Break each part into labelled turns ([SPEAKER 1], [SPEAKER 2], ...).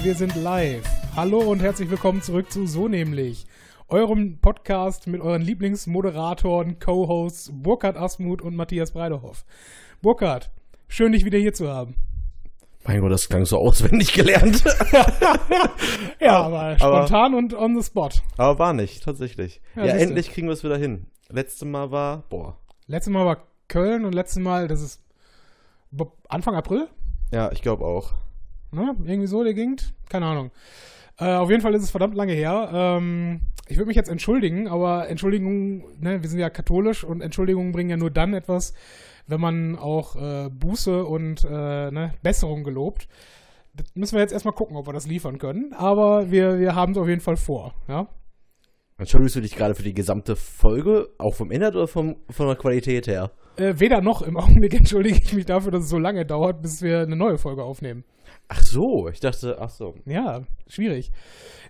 [SPEAKER 1] Und wir sind live. Hallo und herzlich willkommen zurück zu So nämlich, eurem Podcast mit euren Lieblingsmoderatoren, Co-Hosts Burkhard Asmuth und Matthias Breiderhoff. Burkhard, schön dich wieder hier zu haben.
[SPEAKER 2] Mein Gott, das klang so auswendig gelernt.
[SPEAKER 1] ja, aber spontan aber, und on the spot.
[SPEAKER 2] Aber war nicht, tatsächlich. Ja, ja endlich kriegen wir es wieder hin. Letztes Mal war, boah.
[SPEAKER 1] Letztes Mal war Köln und letztes Mal, das ist Anfang April?
[SPEAKER 2] Ja, ich glaube auch.
[SPEAKER 1] Ne? Irgendwie so der Gegend? Keine Ahnung. Äh, auf jeden Fall ist es verdammt lange her. Ähm, ich würde mich jetzt entschuldigen, aber Entschuldigungen, ne, wir sind ja katholisch und Entschuldigungen bringen ja nur dann etwas, wenn man auch äh, Buße und äh, ne, Besserung gelobt. Das müssen wir jetzt erstmal gucken, ob wir das liefern können. Aber wir, wir haben es auf jeden Fall vor, ja.
[SPEAKER 2] Entschuldigst du dich gerade für die gesamte Folge, auch vom Inhalt oder vom, von der Qualität her?
[SPEAKER 1] Äh, weder noch. Im Augenblick entschuldige ich mich dafür, dass es so lange dauert, bis wir eine neue Folge aufnehmen.
[SPEAKER 2] Ach so, ich dachte, ach so.
[SPEAKER 1] Ja, schwierig.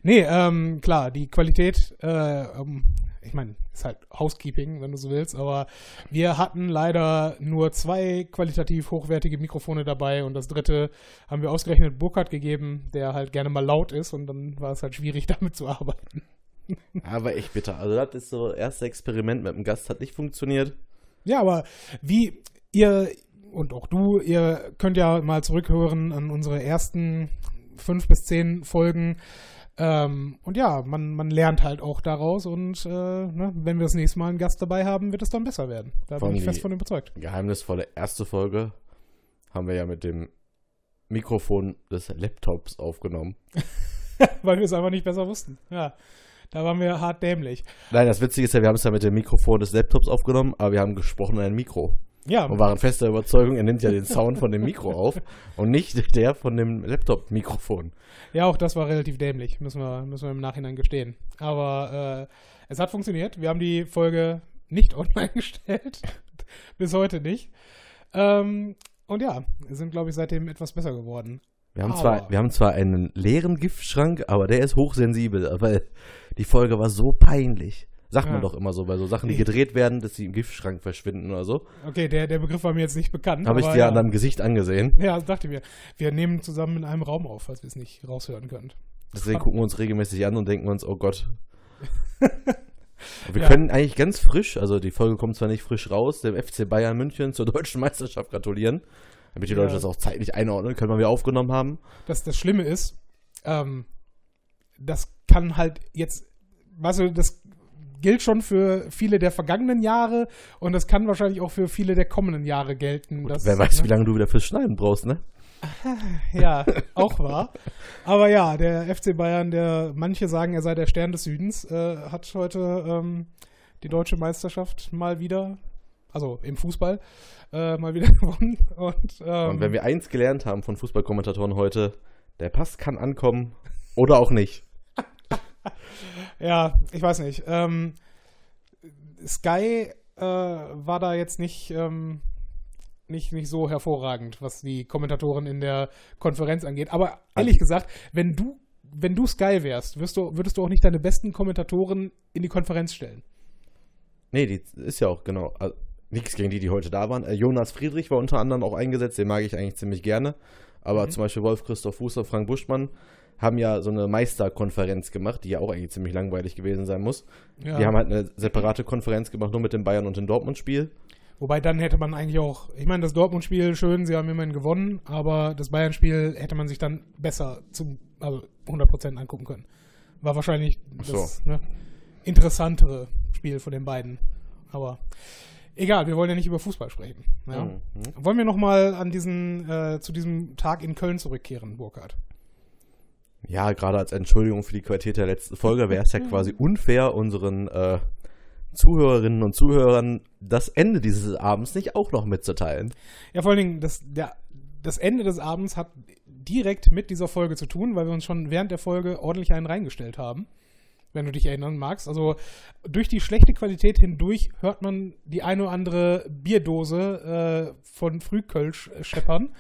[SPEAKER 1] Nee, ähm, klar, die Qualität, äh, ähm, ich meine, ist halt Housekeeping, wenn du so willst, aber wir hatten leider nur zwei qualitativ hochwertige Mikrofone dabei und das dritte haben wir ausgerechnet Burkhardt gegeben, der halt gerne mal laut ist und dann war es halt schwierig, damit zu arbeiten.
[SPEAKER 2] Aber ich bitte, also das ist so, erste Experiment mit dem Gast hat nicht funktioniert.
[SPEAKER 1] Ja, aber wie ihr und auch du, ihr könnt ja mal zurückhören an unsere ersten fünf bis zehn Folgen. Ähm, und ja, man, man lernt halt auch daraus und äh, ne, wenn wir das nächste Mal einen Gast dabei haben, wird es dann besser werden. Da bin ich fest von überzeugt.
[SPEAKER 2] Geheimnisvolle erste Folge haben wir ja mit dem Mikrofon des Laptops aufgenommen.
[SPEAKER 1] Weil wir es einfach nicht besser wussten. Ja. Da waren wir hart dämlich.
[SPEAKER 2] Nein, das Witzige ist ja, wir haben es ja mit dem Mikrofon des Laptops aufgenommen, aber wir haben gesprochen in ein Mikro. Ja. Und waren fester Überzeugung, er nimmt ja den Sound von dem Mikro auf und nicht der von dem Laptop-Mikrofon.
[SPEAKER 1] Ja, auch das war relativ dämlich, müssen wir, müssen wir im Nachhinein gestehen. Aber äh, es hat funktioniert. Wir haben die Folge nicht online gestellt. Bis heute nicht. Ähm, und ja, sind, glaube ich, seitdem etwas besser geworden.
[SPEAKER 2] Wir haben, zwar, wir haben zwar einen leeren Giftschrank, aber der ist hochsensibel, weil die Folge war so peinlich. Sagt ja. man doch immer so, bei so Sachen, die gedreht werden, dass sie im Giftschrank verschwinden oder so.
[SPEAKER 1] Okay, der, der Begriff war mir jetzt nicht bekannt.
[SPEAKER 2] Habe ich dir ja. an deinem Gesicht angesehen.
[SPEAKER 1] Ja, das dachte ich mir. Wir nehmen zusammen in einem Raum auf, falls wir es nicht raushören können.
[SPEAKER 2] Deswegen gucken wir uns regelmäßig an und denken uns, oh Gott. wir ja. können eigentlich ganz frisch, also die Folge kommt zwar nicht frisch raus, dem FC Bayern München zur deutschen Meisterschaft gratulieren. Damit die Leute das auch zeitlich einordnen können, weil wir aufgenommen haben.
[SPEAKER 1] Das, das Schlimme ist, ähm, das kann halt jetzt, weißt du, das gilt schon für viele der vergangenen Jahre und das kann wahrscheinlich auch für viele der kommenden Jahre gelten.
[SPEAKER 2] Gut, dass, wer weiß, ne? wie lange du wieder fürs Schneiden brauchst, ne?
[SPEAKER 1] ja, auch wahr. Aber ja, der FC Bayern, der manche sagen, er sei der Stern des Südens, äh, hat heute ähm, die deutsche Meisterschaft mal wieder, also im Fußball, äh, mal wieder gewonnen. Und, ähm,
[SPEAKER 2] und wenn wir eins gelernt haben von Fußballkommentatoren heute, der Pass kann ankommen oder auch nicht.
[SPEAKER 1] ja, ich weiß nicht. Ähm, Sky äh, war da jetzt nicht, ähm, nicht, nicht so hervorragend, was die Kommentatoren in der Konferenz angeht. Aber ehrlich gesagt, wenn du, wenn du Sky wärst, du, würdest du auch nicht deine besten Kommentatoren in die Konferenz stellen.
[SPEAKER 2] Nee, die ist ja auch genau. Also, nichts gegen die, die heute da waren. Äh, Jonas Friedrich war unter anderem auch eingesetzt, den mag ich eigentlich ziemlich gerne. Aber mhm. zum Beispiel Wolf Christoph Fuß und Frank Buschmann haben ja so eine Meisterkonferenz gemacht, die ja auch eigentlich ziemlich langweilig gewesen sein muss. Ja. Die haben halt eine separate Konferenz gemacht, nur mit dem Bayern und dem Dortmund-Spiel.
[SPEAKER 1] Wobei dann hätte man eigentlich auch, ich meine, das Dortmund-Spiel schön, sie haben immerhin gewonnen, aber das Bayern-Spiel hätte man sich dann besser zum, also 100% angucken können. War wahrscheinlich das so. ne, interessantere Spiel von den beiden. Aber egal, wir wollen ja nicht über Fußball sprechen. Ja. Mhm. Wollen wir nochmal an diesen, äh, zu diesem Tag in Köln zurückkehren, Burkhard?
[SPEAKER 2] Ja, gerade als Entschuldigung für die Qualität der letzten Folge wäre es ja quasi unfair, unseren äh, Zuhörerinnen und Zuhörern das Ende dieses Abends nicht auch noch mitzuteilen.
[SPEAKER 1] Ja, vor allen Dingen, das, der, das Ende des Abends hat direkt mit dieser Folge zu tun, weil wir uns schon während der Folge ordentlich einen reingestellt haben. Wenn du dich erinnern magst. Also durch die schlechte Qualität hindurch hört man die eine oder andere Bierdose äh, von Frühkölsch scheppern.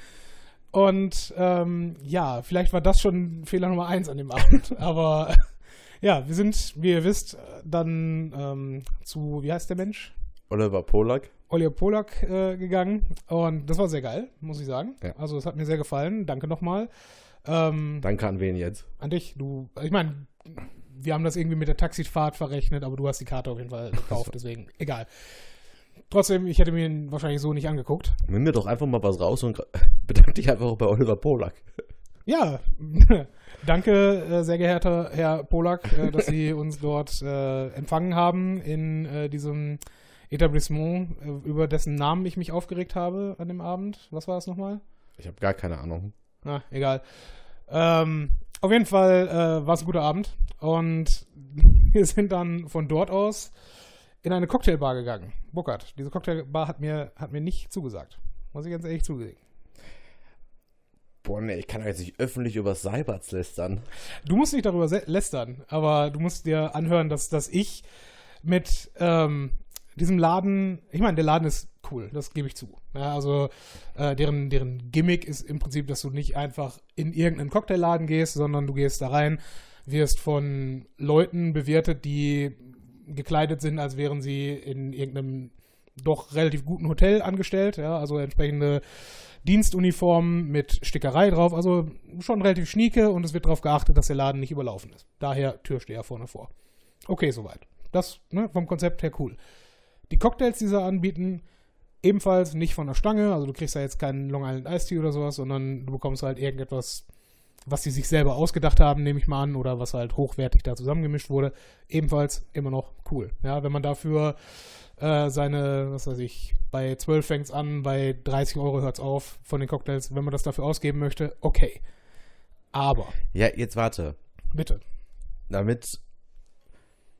[SPEAKER 1] Und ähm, ja, vielleicht war das schon Fehler Nummer eins an dem Abend. Aber ja, wir sind, wie ihr wisst, dann ähm, zu, wie heißt der Mensch?
[SPEAKER 2] Oliver Polak.
[SPEAKER 1] Oliver Polak äh, gegangen. Und das war sehr geil, muss ich sagen. Ja. Also es hat mir sehr gefallen. Danke nochmal. Ähm,
[SPEAKER 2] Danke an wen jetzt?
[SPEAKER 1] an dich, du, ich meine, wir haben das irgendwie mit der Taxifahrt verrechnet, aber du hast die Karte auf jeden Fall gekauft, deswegen egal. Trotzdem, ich hätte mir ihn wahrscheinlich so nicht angeguckt.
[SPEAKER 2] Nimm mir doch einfach mal was raus und bedanke dich einfach auch bei Oliver Polak.
[SPEAKER 1] Ja, danke, äh, sehr geehrter Herr Polak, äh, dass Sie uns dort äh, empfangen haben in diesem Etablissement, über dessen Namen ich mich aufgeregt habe an dem Abend. Was war das nochmal?
[SPEAKER 2] Ich habe gar keine Ahnung.
[SPEAKER 1] Na, egal. Ähm, auf jeden Fall äh, war es ein guter Abend und wir sind dann von dort aus in eine Cocktailbar gegangen. Burkhard, diese Cocktailbar hat mir, hat mir nicht zugesagt. Muss ich ganz ehrlich zugeben.
[SPEAKER 2] Boah, nee, ich kann doch jetzt nicht öffentlich über Cyberts lästern.
[SPEAKER 1] Du musst nicht darüber lästern, aber du musst dir anhören, dass, dass ich mit ähm, diesem Laden, ich meine, der Laden ist cool, das gebe ich zu. Ja, also äh, deren, deren Gimmick ist im Prinzip, dass du nicht einfach in irgendeinen Cocktailladen gehst, sondern du gehst da rein, wirst von Leuten bewertet, die gekleidet sind, als wären sie in irgendeinem doch relativ guten Hotel angestellt, ja, also entsprechende Dienstuniformen mit Stickerei drauf, also schon relativ schnieke und es wird darauf geachtet, dass der Laden nicht überlaufen ist. Daher Türsteher vorne vor. Okay, soweit. Das ne, vom Konzept her cool. Die Cocktails, die sie anbieten, ebenfalls nicht von der Stange, also du kriegst da jetzt keinen Long Island Iced Tea oder sowas, sondern du bekommst halt irgendetwas, was sie sich selber ausgedacht haben, nehme ich mal an, oder was halt hochwertig da zusammengemischt wurde. Ebenfalls immer noch cool. Ja, wenn man dafür äh, seine, was weiß ich, bei 12 fängt es an, bei 30 Euro hört es auf von den Cocktails, wenn man das dafür ausgeben möchte, okay. Aber,
[SPEAKER 2] Ja, jetzt warte.
[SPEAKER 1] bitte.
[SPEAKER 2] Damit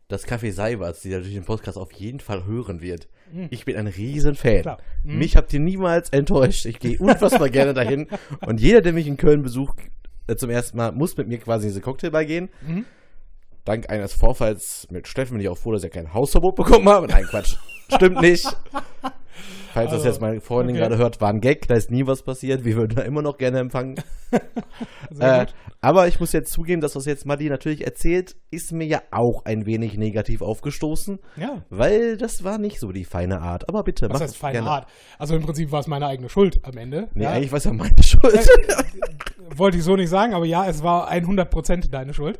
[SPEAKER 2] das Café Seiberts, die natürlich den Podcast auf jeden Fall hören wird. Ich bin ein riesen Fan.
[SPEAKER 1] Klar. Mhm.
[SPEAKER 2] Mich habt ihr niemals enttäuscht. Ich gehe unfassbar gerne dahin. Und jeder, der mich in Köln besucht, zum ersten Mal, muss mit mir quasi in diese Cocktailbar gehen.
[SPEAKER 1] Mhm.
[SPEAKER 2] Dank eines Vorfalls mit Steffen bin ich auch froh, dass ich kein Hausverbot bekommen habe. Nein, Quatsch. Stimmt nicht. Falls das
[SPEAKER 1] Also,
[SPEAKER 2] jetzt meine Freundin
[SPEAKER 1] okay.
[SPEAKER 2] gerade hört, war ein Gag, da ist nie was passiert. Wir würden da immer noch gerne empfangen. Äh, aber ich muss jetzt zugeben, dass was jetzt Madi natürlich erzählt, ist mir ja auch ein wenig negativ aufgestoßen,
[SPEAKER 1] Ja.
[SPEAKER 2] weil das war nicht so die feine Art. Aber bitte,
[SPEAKER 1] Was
[SPEAKER 2] mach
[SPEAKER 1] heißt feine
[SPEAKER 2] gerne.
[SPEAKER 1] Art? Also im Prinzip war es meine eigene Schuld am Ende.
[SPEAKER 2] Nee,
[SPEAKER 1] ja,
[SPEAKER 2] eigentlich war es ja meine Schuld.
[SPEAKER 1] wollte ich so nicht sagen, aber ja, es war 100% deine Schuld.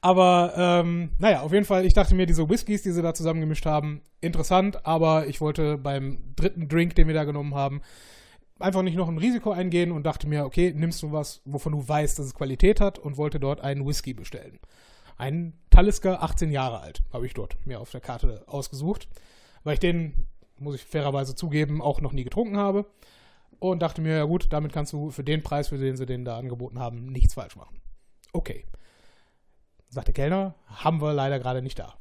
[SPEAKER 1] Aber ähm, naja, auf jeden Fall, ich dachte mir, diese Whiskys, die sie da zusammengemischt haben, interessant, aber ich wollte beim dritten Drink, den wir da genommen haben, einfach nicht noch ein Risiko eingehen und dachte mir, okay, nimmst du was, wovon du weißt, dass es Qualität hat und wollte dort einen Whisky bestellen. Einen Talisker, 18 Jahre alt, habe ich dort mir auf der Karte ausgesucht, weil ich den, muss ich fairerweise zugeben, auch noch nie getrunken habe und dachte mir, ja gut, damit kannst du für den Preis, für den sie den da angeboten haben, nichts falsch machen. Okay. Sagt der Kellner, haben wir leider gerade nicht da.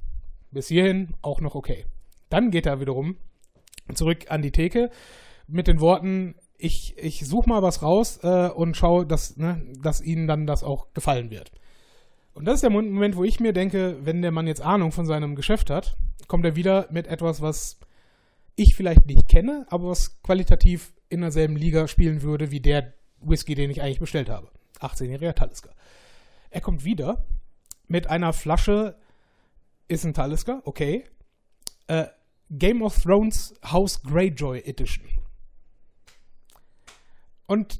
[SPEAKER 1] Bis hierhin auch noch okay. Dann geht er wiederum zurück an die Theke mit den Worten, ich, ich suche mal was raus äh, und schaue, dass, ne, dass ihnen dann das auch gefallen wird. Und das ist der Mo- Moment, wo ich mir denke, wenn der Mann jetzt Ahnung von seinem Geschäft hat, kommt er wieder mit etwas, was ich vielleicht nicht kenne, aber was qualitativ in derselben Liga spielen würde wie der Whisky, den ich eigentlich bestellt habe. 18-jähriger Talisker. Er kommt wieder mit einer Flasche, ist ein Talisker, okay. Äh, Game of Thrones House Greyjoy Edition. Und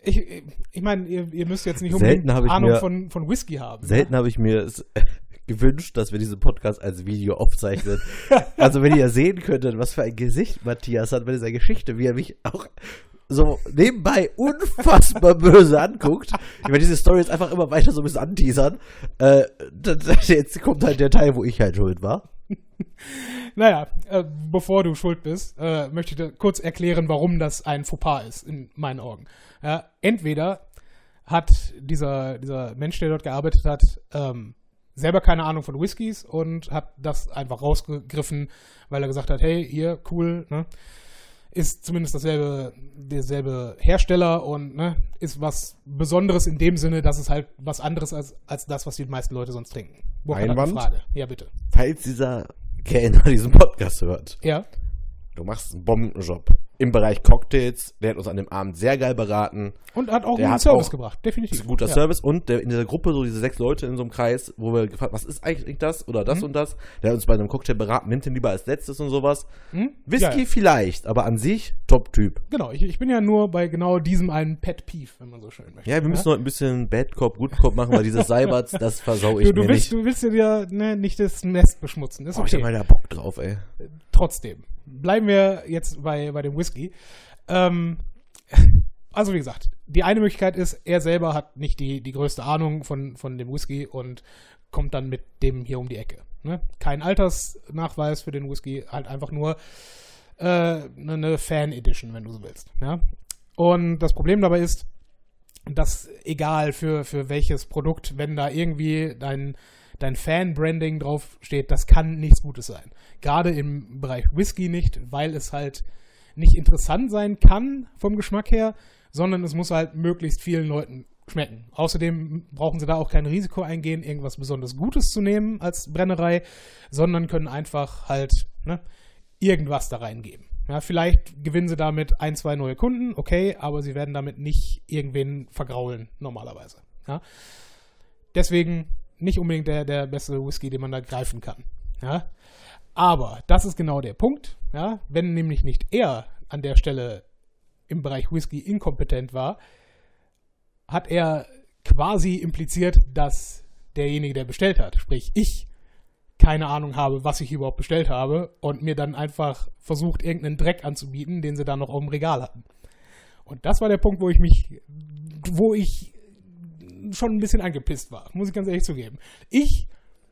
[SPEAKER 1] ich, ich meine, ihr, ihr müsst jetzt nicht
[SPEAKER 2] ich
[SPEAKER 1] Ahnung
[SPEAKER 2] mir-
[SPEAKER 1] von, von Whisky haben.
[SPEAKER 2] Selten habe ich mir es gewünscht, dass wir diesen Podcast als Video aufzeichnen. also wenn ihr sehen könntet, was für ein Gesicht Matthias hat bei dieser Geschichte, wie er mich auch so nebenbei unfassbar böse anguckt. Ich werde diese Story jetzt einfach immer weiter so ein bisschen anteasern. Äh, jetzt kommt halt der Teil, wo ich halt schuld war.
[SPEAKER 1] Naja, äh, bevor du schuld bist, äh, möchte ich dir kurz erklären, warum das ein Fauxpas ist, in meinen Augen. Ja, entweder hat dieser, dieser Mensch, der dort gearbeitet hat, ähm, selber keine Ahnung von Whiskys und hat das einfach rausgegriffen, weil er gesagt hat, hey, hier, cool, ne? Ist zumindest dasselbe, derselbe Hersteller und ne, ist was Besonderes in dem Sinne, dass es halt was anderes als, als das, was die meisten Leute sonst trinken. Burkhard hat eine
[SPEAKER 2] Einwand?
[SPEAKER 1] Frage. Ja, bitte.
[SPEAKER 2] Falls dieser Kellner diesen Podcast hört,
[SPEAKER 1] Ja.
[SPEAKER 2] du machst einen Bombenjob. Im Bereich Cocktails. Der hat uns an dem Abend sehr geil beraten.
[SPEAKER 1] Und hat auch
[SPEAKER 2] Der
[SPEAKER 1] einen
[SPEAKER 2] hat
[SPEAKER 1] Service
[SPEAKER 2] auch-
[SPEAKER 1] gebracht, definitiv.
[SPEAKER 2] guter
[SPEAKER 1] ja.
[SPEAKER 2] Service. Und der, in dieser Gruppe, so diese sechs Leute in so einem Kreis, wo wir gefragt was ist eigentlich das oder das
[SPEAKER 1] Mhm.
[SPEAKER 2] und das. Der hat uns bei einem Cocktail beraten, nimmt den lieber als letztes und sowas.
[SPEAKER 1] Hm?
[SPEAKER 2] Whisky
[SPEAKER 1] Ja, ja.
[SPEAKER 2] vielleicht, aber an sich Top-Typ.
[SPEAKER 1] Genau, ich, ich bin ja nur bei genau diesem einen Pet Peeve, wenn man so schön möchte.
[SPEAKER 2] Ja, wir müssen heute ein bisschen Bad Cop, Good Cop machen, weil dieses Seiberts, das versau ich
[SPEAKER 1] Du, du,
[SPEAKER 2] mir
[SPEAKER 1] willst,
[SPEAKER 2] nicht.
[SPEAKER 1] du willst dir ne, nicht das Nest beschmutzen. Ist
[SPEAKER 2] Oh, ich hab
[SPEAKER 1] okay.
[SPEAKER 2] mal da Bock drauf, ey.
[SPEAKER 1] Trotzdem. Bleiben wir jetzt bei, bei dem Whisky. Ähm, also wie gesagt, die eine Möglichkeit ist, er selber hat nicht die, die größte Ahnung von, von dem Whisky und kommt dann mit dem hier um die Ecke. Ne? Kein Altersnachweis für den Whisky, halt einfach nur äh, eine Fan-Edition, wenn du so willst. Ja? Und das Problem dabei ist, dass egal für, für welches Produkt, wenn da irgendwie dein, dein Fan-Branding drauf steht, das kann nichts Gutes sein. Gerade im Bereich Whisky nicht, weil es halt nicht interessant sein kann vom Geschmack her, sondern es muss halt möglichst vielen Leuten schmecken. Außerdem brauchen sie da auch kein Risiko eingehen, irgendwas besonders Gutes zu nehmen als Brennerei, sondern können einfach halt ne, irgendwas da reingeben. Ja, vielleicht gewinnen sie damit ein, zwei neue Kunden, okay, aber sie werden damit nicht irgendwen vergraulen, normalerweise. Ja. Deswegen nicht unbedingt der, der beste Whisky, den man da greifen kann. Ja. Aber das ist genau der Punkt. Ja. Wenn nämlich nicht er an der Stelle im Bereich Whisky inkompetent war, hat er quasi impliziert, dass derjenige, der bestellt hat, sprich ich, keine Ahnung habe, was ich überhaupt bestellt habe und mir dann einfach versucht, irgendeinen Dreck anzubieten, den sie dann noch auf dem Regal hatten. Und das war der Punkt, wo ich mich, wo ich schon ein bisschen angepisst war, muss ich ganz ehrlich zugeben. Ich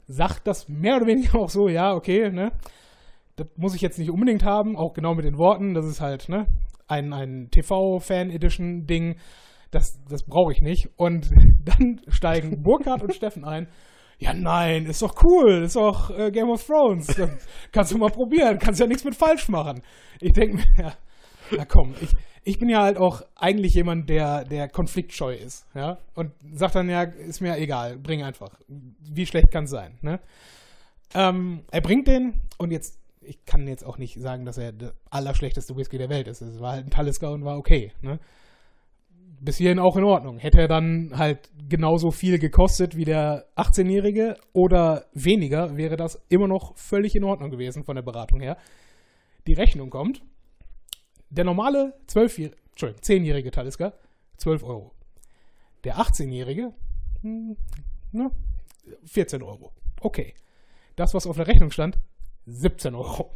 [SPEAKER 1] sag das mehr oder weniger auch so, ja, okay, ne, das muss ich jetzt nicht unbedingt haben, auch genau mit den Worten, das ist halt, ne, ein, ein TV-Fan-Edition-Ding, das, das brauche ich nicht. Und dann steigen Burkhard und Steffen ein. Ja, nein, ist doch cool, ist doch äh, Game of Thrones. Kannst du mal probieren, kannst ja nichts mit falsch machen. Ich denke mir, ja, na komm, ich, ich bin ja halt auch eigentlich jemand, der, der konfliktscheu ist, ja. Und sagt dann ja, ist mir egal, bring einfach. Wie schlecht kann es sein, ne? Ähm, er bringt den und jetzt, ich kann jetzt auch nicht sagen, dass er der allerschlechteste Whisky der Welt ist. Es war halt ein Talisker und war okay, ne? bis hierhin auch in Ordnung. Hätte er dann halt genauso viel gekostet wie der 18-Jährige oder weniger, wäre das immer noch völlig in Ordnung gewesen von der Beratung her. Die Rechnung kommt. Der normale 12 Entschuldigung, 10-jährige Talisker, 12 Euro. Der 18-jährige, hm, ne, 14 Euro. Okay. Das, was auf der Rechnung stand, 17 Euro.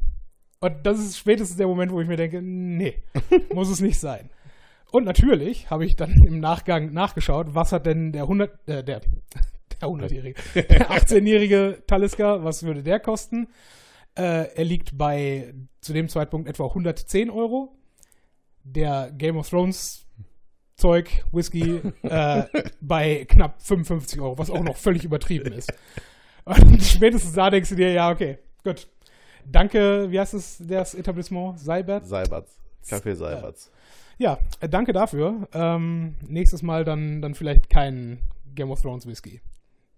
[SPEAKER 1] Und das ist spätestens der Moment, wo ich mir denke, nee, muss es nicht sein. Und natürlich habe ich dann im Nachgang nachgeschaut, was hat denn der 100, äh, der, der 100-jährige, der 18-jährige Talisker, was würde der kosten? Äh, er liegt bei zu dem Zeitpunkt etwa 110 Euro. Der Game of Thrones Zeug, Whisky, äh, bei knapp 55 Euro, was auch noch völlig übertrieben ist. Und spätestens da denkst du dir, ja, okay, gut. Danke, wie heißt es, das Etablissement? Seibert?
[SPEAKER 2] Seiberts. Kaffee Seiberts.
[SPEAKER 1] Ja, äh, danke dafür. Ähm, nächstes Mal dann, dann vielleicht kein Game of Thrones Whisky.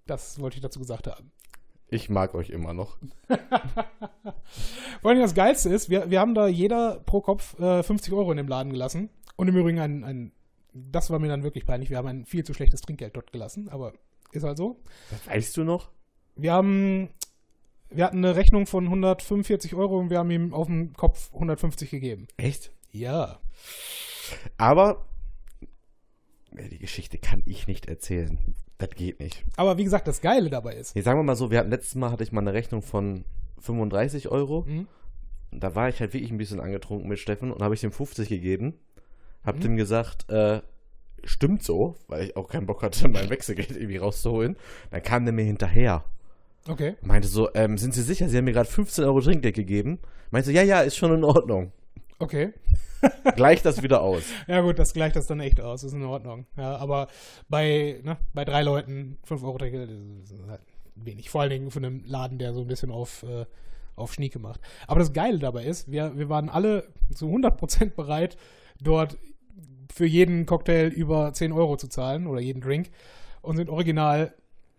[SPEAKER 1] Das wollte ich dazu gesagt haben.
[SPEAKER 2] Ich mag euch immer noch.
[SPEAKER 1] Vor allem das Geilste ist, wir, wir haben da jeder pro Kopf äh, 50 Euro in dem Laden gelassen. Und im Übrigen ein, ein, das war mir dann wirklich peinlich, wir haben ein viel zu schlechtes Trinkgeld dort gelassen, aber ist halt so.
[SPEAKER 2] Das weißt du noch?
[SPEAKER 1] Wir haben, wir hatten eine Rechnung von 145 Euro und wir haben ihm auf den Kopf 150 gegeben.
[SPEAKER 2] Echt?
[SPEAKER 1] Ja.
[SPEAKER 2] Aber die Geschichte kann ich nicht erzählen. Das geht nicht.
[SPEAKER 1] Aber wie gesagt, das Geile dabei ist.
[SPEAKER 2] Nee, sagen wir mal so, wir hatten letztes Mal hatte ich mal eine Rechnung von 35 Euro.
[SPEAKER 1] Mhm.
[SPEAKER 2] Da war ich halt wirklich ein bisschen angetrunken mit Steffen und habe ich ihm 50 gegeben. Hab
[SPEAKER 1] Mhm.
[SPEAKER 2] dem gesagt, äh, stimmt so, weil ich auch keinen Bock hatte, mein Wechselgeld irgendwie rauszuholen. Dann kam der mir hinterher.
[SPEAKER 1] Okay.
[SPEAKER 2] Meinte so, ähm, sind Sie sicher, Sie haben mir gerade 15 Euro Trinkgeld gegeben? Meinte so, ja, ja, ist schon in Ordnung.
[SPEAKER 1] Okay.
[SPEAKER 2] Gleich das wieder aus.
[SPEAKER 1] Ja gut, das gleicht das dann echt aus, ist in Ordnung. Ja, aber bei, ne, bei drei Leuten 5 Euro Trinkgeld das ist halt wenig. Vor allen Dingen von einem Laden, der so ein bisschen auf, äh, auf Schnieke macht. Aber das Geile dabei ist, wir, wir waren alle zu 100% bereit, dort für jeden Cocktail über 10 Euro zu zahlen oder jeden Drink und sind original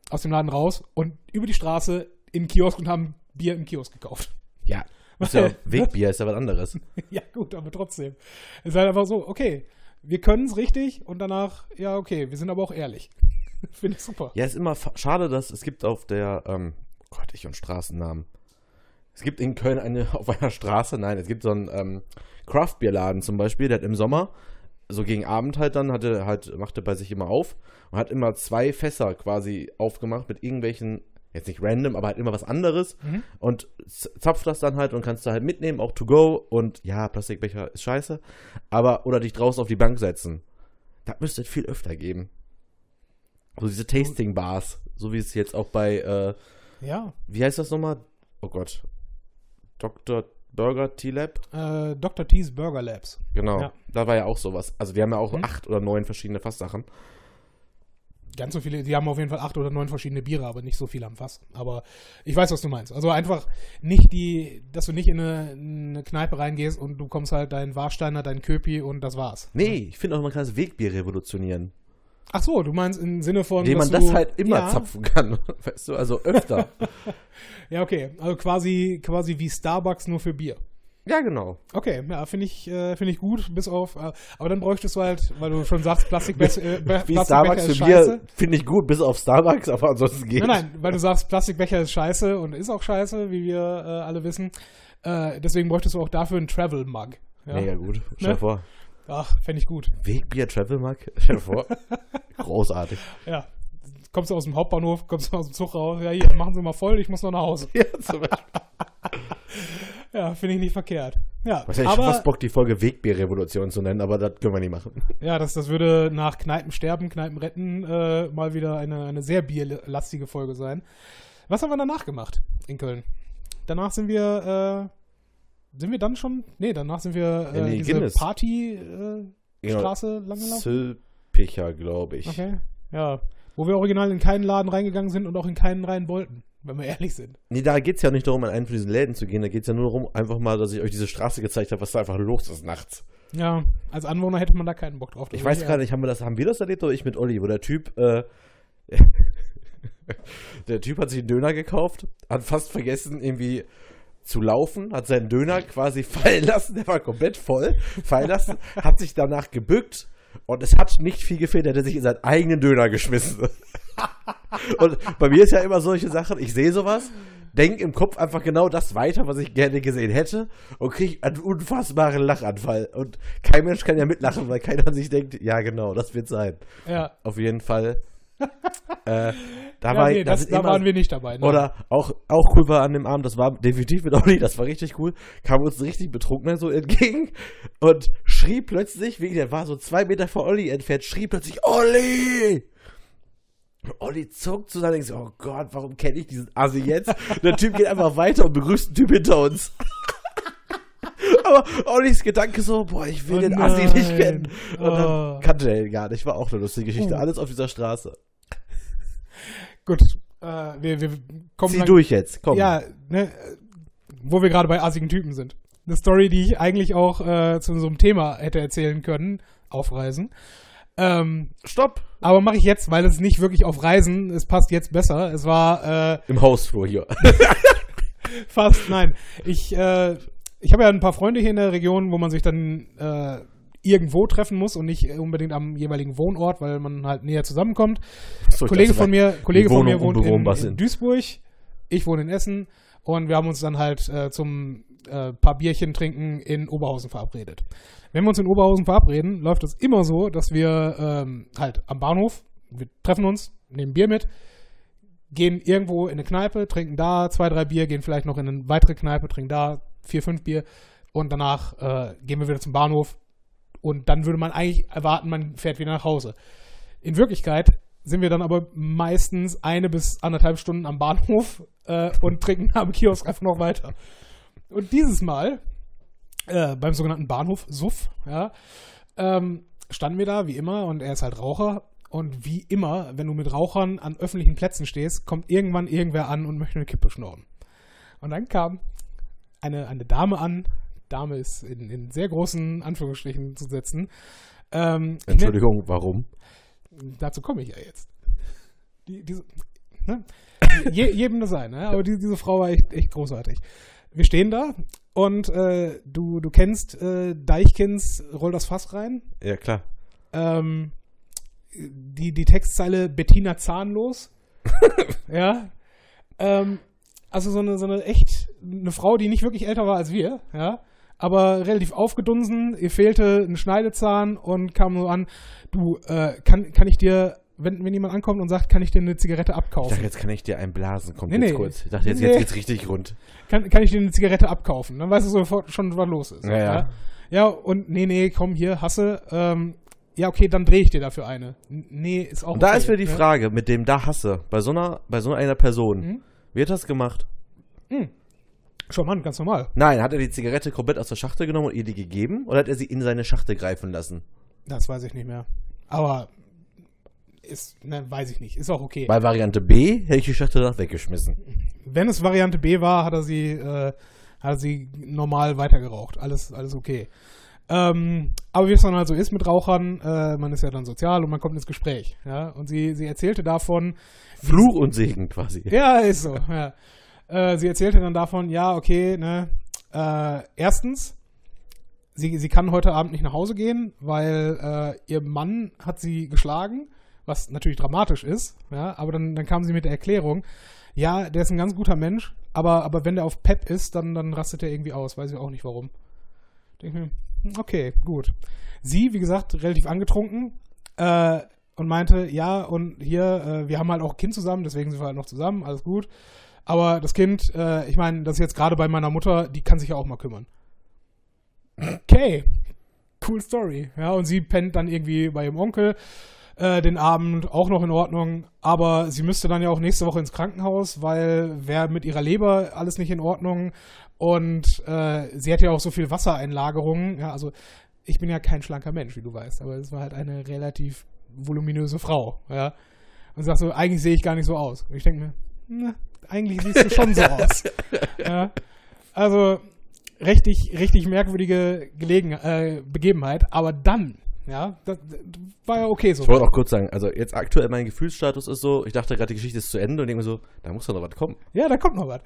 [SPEAKER 1] aus dem Laden raus und über die Straße in den Kiosk und haben Bier im Kiosk gekauft.
[SPEAKER 2] Ja, Ist ja Wegbier, ist ja was anderes.
[SPEAKER 1] ja, gut, aber trotzdem. Es ist halt einfach so, okay, wir können es richtig und danach, ja, okay, wir sind aber auch ehrlich. Finde ich super.
[SPEAKER 2] Ja, ist immer schade, dass es gibt auf der, ähm, oh Gott, ich und Straßennamen. Es gibt in Köln eine, auf einer Straße, nein, es gibt so einen ähm, Craft-Bier-Laden zum Beispiel, der hat im Sommer, so gegen Abend halt dann, hatte halt, machte bei sich immer auf und hat immer zwei Fässer quasi aufgemacht mit irgendwelchen, jetzt nicht random, aber halt immer was anderes
[SPEAKER 1] Mhm.
[SPEAKER 2] und zapft das dann halt und kannst du halt mitnehmen, auch to go und ja, Plastikbecher ist scheiße, aber, oder dich draußen auf die Bank setzen. Das müsste es viel öfter geben. So diese Tasting-Bars, so wie es jetzt auch bei, äh,
[SPEAKER 1] Ja,
[SPEAKER 2] wie heißt das nochmal? Oh Gott. Dr. Burger T-Lab?
[SPEAKER 1] äh, Dr. T's Burger Labs.
[SPEAKER 2] Genau.
[SPEAKER 1] Ja.
[SPEAKER 2] Da war ja auch sowas. Also die haben ja auch
[SPEAKER 1] Mhm.
[SPEAKER 2] acht oder neun verschiedene Fasssachen.
[SPEAKER 1] Ganz so viele, die haben auf jeden Fall acht oder neun verschiedene Biere, aber nicht so viel am Fass. Aber ich weiß, was du meinst. Also einfach nicht die, dass du nicht in eine, in eine Kneipe reingehst und du kommst halt dein Warsteiner, dein Köpi und das war's.
[SPEAKER 2] Nee, ich finde auch, man kann das Wegbier revolutionieren.
[SPEAKER 1] Ach so, du meinst im Sinne von.
[SPEAKER 2] Indem man das
[SPEAKER 1] du,
[SPEAKER 2] halt immer
[SPEAKER 1] ja,
[SPEAKER 2] zapfen kann. Weißt du, also öfter.
[SPEAKER 1] Ja, okay. Also quasi, quasi wie Starbucks nur für Bier.
[SPEAKER 2] Ja, genau.
[SPEAKER 1] Okay, ja, finde ich, äh, finde ich gut, bis auf, äh, aber dann bräuchtest du halt, weil du schon sagst, Plastikbecher, äh,
[SPEAKER 2] Wie
[SPEAKER 1] Plastikbecher
[SPEAKER 2] Starbucks
[SPEAKER 1] ist
[SPEAKER 2] für
[SPEAKER 1] scheiße.
[SPEAKER 2] Bier finde ich gut, bis auf Starbucks, aber ansonsten geht.
[SPEAKER 1] Nein, nein, weil du sagst, Plastikbecher ist scheiße und ist auch scheiße, wie wir äh, alle wissen. Äh, deswegen bräuchtest du auch dafür einen Travel Mug. Ja?
[SPEAKER 2] Mega gut. Stell dir
[SPEAKER 1] Ne?
[SPEAKER 2] vor.
[SPEAKER 1] Ach, fände ich gut.
[SPEAKER 2] Wegbier Travel Mug? Stell vor. Großartig.
[SPEAKER 1] Ja. Kommst du aus dem Hauptbahnhof, kommst du aus dem Zug raus, ja, hier, machen Sie mal voll, ich muss noch nach Hause.
[SPEAKER 2] Ja, zum Beispiel.
[SPEAKER 1] Ja, finde ich nicht verkehrt. Ja,
[SPEAKER 2] Was ich
[SPEAKER 1] aber,
[SPEAKER 2] fast Bock, die Folge Wegbier-Revolution zu nennen, aber das können wir nicht machen.
[SPEAKER 1] ja, das, das würde nach Kneipen sterben, Kneipen retten äh, mal wieder eine, eine sehr bierlastige Folge sein. Was haben wir danach gemacht in Köln? Danach sind wir, äh, sind wir dann schon? Nee, danach sind wir
[SPEAKER 2] In
[SPEAKER 1] äh,
[SPEAKER 2] die
[SPEAKER 1] diese. Party-Straße äh,
[SPEAKER 2] Genau.
[SPEAKER 1] Straße lang gelaufen.
[SPEAKER 2] Zülpicher, glaube ich.
[SPEAKER 1] Okay, ja. Wo wir original in keinen Laden reingegangen sind und auch in keinen rein wollten, wenn wir ehrlich sind.
[SPEAKER 2] Nee, da geht es ja nicht darum, an einen von diesen Läden zu gehen. Da geht es ja nur darum, einfach mal, dass ich euch diese Straße gezeigt habe, was da einfach los ist nachts.
[SPEAKER 1] Ja, als Anwohner hätte man da keinen Bock drauf.
[SPEAKER 2] Ich weiß gerade nicht, haben wir das, haben wir das erlebt oder ich mit Olli, wo der Typ, äh, der Typ hat sich einen Döner gekauft, hat fast vergessen, irgendwie zu laufen, hat seinen Döner quasi fallen lassen, der war komplett voll, fallen lassen, hat sich danach gebückt und es hat nicht viel gefehlt, er hätte sich in seinen eigenen Döner geschmissen. Und bei mir ist ja immer solche Sachen, ich sehe sowas, denke im Kopf einfach genau das weiter, was ich gerne gesehen hätte und kriege einen unfassbaren Lachanfall. Und kein Mensch kann ja mitlachen, weil keiner sich denkt, ja genau, das wird sein.
[SPEAKER 1] Ja,
[SPEAKER 2] Auf jeden Fall. äh, da
[SPEAKER 1] ja
[SPEAKER 2] war,
[SPEAKER 1] nee,
[SPEAKER 2] da
[SPEAKER 1] das, da
[SPEAKER 2] immer-
[SPEAKER 1] waren wir nicht dabei. ne?
[SPEAKER 2] Oder auch, auch cool war an dem Abend, das war definitiv mit Olli, das war richtig cool, kam uns ein richtig Betrunkener so entgegen und schrie plötzlich, wegen der war so zwei Meter vor Olli entfernt, schrie plötzlich, Olli! Olli zuckt zu sein und denkt so, oh Gott, warum kenne ich diesen Assi jetzt? Und der Typ geht einfach weiter und begrüßt einen Typ hinter uns. Aber Ollis Gedanke so, boah, ich will
[SPEAKER 1] Oh
[SPEAKER 2] den Assi nicht kennen. Und
[SPEAKER 1] Oh.
[SPEAKER 2] dann kannte er ihn gar nicht. War auch eine lustige Geschichte.
[SPEAKER 1] Uh.
[SPEAKER 2] Alles auf dieser Straße.
[SPEAKER 1] Gut, äh, wir, wir kommen
[SPEAKER 2] Zieh
[SPEAKER 1] lang-
[SPEAKER 2] durch jetzt, komm.
[SPEAKER 1] Ja, ne, wo wir gerade bei assigen Typen sind. Eine Story, die ich eigentlich auch äh, zu so einem Thema hätte erzählen können, auf Reisen. Ähm,
[SPEAKER 2] Stopp.
[SPEAKER 1] aber mache ich jetzt, weil es nicht wirklich auf Reisen, es passt jetzt besser. Es war äh,
[SPEAKER 2] Im Hausflur hier.
[SPEAKER 1] fast, nein. Ich, äh, ich habe ja ein paar Freunde hier in der Region, wo man sich dann äh, irgendwo treffen muss und nicht unbedingt am jeweiligen Wohnort, weil man halt näher zusammenkommt.
[SPEAKER 2] So,
[SPEAKER 1] Kollege von mir, Kollege von mir wohnt in, in. Duisburg, ich wohne in Essen und wir haben uns dann halt äh, zum äh, paar Bierchen trinken in Oberhausen verabredet. Wenn wir uns in Oberhausen verabreden, läuft es immer so, dass wir ähm, halt am Bahnhof, wir treffen uns, nehmen Bier mit, gehen irgendwo in eine Kneipe, trinken da zwei, drei Bier, gehen vielleicht noch in eine weitere Kneipe, trinken da vier, fünf Bier und danach äh, gehen wir wieder zum Bahnhof und dann würde man eigentlich erwarten, man fährt wieder nach Hause. In Wirklichkeit sind wir dann aber meistens eine bis anderthalb Stunden am Bahnhof äh, und trinken am Kiosk einfach noch weiter. Und dieses Mal, äh, beim sogenannten Bahnhof Suff, ja, ähm, standen wir da, wie immer, und er ist halt Raucher. Und wie immer, wenn du mit Rauchern an öffentlichen Plätzen stehst, kommt irgendwann irgendwer an und möchte eine Kippe schnorren. Und dann kam eine, eine Dame an, Dame ist in, in sehr großen Anführungsstrichen zu setzen. Ähm,
[SPEAKER 2] Entschuldigung, warum?
[SPEAKER 1] Dazu komme ich ja jetzt. Die, diese, ne? Je, jedem das sein, ne? aber die, diese Frau war echt, echt großartig. Wir stehen da Und äh, du, du kennst äh, Deichkins Roll das Fass rein.
[SPEAKER 2] Ja, klar.
[SPEAKER 1] Ähm, die, die Textzeile Bettina zahnlos. ja. Ähm, also so eine, so eine echt, eine Frau, die nicht wirklich älter war als wir, ja. Aber relativ aufgedunsen, ihr fehlte ein Schneidezahn und kam so an, du, äh, kann, kann ich dir, wenn, wenn jemand ankommt und sagt, kann ich dir eine Zigarette
[SPEAKER 2] Ich
[SPEAKER 1] abkaufen?
[SPEAKER 2] dachte, jetzt kann ich dir einblasen. Kommt
[SPEAKER 1] Nee,
[SPEAKER 2] jetzt
[SPEAKER 1] nee.
[SPEAKER 2] kurz. Ich dachte, jetzt,
[SPEAKER 1] Nee.
[SPEAKER 2] jetzt geht's richtig rund.
[SPEAKER 1] kann, kann ich dir eine Zigarette abkaufen? Dann weißt du sofort schon, was los ist.
[SPEAKER 2] Ja, ja.
[SPEAKER 1] ja. Ja, und nee, nee, komm hier, hasse. Ähm, ja, okay, dann drehe ich dir dafür eine. Nee, ist auch
[SPEAKER 2] Und da
[SPEAKER 1] okay,
[SPEAKER 2] ist mir die
[SPEAKER 1] ne?
[SPEAKER 2] Frage, mit dem da hasse, bei so einer, bei so einer Person,
[SPEAKER 1] Mhm.
[SPEAKER 2] wird das gemacht?
[SPEAKER 1] Schon Mann, ganz normal.
[SPEAKER 2] Nein, hat er die Zigarette komplett aus der Schachtel genommen und ihr die gegeben? Oder hat er sie in seine Schachtel greifen lassen?
[SPEAKER 1] Das weiß ich nicht mehr. Aber ist, ne, weiß ich nicht. Ist auch okay.
[SPEAKER 2] Bei Variante B hätte ich die Schachtel danach weggeschmissen.
[SPEAKER 1] Wenn es Variante B war, hat er sie, äh, hat er sie normal weitergeraucht. Alles, alles okay. Ähm, aber wie es dann halt so ist mit Rauchern, äh, man ist ja dann sozial und man kommt ins Gespräch. Ja? Und sie, sie erzählte davon,
[SPEAKER 2] Fluch und Segen quasi.
[SPEAKER 1] Ja, ist so. Ja. Äh, sie erzählte dann davon, ja, okay, ne, äh, erstens, sie, sie kann heute Abend nicht nach Hause gehen, weil äh, ihr Mann hat sie geschlagen, was natürlich dramatisch ist, ja, aber dann, dann kam sie mit der Erklärung, ja, der ist ein ganz guter Mensch, aber, aber wenn der auf Pep ist, dann, dann rastet er irgendwie aus, weiß ich auch nicht warum. Denke mir, hm, okay, gut. Sie, wie gesagt, relativ angetrunken, äh, und meinte, ja, und hier, äh, wir haben halt auch ein Kind zusammen, deswegen sind wir halt noch zusammen, alles gut. Aber das Kind, äh, ich meine, das ist jetzt gerade bei meiner Mutter, die kann sich ja auch mal kümmern. Okay, cool Story. Ja, und sie pennt dann irgendwie bei ihrem Onkel äh, den Abend, auch noch in Ordnung. Aber sie müsste dann ja auch nächste Woche ins Krankenhaus, weil wäre mit ihrer Leber alles nicht in Ordnung. Und äh, sie hat ja auch so viel Wassereinlagerungen. Ja, also ich bin ja kein schlanker Mensch, wie du weißt, aber es war halt eine relativ voluminöse Frau, ja. Und sagst so, eigentlich sehe ich gar nicht so aus. Und ich denke mir, na, eigentlich siehst du schon so aus. ja. Also, richtig, richtig merkwürdige Gelegen äh, Begebenheit, aber dann, ja, das, das war ja okay so.
[SPEAKER 2] Ich wollte auch kurz sagen, also jetzt aktuell mein Gefühlsstatus ist so, ich dachte gerade, die Geschichte ist zu Ende und denke mir so, da muss doch noch was kommen.
[SPEAKER 1] Ja, da kommt noch was.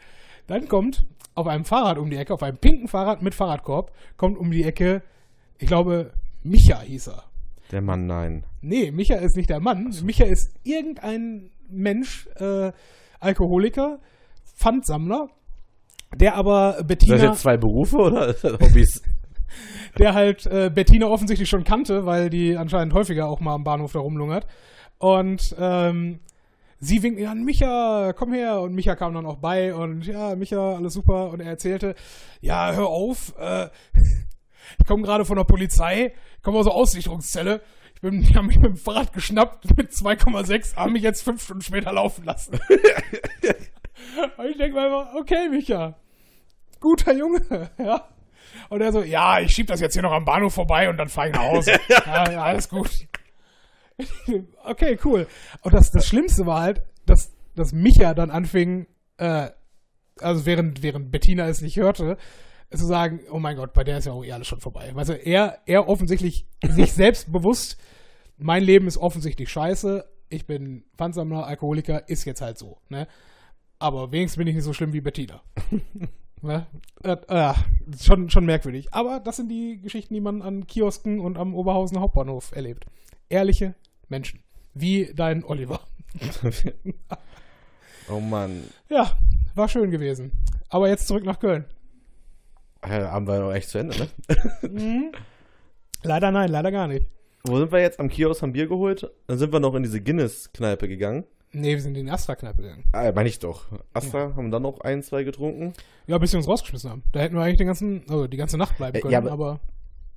[SPEAKER 1] Dann kommt auf einem Fahrrad um die Ecke, auf einem pinken Fahrrad mit Fahrradkorb, kommt um die Ecke, ich glaube, Micha hieß er.
[SPEAKER 2] Der Mann, nein.
[SPEAKER 1] Nee, Micha ist nicht der Mann. Micha ist irgendein Mensch, äh, Alkoholiker, Pfandsammler, der aber
[SPEAKER 2] Sind das
[SPEAKER 1] Bettina,
[SPEAKER 2] jetzt zwei Berufe oder Hobbys?
[SPEAKER 1] der halt äh, Bettina offensichtlich schon kannte, weil die anscheinend häufiger auch mal am Bahnhof da rumlungert. Und ähm, sie winkt an, Micha, komm her. Und Micha kam dann auch bei und ja, Micha, alles super. Und er erzählte, ja, hör auf, äh, ich komme gerade von der Polizei, komme aus der Aussicherungszelle. Ich bin, die haben mich mit dem Fahrrad geschnappt mit 2,6, haben mich jetzt fünf Stunden später laufen lassen. und ich denke mir einfach, okay, Micha, guter Junge, ja. Und er so, ja, ich schieb das jetzt hier noch am Bahnhof vorbei und dann fahre ich nach Hause. ja, ja, alles gut. okay, cool. Und das, das Schlimmste war halt, dass, dass Micha dann anfing, äh, also während, während Bettina es nicht hörte, zu sagen, oh mein Gott, bei der ist ja auch eh alles schon vorbei. Weißt du, er, er offensichtlich sich selbst bewusst, mein Leben ist offensichtlich scheiße, ich bin Pfandsammler, Alkoholiker, ist jetzt halt so, ne? Aber wenigstens bin ich nicht so schlimm wie Bettina. ne? äh, äh, schon, schon merkwürdig. Aber das sind die Geschichten, die man an Kiosken und am Oberhausen Hauptbahnhof erlebt. Ehrliche Menschen. Wie dein Oliver.
[SPEAKER 2] oh Mann.
[SPEAKER 1] Ja, war schön gewesen. Aber jetzt zurück nach Köln.
[SPEAKER 2] Ja, haben wir noch echt zu Ende, ne?
[SPEAKER 1] Mhm. Leider nein, leider gar nicht.
[SPEAKER 2] Wo sind wir jetzt? Am Kiosk haben Bier geholt. Dann sind wir noch in diese Guinness-Kneipe gegangen.
[SPEAKER 1] Nee, wir sind in die Astra-Kneipe gegangen.
[SPEAKER 2] Ah, meine ich doch. Astra haben dann noch ein, zwei getrunken.
[SPEAKER 1] Ja, bis sie uns rausgeschmissen haben. Da hätten wir eigentlich den ganzen, also die ganze Nacht bleiben
[SPEAKER 2] Äh,
[SPEAKER 1] können,
[SPEAKER 2] ja,
[SPEAKER 1] aber,
[SPEAKER 2] aber-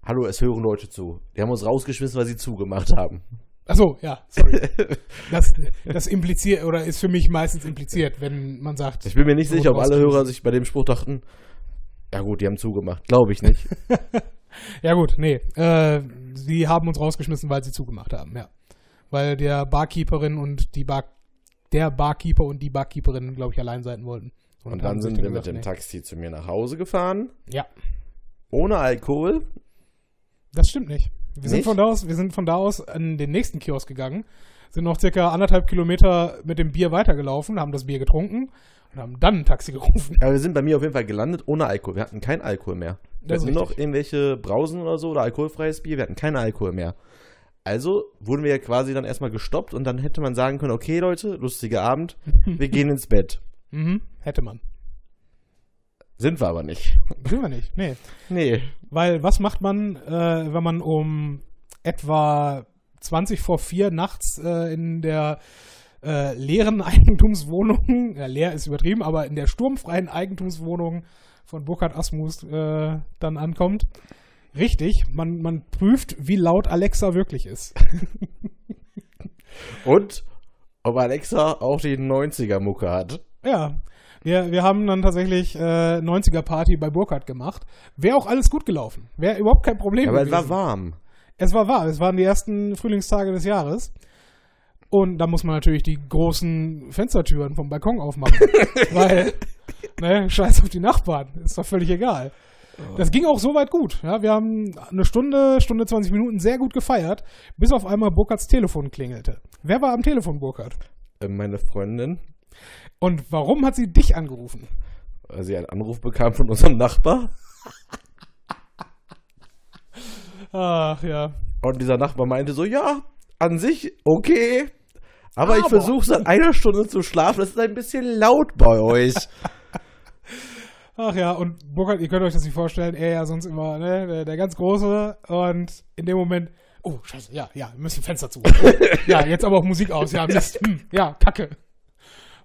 [SPEAKER 2] Hallo, es hören Leute zu. Die haben uns rausgeschmissen, weil sie zugemacht haben.
[SPEAKER 1] Achso, ja, sorry. Das, das impliziert, oder ist für mich meistens impliziert, wenn man sagt.
[SPEAKER 2] Ich bin mir nicht
[SPEAKER 1] so
[SPEAKER 2] sicher, ob alle. Hörer sich bei dem Spruch dachten, ja gut, die haben zugemacht. Glaube ich nicht.
[SPEAKER 1] Ja gut, nee. Äh, sie haben uns rausgeschmissen, weil sie zugemacht haben, ja. Weil der Barkeeperin und die Bar der Barkeeper und die Barkeeperin, glaube ich, allein sein wollten.
[SPEAKER 2] Und
[SPEAKER 1] haben
[SPEAKER 2] dann sind wir
[SPEAKER 1] gesagt,
[SPEAKER 2] mit dem
[SPEAKER 1] nee.
[SPEAKER 2] Taxi zu mir nach Hause gefahren.
[SPEAKER 1] Ja.
[SPEAKER 2] Ohne Alkohol.
[SPEAKER 1] Das stimmt nicht. Wir sind,
[SPEAKER 2] Nicht?
[SPEAKER 1] von da aus, wir sind von da aus an den nächsten Kiosk gegangen, sind noch circa anderthalb Kilometer mit dem Bier weitergelaufen, haben das Bier getrunken und haben dann ein Taxi gerufen.
[SPEAKER 2] Aber wir sind bei mir auf jeden Fall gelandet ohne Alkohol. Wir hatten keinen Alkohol mehr. Wir
[SPEAKER 1] Das
[SPEAKER 2] hatten nur noch irgendwelche Brausen oder so oder alkoholfreies Bier. Wir hatten keinen Alkohol mehr. Also wurden wir ja quasi dann erstmal gestoppt und dann hätte man sagen können, okay Leute, lustiger Abend, wir gehen ins Bett.
[SPEAKER 1] Mhm, hätte man.
[SPEAKER 2] Sind wir aber nicht.
[SPEAKER 1] Will man nicht, nee.
[SPEAKER 2] Nee.
[SPEAKER 1] Weil was macht man, äh, wenn man um etwa 20 vor 4 nachts äh, in der äh, leeren Eigentumswohnung, ja, leer ist übertrieben, aber in der sturmfreien Eigentumswohnung von Burkhard Asmus äh, dann ankommt? Richtig, man, man prüft, wie laut Alexa wirklich ist.
[SPEAKER 2] Und ob Alexa auch die 90er-Mucke hat.
[SPEAKER 1] Ja, wir, wir haben dann tatsächlich äh, 90er-Party bei Burkhard gemacht. Wäre auch alles gut gelaufen. Wäre überhaupt kein Problem
[SPEAKER 2] Aber es
[SPEAKER 1] gewesen.
[SPEAKER 2] war warm.
[SPEAKER 1] Es war wahr, es waren die ersten Frühlingstage des Jahres. Und da muss man natürlich die großen Fenstertüren vom Balkon aufmachen. weil, ne, scheiß auf die Nachbarn, ist doch völlig egal. Das ging auch soweit gut. Ja, wir haben eine Stunde, Stunde 20 Minuten sehr gut gefeiert, bis auf einmal Burkhards Telefon klingelte. Wer war am Telefon, Burkhard?
[SPEAKER 2] Äh, Meine Freundin,
[SPEAKER 1] Und warum hat sie dich angerufen?
[SPEAKER 2] weil sie einen Anruf bekam von unserem Nachbar.
[SPEAKER 1] Ach ja.
[SPEAKER 2] Und dieser Nachbar meinte so, ja, an sich okay. Aber, ich versuche seit einer Stunde zu schlafen. Es ist ein bisschen laut bei euch.
[SPEAKER 1] Ach ja, und Burkhard, ihr könnt euch das nicht vorstellen, er ja sonst immer, ne, der, der ganz Große und in dem Moment, oh, scheiße, ja, ja, wir müssen Fenster zu. Oh, ja, jetzt aber auch Musik aus, ja, Mist, hm, ja, Kacke.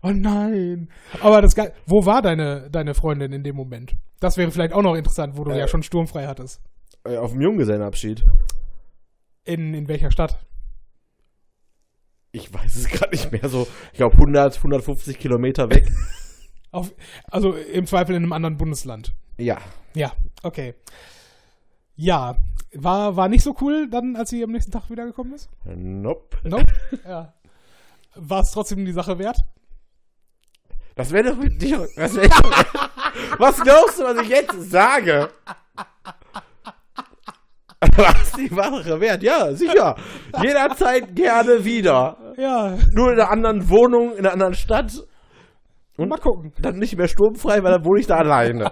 [SPEAKER 1] Oh nein. Aber das Ge wo war deine, deine Freundin in dem Moment? Das wäre vielleicht auch noch interessant, wo du
[SPEAKER 2] Äh.
[SPEAKER 1] ja schon sturmfrei hattest.
[SPEAKER 2] Äh, Auf dem Junggesellenabschied.
[SPEAKER 1] In, in welcher Stadt?
[SPEAKER 2] Ich weiß es gerade nicht mehr so. Ich glaube 100, 150 Kilometer weg.
[SPEAKER 1] Auf, also im Zweifel in einem anderen Bundesland.
[SPEAKER 2] ja.
[SPEAKER 1] Ja, okay. Ja, war, war nicht so cool dann, als sie am nächsten Tag wiedergekommen ist?
[SPEAKER 2] Nope.
[SPEAKER 1] Nope. ja. War es trotzdem die Sache wert?
[SPEAKER 2] Das wäre doch mit dir. Was, wär was glaubst du, was ich jetzt sage? Was die Sache wert? Ja, sicher. Jederzeit gerne wieder.
[SPEAKER 1] Ja,
[SPEAKER 2] Nur in einer anderen Wohnung, in einer anderen Stadt. Und
[SPEAKER 1] mal gucken.
[SPEAKER 2] dann nicht mehr sturmfrei, weil dann wohne ich da alleine.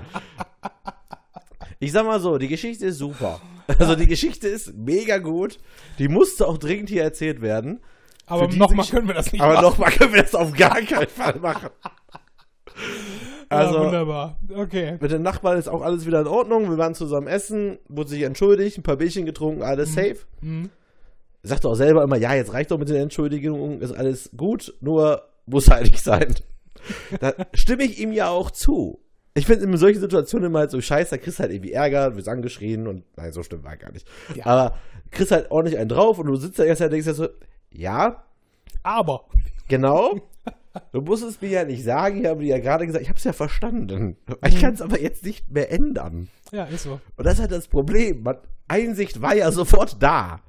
[SPEAKER 2] Ich sag mal so, die Geschichte ist super. Also die Geschichte ist mega gut. Die musste auch dringend hier erzählt werden.
[SPEAKER 1] Aber nochmal können wir das nicht
[SPEAKER 2] Aber
[SPEAKER 1] machen.
[SPEAKER 2] nochmal können wir das auf gar keinen Fall machen.
[SPEAKER 1] Ja,
[SPEAKER 2] Also
[SPEAKER 1] wunderbar. Okay.
[SPEAKER 2] mit den Nachbarn ist auch alles wieder in Ordnung. Wir waren zusammen essen, wurde sich entschuldigt, ein paar Bierchen getrunken, alles safe.
[SPEAKER 1] Mhm.
[SPEAKER 2] Sagt auch selber immer, ja, jetzt reicht doch mit den Entschuldigungen, ist alles gut, nur muss nicht sein. Da stimme ich ihm ja auch zu. Ich finde in solchen Situationen immer halt so scheiße, da kriegst du halt irgendwie Ärger, wirst angeschrien und nein, so stimmt war gar nicht.
[SPEAKER 1] Ja.
[SPEAKER 2] Aber kriegst halt ordentlich einen drauf und du sitzt da erst und denkst dir so, ja,
[SPEAKER 1] Aber.
[SPEAKER 2] genau. Du musst es mir ja nicht sagen, ich habe dir ja gerade gesagt, ich habe es ja verstanden. Ich kann es aber jetzt nicht mehr ändern.
[SPEAKER 1] Ja, ist so.
[SPEAKER 2] Und das ist halt das Problem. Man, Einsicht war ja sofort da.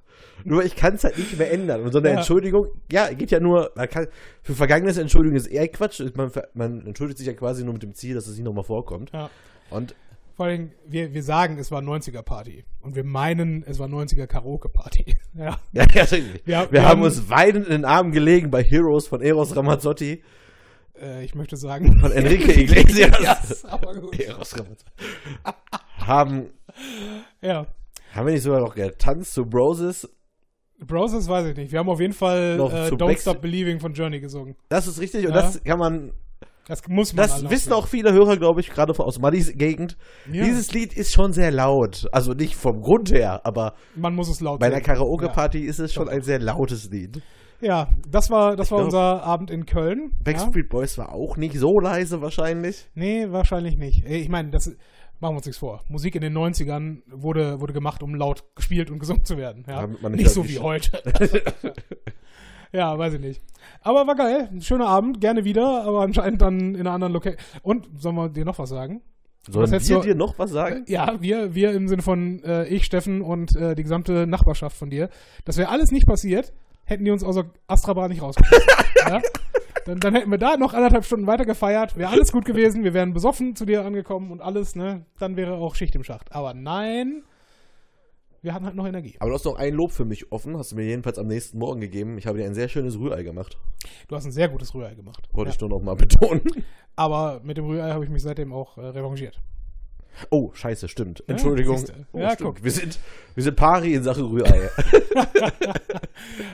[SPEAKER 2] Nur ich kann es halt nicht mehr ändern. Und so eine
[SPEAKER 1] Ja.
[SPEAKER 2] Entschuldigung, ja, geht ja nur, kann, für vergangenes Entschuldigung ist eher Quatsch. Man, man entschuldigt sich ja quasi nur mit dem Ziel, dass es nicht nochmal vorkommt.
[SPEAKER 1] Ja.
[SPEAKER 2] Und
[SPEAKER 1] Vor allem, wir, wir sagen, es war 90er-Party. Und wir meinen, es war 90er-Karaoke-Party. Ja.
[SPEAKER 2] ja, ja.
[SPEAKER 1] Wir-
[SPEAKER 2] wir, haben uns weinend in den Armen gelegen bei Heroes von Eros Ramazzotti,
[SPEAKER 1] Äh, ich möchte sagen.
[SPEAKER 2] von Enrique Iglesias.
[SPEAKER 1] yes, aber gut.
[SPEAKER 2] Eros Ramazzotti. haben,
[SPEAKER 1] Ja.
[SPEAKER 2] haben wir nicht sogar noch getanzt zu Broses?
[SPEAKER 1] Broses weiß ich nicht. Wir haben auf jeden Fall äh, Don't
[SPEAKER 2] Backst-
[SPEAKER 1] Stop Believing von Journey gesungen.
[SPEAKER 2] Das ist richtig und
[SPEAKER 1] Ja.
[SPEAKER 2] das kann man
[SPEAKER 1] Das muss man
[SPEAKER 2] Das wissen auch viele Hörer, glaube ich, gerade aus Maddys Gegend.
[SPEAKER 1] Ja.
[SPEAKER 2] Dieses Lied ist schon sehr laut. Also nicht vom Grund her, aber
[SPEAKER 1] Man muss es laut
[SPEAKER 2] bei einer
[SPEAKER 1] singen.
[SPEAKER 2] Karaoke-Party ist es schon ein sehr lautes Lied.
[SPEAKER 1] Ja, das war, das war
[SPEAKER 2] glaub-
[SPEAKER 1] unser Abend in Köln. Ja?
[SPEAKER 2] Backstreet Boys war auch nicht so leise wahrscheinlich.
[SPEAKER 1] Nee, wahrscheinlich nicht. Ich meine, das machen wir uns nichts vor. Musik in den 90ern wurde, wurde gemacht, um laut gespielt und gesungen zu werden. Ja? Nicht, so wie heute. ja, weiß ich nicht. Aber war geil. Ein schöner Abend, gerne wieder, aber anscheinend dann in einer anderen Location. Und sollen wir dir noch was sagen?
[SPEAKER 2] Sollen
[SPEAKER 1] hättest
[SPEAKER 2] wir
[SPEAKER 1] du-
[SPEAKER 2] dir noch was sagen?
[SPEAKER 1] Ja, wir, wir im Sinne von äh, ich, Steffen und äh, die gesamte Nachbarschaft von dir. Das wäre alles nicht passiert, hätten die uns außer Astrabahn nicht rausgeschmissen. ja? dann, dann hätten wir da noch anderthalb Stunden weiter gefeiert, wäre alles gut gewesen, wir wären besoffen zu dir angekommen und alles, ne? Dann wäre auch Schicht im Schacht. Aber nein, wir hatten halt noch Energie.
[SPEAKER 2] Aber du hast noch ein Lob für mich offen, hast du mir jedenfalls am nächsten Morgen gegeben. Ich habe dir ein sehr schönes Rührei gemacht.
[SPEAKER 1] Du hast ein sehr gutes Rührei gemacht.
[SPEAKER 2] Wollte
[SPEAKER 1] Ja.
[SPEAKER 2] ich nur noch mal betonen.
[SPEAKER 1] Aber mit dem Rührei habe ich mich seitdem auch äh, revanchiert.
[SPEAKER 2] Oh, scheiße, stimmt. Entschuldigung.
[SPEAKER 1] siehste.
[SPEAKER 2] oh,
[SPEAKER 1] Ja,
[SPEAKER 2] stimmt.
[SPEAKER 1] guck.
[SPEAKER 2] Wir sind, wir sind pari in Sachen Rührei.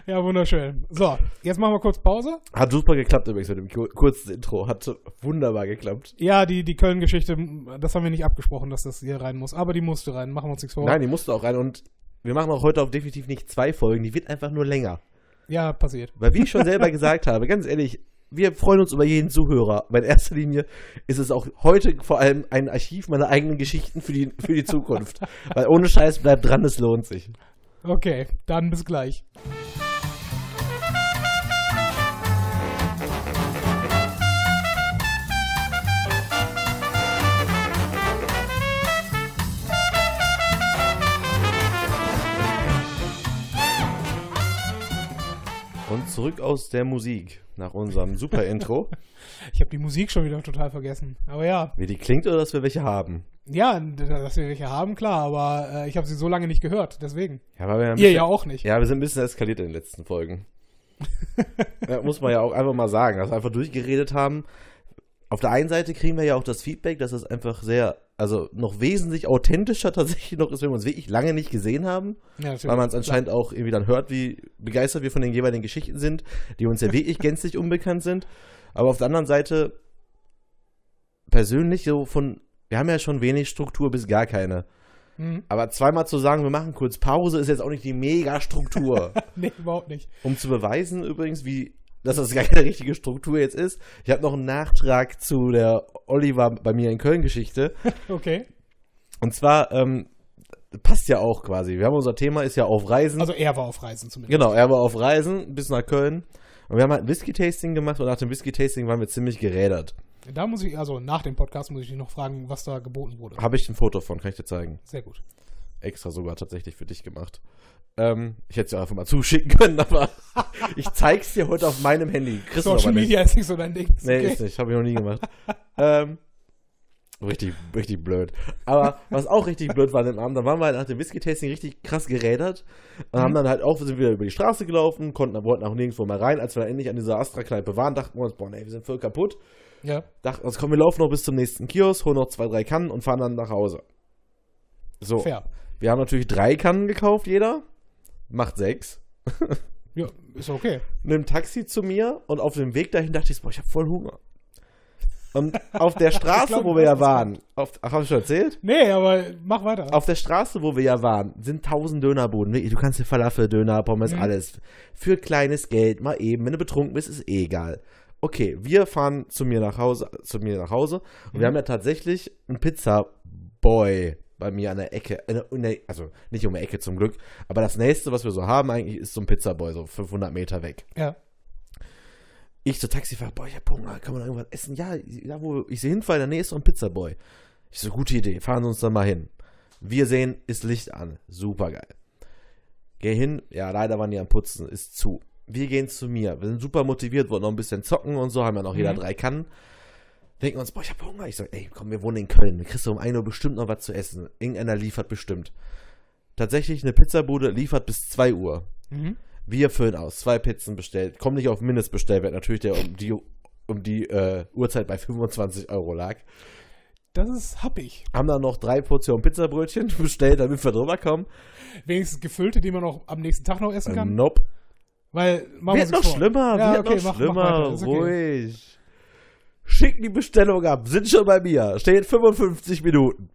[SPEAKER 1] Ja, wunderschön. So, jetzt machen wir kurz Pause.
[SPEAKER 2] Hat super geklappt übrigens mit dem kur- kurzen Intro. Hat wunderbar geklappt.
[SPEAKER 1] Ja, die, die Köln-Geschichte, das haben wir nicht abgesprochen, dass das hier rein muss. Aber die musste rein, machen wir uns nichts vor.
[SPEAKER 2] Nein, die musste auch rein. Und wir machen auch heute auch definitiv nicht zwei Folgen. Die wird einfach nur länger.
[SPEAKER 1] Ja, passiert.
[SPEAKER 2] Weil, wie ich schon selber gesagt habe, ganz ehrlich, wir freuen uns über jeden Zuhörer. Aber in erster Linie ist es auch heute vor allem ein Archiv meiner eigenen Geschichten für die, für die Zukunft. Weil ohne Scheiß bleibt dran, es lohnt sich.
[SPEAKER 1] Okay, dann bis gleich.
[SPEAKER 2] Zurück aus der Musik nach unserem super Intro.
[SPEAKER 1] Ich habe die Musik schon wieder total vergessen. Aber ja,
[SPEAKER 2] Wie die klingt oder dass wir welche haben.
[SPEAKER 1] ja, dass wir welche haben, klar, aber äh, ich habe sie so lange nicht gehört, deswegen.
[SPEAKER 2] Ja, weil wir
[SPEAKER 1] Ihr
[SPEAKER 2] bisschen-
[SPEAKER 1] ja auch nicht.
[SPEAKER 2] Ja, wir sind ein bisschen eskaliert in den letzten Folgen. ja, muss man ja auch einfach mal sagen, dass wir einfach durchgeredet haben. Auf der einen Seite kriegen wir ja auch das Feedback, dass es einfach sehr, also noch wesentlich authentischer tatsächlich noch ist, wenn wir uns wirklich lange nicht gesehen haben.
[SPEAKER 1] Ja.
[SPEAKER 2] Weil man es anscheinend auch irgendwie dann hört, wie begeistert wir von den jeweiligen Geschichten sind, die uns ja wirklich gänzlich unbekannt sind. Aber auf der anderen Seite, persönlich so von, wir haben ja schon wenig Struktur bis gar keine.
[SPEAKER 1] Mhm.
[SPEAKER 2] Aber zweimal zu sagen, wir machen kurz Pause, ist jetzt auch nicht die Mega-Struktur.
[SPEAKER 1] Nee, überhaupt nicht.
[SPEAKER 2] um zu beweisen übrigens, wie, dass das gar keine richtige Struktur jetzt ist. Ich habe noch einen Nachtrag zu der Oliver bei mir in Köln-Geschichte.
[SPEAKER 1] Okay.
[SPEAKER 2] Und zwar, ähm, passt ja auch quasi. Wir haben unser Thema ist ja auf Reisen.
[SPEAKER 1] Also er war auf Reisen zumindest.
[SPEAKER 2] Genau, er war auf Reisen bis nach Köln. Und wir haben halt ein Whisky-Tasting gemacht und nach dem Whisky-Tasting waren wir ziemlich gerädert.
[SPEAKER 1] Da muss ich, also nach dem Podcast muss ich dich noch fragen, was da geboten wurde.
[SPEAKER 2] Habe ich ein Foto von, kann ich dir zeigen.
[SPEAKER 1] Sehr gut.
[SPEAKER 2] Extra sogar tatsächlich für dich gemacht. Ähm, ich hätte es ja einfach mal zuschicken können, aber ich zeig's dir heute auf meinem Handy. Du
[SPEAKER 1] Social. Media ist nicht so dein Ding. Ist
[SPEAKER 2] Nee,
[SPEAKER 1] okay.
[SPEAKER 2] ist nicht. Habe ich noch nie gemacht. ähm, richtig, richtig blöd. Aber was auch richtig blöd war an dem Abend, da waren wir halt nach dem Whisky-Tasting richtig krass gerädert und haben dann halt auch, wir sind wieder über die Straße gelaufen, konnten, wollten auch nirgendwo mal rein. Als wir dann endlich an dieser Astra-Kneipe waren, dachten wir uns, boah, nee, wir sind voll kaputt.
[SPEAKER 1] Ja.
[SPEAKER 2] Dachten uns, komm, wir laufen noch bis zum nächsten Kiosk, holen noch zwei, drei Kannen und fahren dann nach Hause. So,
[SPEAKER 1] Fair.
[SPEAKER 2] wir haben natürlich drei Kannen gekauft, jeder. Macht sechs.
[SPEAKER 1] Ja, ist okay.
[SPEAKER 2] Nimm Taxi zu mir und auf dem Weg dahin dachte ich, boah, ich habe voll Hunger. Und auf der Straße,
[SPEAKER 1] glaub,
[SPEAKER 2] wo wir ja waren, auf, ach, hab ich schon erzählt?
[SPEAKER 1] Nee, aber mach weiter.
[SPEAKER 2] Auf der Straße, wo wir ja waren, sind tausend Dönerbuden. Wirklich, Du kannst dir Falafel, Döner, Pommes,
[SPEAKER 1] Mhm.
[SPEAKER 2] alles. Für kleines Geld, mal eben. Wenn du betrunken bist, ist eh egal. Okay, wir fahren zu mir nach Hause, zu mir nach Hause und
[SPEAKER 1] Mhm.
[SPEAKER 2] wir haben ja tatsächlich einen Pizzaboy bei mir an der Ecke, also nicht um die Ecke zum Glück, aber das nächste, was wir so haben eigentlich, ist so ein Pizzaboy, so 500 Meter weg.
[SPEAKER 1] ja.
[SPEAKER 2] Ich zur Taxifahrer, boah, ich hab Hunger, kann man da irgendwas essen? Ja, da wo ich sehe hinfallen, in der Nähe ist so ein Pizzaboy. Ich so, gute Idee, fahren Sie uns da mal hin. Wir sehen, ist Licht an, super geil. Geh hin, ja, leider waren die am Putzen, ist zu. Wir gehen zu mir, wir sind super motiviert, wollten noch ein bisschen zocken und so, haben ja noch jeder
[SPEAKER 1] Mhm.
[SPEAKER 2] drei Kannen. Denken uns, boah, ich hab Hunger. Ich sag, ey, komm, wir wohnen in Köln, wir kriegst du um 1 Uhr bestimmt noch was zu essen. Irgendeiner liefert bestimmt. Tatsächlich, eine Pizzabude liefert bis 2 Uhr.
[SPEAKER 1] Mhm.
[SPEAKER 2] Wir füllen aus, zwei Pizzen bestellt, kommen nicht auf Mindestbestellwert, natürlich der um die, um die äh, Uhrzeit bei 25 Euro lag.
[SPEAKER 1] Das ist happig.
[SPEAKER 2] Haben dann noch drei Portionen Pizzabrötchen bestellt, damit wir drüber kommen.
[SPEAKER 1] Wenigstens gefüllte, die man auch am nächsten Tag noch essen
[SPEAKER 2] Äh,
[SPEAKER 1] kann.
[SPEAKER 2] nope.
[SPEAKER 1] Weil, machen wir
[SPEAKER 2] noch
[SPEAKER 1] vor.
[SPEAKER 2] schlimmer,
[SPEAKER 1] Ja,
[SPEAKER 2] wird
[SPEAKER 1] okay,
[SPEAKER 2] noch
[SPEAKER 1] mach- mach
[SPEAKER 2] schlimmer,
[SPEAKER 1] ist okay.
[SPEAKER 2] Schicken die Bestellung ab, sind schon bei mir, steht 55 Minuten.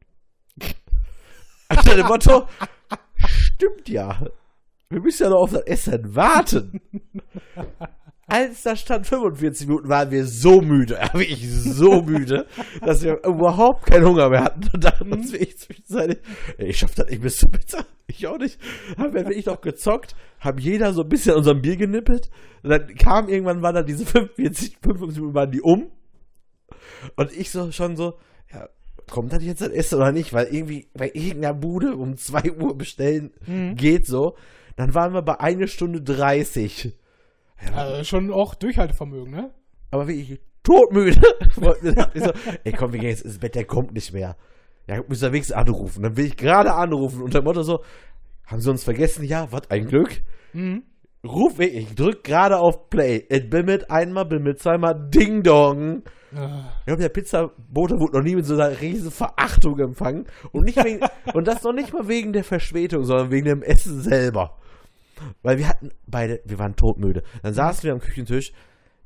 [SPEAKER 2] Unter dem Motto, stimmt ja. Wir müssen ja noch auf das Essen warten. Als da stand 45 Minuten, waren wir so müde, ja, wirklich so müde, dass wir überhaupt keinen Hunger mehr hatten und dachten uns wirklich zwischenzeitlich, ey, ich schaff das nicht bis zur Pizza. Ich auch nicht. Haben wir wirklich noch gezockt, haben jeder so ein bisschen unserem Bier genippelt und dann kam irgendwann, waren dann diese 45, 55 Minuten, waren die um und ich so schon so, ja, kommt das jetzt das Essen oder nicht? Weil irgendwie bei irgendeiner Bude um 2 Uhr bestellen
[SPEAKER 1] Mhm.
[SPEAKER 2] geht so. Dann waren wir bei 1 Stunde 30.
[SPEAKER 1] Also schon auch Durchhaltevermögen, ne?
[SPEAKER 2] Aber wirklich todmüde. Ich so, ey komm, wir gehen jetzt ins Bett, der kommt nicht mehr. Ja, müssen wir wenigstens anrufen. Dann will ich gerade anrufen unter dem Motto so, Haben sie uns vergessen? Ja, was ein Glück.
[SPEAKER 1] Mhm.
[SPEAKER 2] Ruf ich, ich drück gerade auf Play. Es bimmelt einmal, bimmelt zweimal, Ding Dong. Ich glaube, der Pizzabote wurde noch nie mit so einer riesen Verachtung empfangen. Und, nicht wegen, und das noch nicht mal wegen der Verspätung, sondern wegen dem Essen selber. Weil wir hatten beide, wir waren todmüde. Dann saßen wir am Küchentisch.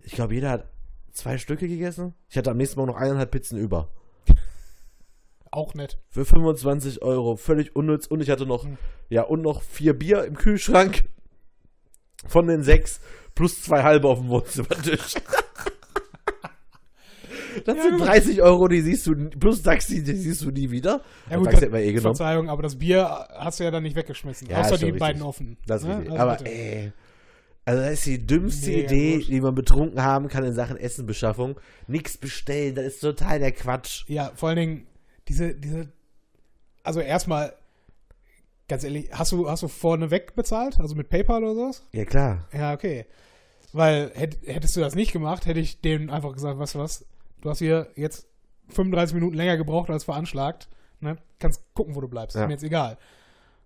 [SPEAKER 2] Ich glaube, jeder hat zwei Stücke gegessen. Ich hatte am nächsten Morgen noch eineinhalb Pizzen über.
[SPEAKER 1] auch nett.
[SPEAKER 2] Für 25 Euro. Völlig unnütz. Und ich hatte noch, ja, und noch vier Bier im Kühlschrank. Von den sechs. Plus zwei halbe auf dem Wohnzimmertisch. Das
[SPEAKER 1] Ja,
[SPEAKER 2] sind
[SPEAKER 1] gut.
[SPEAKER 2] 30 Euro, die siehst du, plus Taxi, die siehst du nie wieder.
[SPEAKER 1] Ja, gut, das,
[SPEAKER 2] hätten wir eh genommen.
[SPEAKER 1] Verzeihung, aber das Bier hast du ja dann nicht weggeschmissen.
[SPEAKER 2] Ja,
[SPEAKER 1] außer die
[SPEAKER 2] richtig.
[SPEAKER 1] beiden offen.
[SPEAKER 2] Das ist
[SPEAKER 1] Ne?
[SPEAKER 2] richtig.
[SPEAKER 1] Also
[SPEAKER 2] Aber
[SPEAKER 1] bitte.
[SPEAKER 2] ey, also das ist die dümmste
[SPEAKER 1] Mega
[SPEAKER 2] Idee,
[SPEAKER 1] gut.
[SPEAKER 2] die man betrunken haben kann in Sachen Essenbeschaffung. Nichts bestellen, das ist total der Quatsch.
[SPEAKER 1] Ja, vor allen Dingen, diese, diese, also erstmal, ganz ehrlich, hast du, hast du vorne weg bezahlt? Also mit PayPal oder sowas?
[SPEAKER 2] Ja, klar.
[SPEAKER 1] Ja, okay. Weil hätt, hättest du das nicht gemacht, hätte ich denen einfach gesagt, weißt du was, du hast hier jetzt 35 Minuten länger gebraucht als veranschlagt. Ne? Kannst gucken, wo du bleibst.
[SPEAKER 2] Ja.
[SPEAKER 1] Ist mir jetzt egal.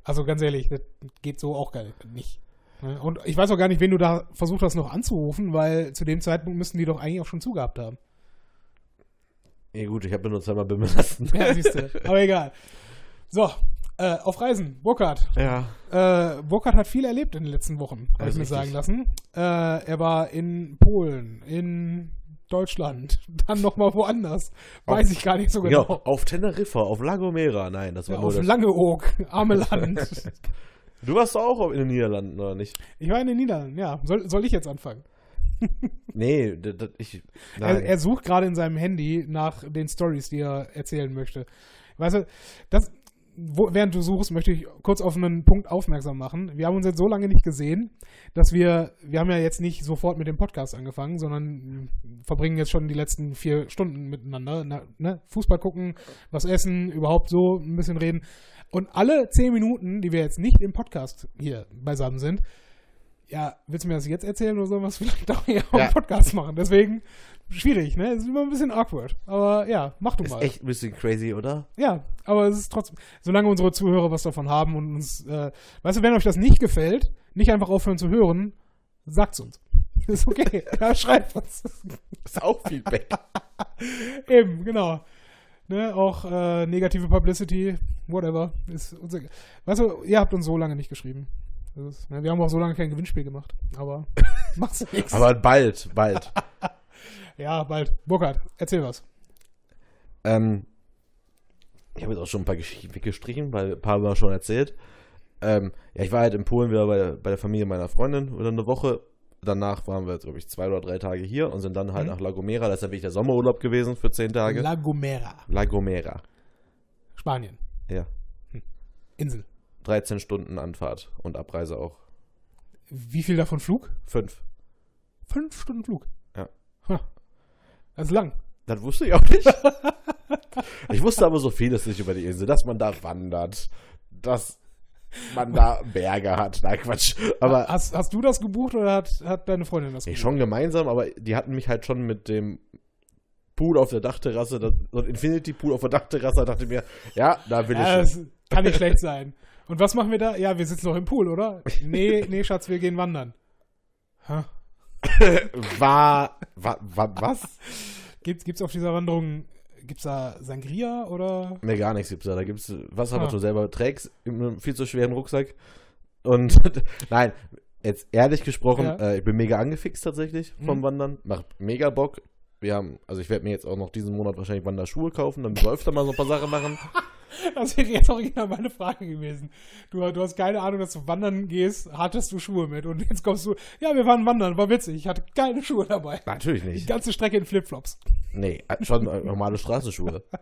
[SPEAKER 1] Also ganz ehrlich, das geht so auch gar nicht. Ne? Und ich weiß auch gar nicht, wen du da versucht hast noch anzurufen, weil zu dem Zeitpunkt müssten die doch eigentlich auch schon zugehabt haben.
[SPEAKER 2] Ja gut, ich habe nur zweimal lassen.
[SPEAKER 1] Ja, siehst du. Aber egal. So, äh, auf Reisen. Burkhard.
[SPEAKER 2] Ja.
[SPEAKER 1] Äh, Burkhard hat viel erlebt in den letzten Wochen, habe
[SPEAKER 2] Das
[SPEAKER 1] ich mir sagen lassen. Äh, er war in Polen, in Deutschland, dann nochmal woanders. Weiß ich gar nicht so genau.
[SPEAKER 2] Genau, auf Teneriffa, auf La Gomera. Nein, das war
[SPEAKER 1] Ja,
[SPEAKER 2] nur
[SPEAKER 1] auf
[SPEAKER 2] das.
[SPEAKER 1] Langeoog, arme Land.
[SPEAKER 2] Du warst doch auch in den Niederlanden, oder nicht?
[SPEAKER 1] ich war in den Niederlanden, ja. Soll, soll ich jetzt anfangen?
[SPEAKER 2] Nee, d- d- ich.
[SPEAKER 1] Er, er sucht gerade in seinem Handy nach den Stories, die er erzählen möchte. Weißt du, das, wo, während du suchst, möchte ich kurz auf einen Punkt aufmerksam machen. Wir haben uns jetzt so lange nicht gesehen, dass wir, wir haben ja jetzt nicht sofort mit dem Podcast angefangen, sondern verbringen jetzt schon die letzten vier Stunden miteinander. Na, ne? Fußball gucken, was essen, überhaupt so ein bisschen reden. Und alle zehn Minuten, die wir jetzt nicht im Podcast hier beisammen sind, ja, willst du mir das jetzt erzählen oder sollen wir es vielleicht auch hier
[SPEAKER 2] Ja.
[SPEAKER 1] im Podcast machen? Deswegen schwierig, ne? Es ist immer ein bisschen awkward. Aber ja, mach du
[SPEAKER 2] ist
[SPEAKER 1] mal.
[SPEAKER 2] echt ein bisschen crazy, oder?
[SPEAKER 1] Ja, aber es ist trotzdem, solange unsere Zuhörer was davon haben und uns, äh, weißt du, wenn euch das nicht gefällt, nicht einfach aufhören zu hören, sagt's uns. Ist okay. ja, schreibt uns.
[SPEAKER 2] Ist auch Feedback.
[SPEAKER 1] Eben, genau. Ne, auch äh, negative Publicity, whatever. Ist unser, weißt du, ihr habt uns so lange nicht geschrieben. Ist, ne, wir haben auch so lange kein Gewinnspiel gemacht. Aber macht's nichts.
[SPEAKER 2] Aber bald, bald.
[SPEAKER 1] Ja, bald. Burkhard, erzähl was.
[SPEAKER 2] Ähm, ich habe jetzt auch schon ein paar Geschichten weggestrichen, weil ein paar haben wir schon erzählt. Ähm, ja, ich war halt in Polen wieder bei, bei der Familie meiner Freundin wieder eine Woche. Danach waren wir, glaube ich, zwei oder drei Tage hier und sind dann halt
[SPEAKER 1] Mhm.
[SPEAKER 2] nach La Gomera. Das ist ja wirklich der Sommerurlaub gewesen für zehn Tage.
[SPEAKER 1] La Gomera,
[SPEAKER 2] La Gomera.
[SPEAKER 1] Spanien.
[SPEAKER 2] Ja.
[SPEAKER 1] Insel.
[SPEAKER 2] 13 Stunden Anfahrt und Abreise auch.
[SPEAKER 1] Wie viel davon Flug?
[SPEAKER 2] Fünf.
[SPEAKER 1] Fünf Stunden Flug.
[SPEAKER 2] Ja.
[SPEAKER 1] Ha. Das ist lang.
[SPEAKER 2] Das wusste ich auch nicht. ich wusste aber so vieles nicht über die Insel, dass man da wandert, dass man da Berge hat. Na Quatsch. Aber
[SPEAKER 1] hast, hast du das gebucht oder hat, hat deine Freundin das
[SPEAKER 2] Nee,
[SPEAKER 1] gebucht?
[SPEAKER 2] schon gemeinsam, aber die hatten mich halt schon mit dem Pool auf der Dachterrasse, das, so ein Infinity Pool auf der Dachterrasse, da dachte ich mir, ja, da will
[SPEAKER 1] Ja,
[SPEAKER 2] ich
[SPEAKER 1] das kann nicht schlecht sein. Und was machen wir da? Ja, wir sitzen noch im Pool, oder? Nee, nee, Schatz, wir gehen wandern. Ha.
[SPEAKER 2] War, war, war, was?
[SPEAKER 1] Gibt's, gibt's auf dieser Wanderung, gibt's da Sangria oder?
[SPEAKER 2] Ne, gar nichts gibt's da. Da gibt's Wasser, was
[SPEAKER 1] Ah.
[SPEAKER 2] du selber trägst, in einem viel zu schweren Rucksack. Und, nein, jetzt ehrlich gesprochen,
[SPEAKER 1] Ja.
[SPEAKER 2] äh, ich bin mega angefixt tatsächlich vom
[SPEAKER 1] Mhm.
[SPEAKER 2] Wandern. Macht mega Bock. Wir haben, also ich werde mir jetzt auch noch diesen Monat wahrscheinlich Wanderschuhe kaufen, damit wir öfter mal so ein paar Sachen machen.
[SPEAKER 1] Das wäre jetzt original meine Frage gewesen. Du, du hast keine Ahnung, dass du wandern gehst, hattest du Schuhe mit und jetzt kommst du, ja, wir waren wandern, war witzig, ich hatte keine Schuhe dabei.
[SPEAKER 2] Natürlich
[SPEAKER 1] Die
[SPEAKER 2] nicht.
[SPEAKER 1] ganze Strecke in Flipflops.
[SPEAKER 2] Nee, äh, schon äh, normale Straßenschuhe.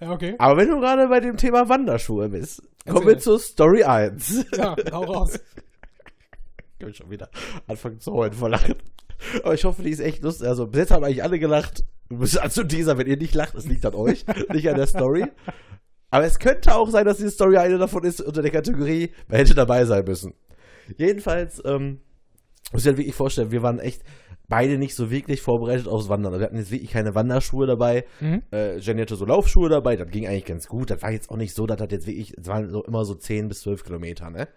[SPEAKER 1] Ja, okay.
[SPEAKER 2] Aber wenn du gerade bei dem Thema Wanderschuhe bist, kommen wir zu Story 1.
[SPEAKER 1] Ja, hau raus.
[SPEAKER 2] Ich kann schon wieder anfangen zu heulen vor Lachen. Aber ich hoffe, die ist echt lustig. Also, bis jetzt haben eigentlich alle gelacht. Du bist also dieser, wenn ihr nicht lacht, es liegt an euch, nicht an der Story. Aber es könnte auch sein, dass diese Story eine davon ist unter der Kategorie, man hätte dabei sein müssen. Jedenfalls, ähm, muss ich halt wirklich vorstellen, wir waren echt beide nicht so wirklich vorbereitet aufs Wandern. Wir hatten jetzt wirklich keine Wanderschuhe dabei.
[SPEAKER 1] Mhm.
[SPEAKER 2] Äh, Jenny hatte so Laufschuhe dabei, das ging eigentlich ganz gut. Das war jetzt auch nicht so, dass das jetzt wirklich, es waren so immer so 10 bis 12 Kilometer, ne?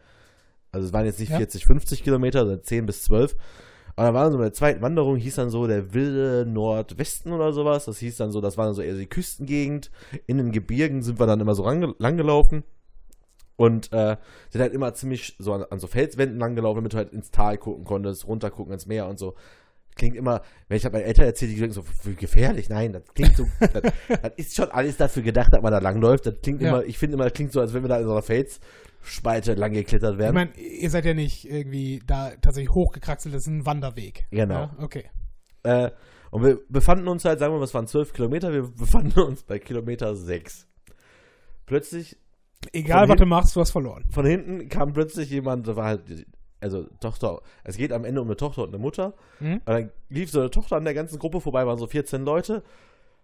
[SPEAKER 2] Also es waren jetzt nicht
[SPEAKER 1] Ja.
[SPEAKER 2] 40, 50 Kilometer, sondern 10 bis 12. Und dann waren so bei der zweiten Wanderung, hieß dann so der wilde Nordwesten oder sowas. Das hieß dann so, das war dann so eher die Küstengegend. In den Gebirgen sind wir dann immer so langgelaufen. Und äh, sind halt immer ziemlich so an, an so Felswänden langgelaufen, damit du halt ins Tal gucken konntest, runter gucken ins Meer und so. Klingt immer, wenn ich das meinen Eltern erzähle, die denken so, wie gefährlich. Nein, das klingt so, das, das ist schon alles dafür gedacht, dass man da langläuft. Das klingt
[SPEAKER 1] Ja.
[SPEAKER 2] immer, ich finde immer, das klingt so, als wenn wir da in so einer Felsspalte lang geklettert
[SPEAKER 1] Ich
[SPEAKER 2] werden.
[SPEAKER 1] meine, ihr seid ja nicht irgendwie da tatsächlich hochgekraxelt, das ist ein Wanderweg.
[SPEAKER 2] Genau.
[SPEAKER 1] Ja, okay.
[SPEAKER 2] Äh, und wir befanden uns halt, sagen wir mal, es waren 12 Kilometer, wir befanden uns bei Kilometer 6. Plötzlich,
[SPEAKER 1] Egal, was du machst, du hast verloren.
[SPEAKER 2] von hinten kam plötzlich jemand, da war halt, also Tochter, es geht am Ende um eine Tochter und eine Mutter.
[SPEAKER 1] Mhm.
[SPEAKER 2] Und dann lief so eine Tochter an der ganzen Gruppe vorbei, waren so 14 Leute.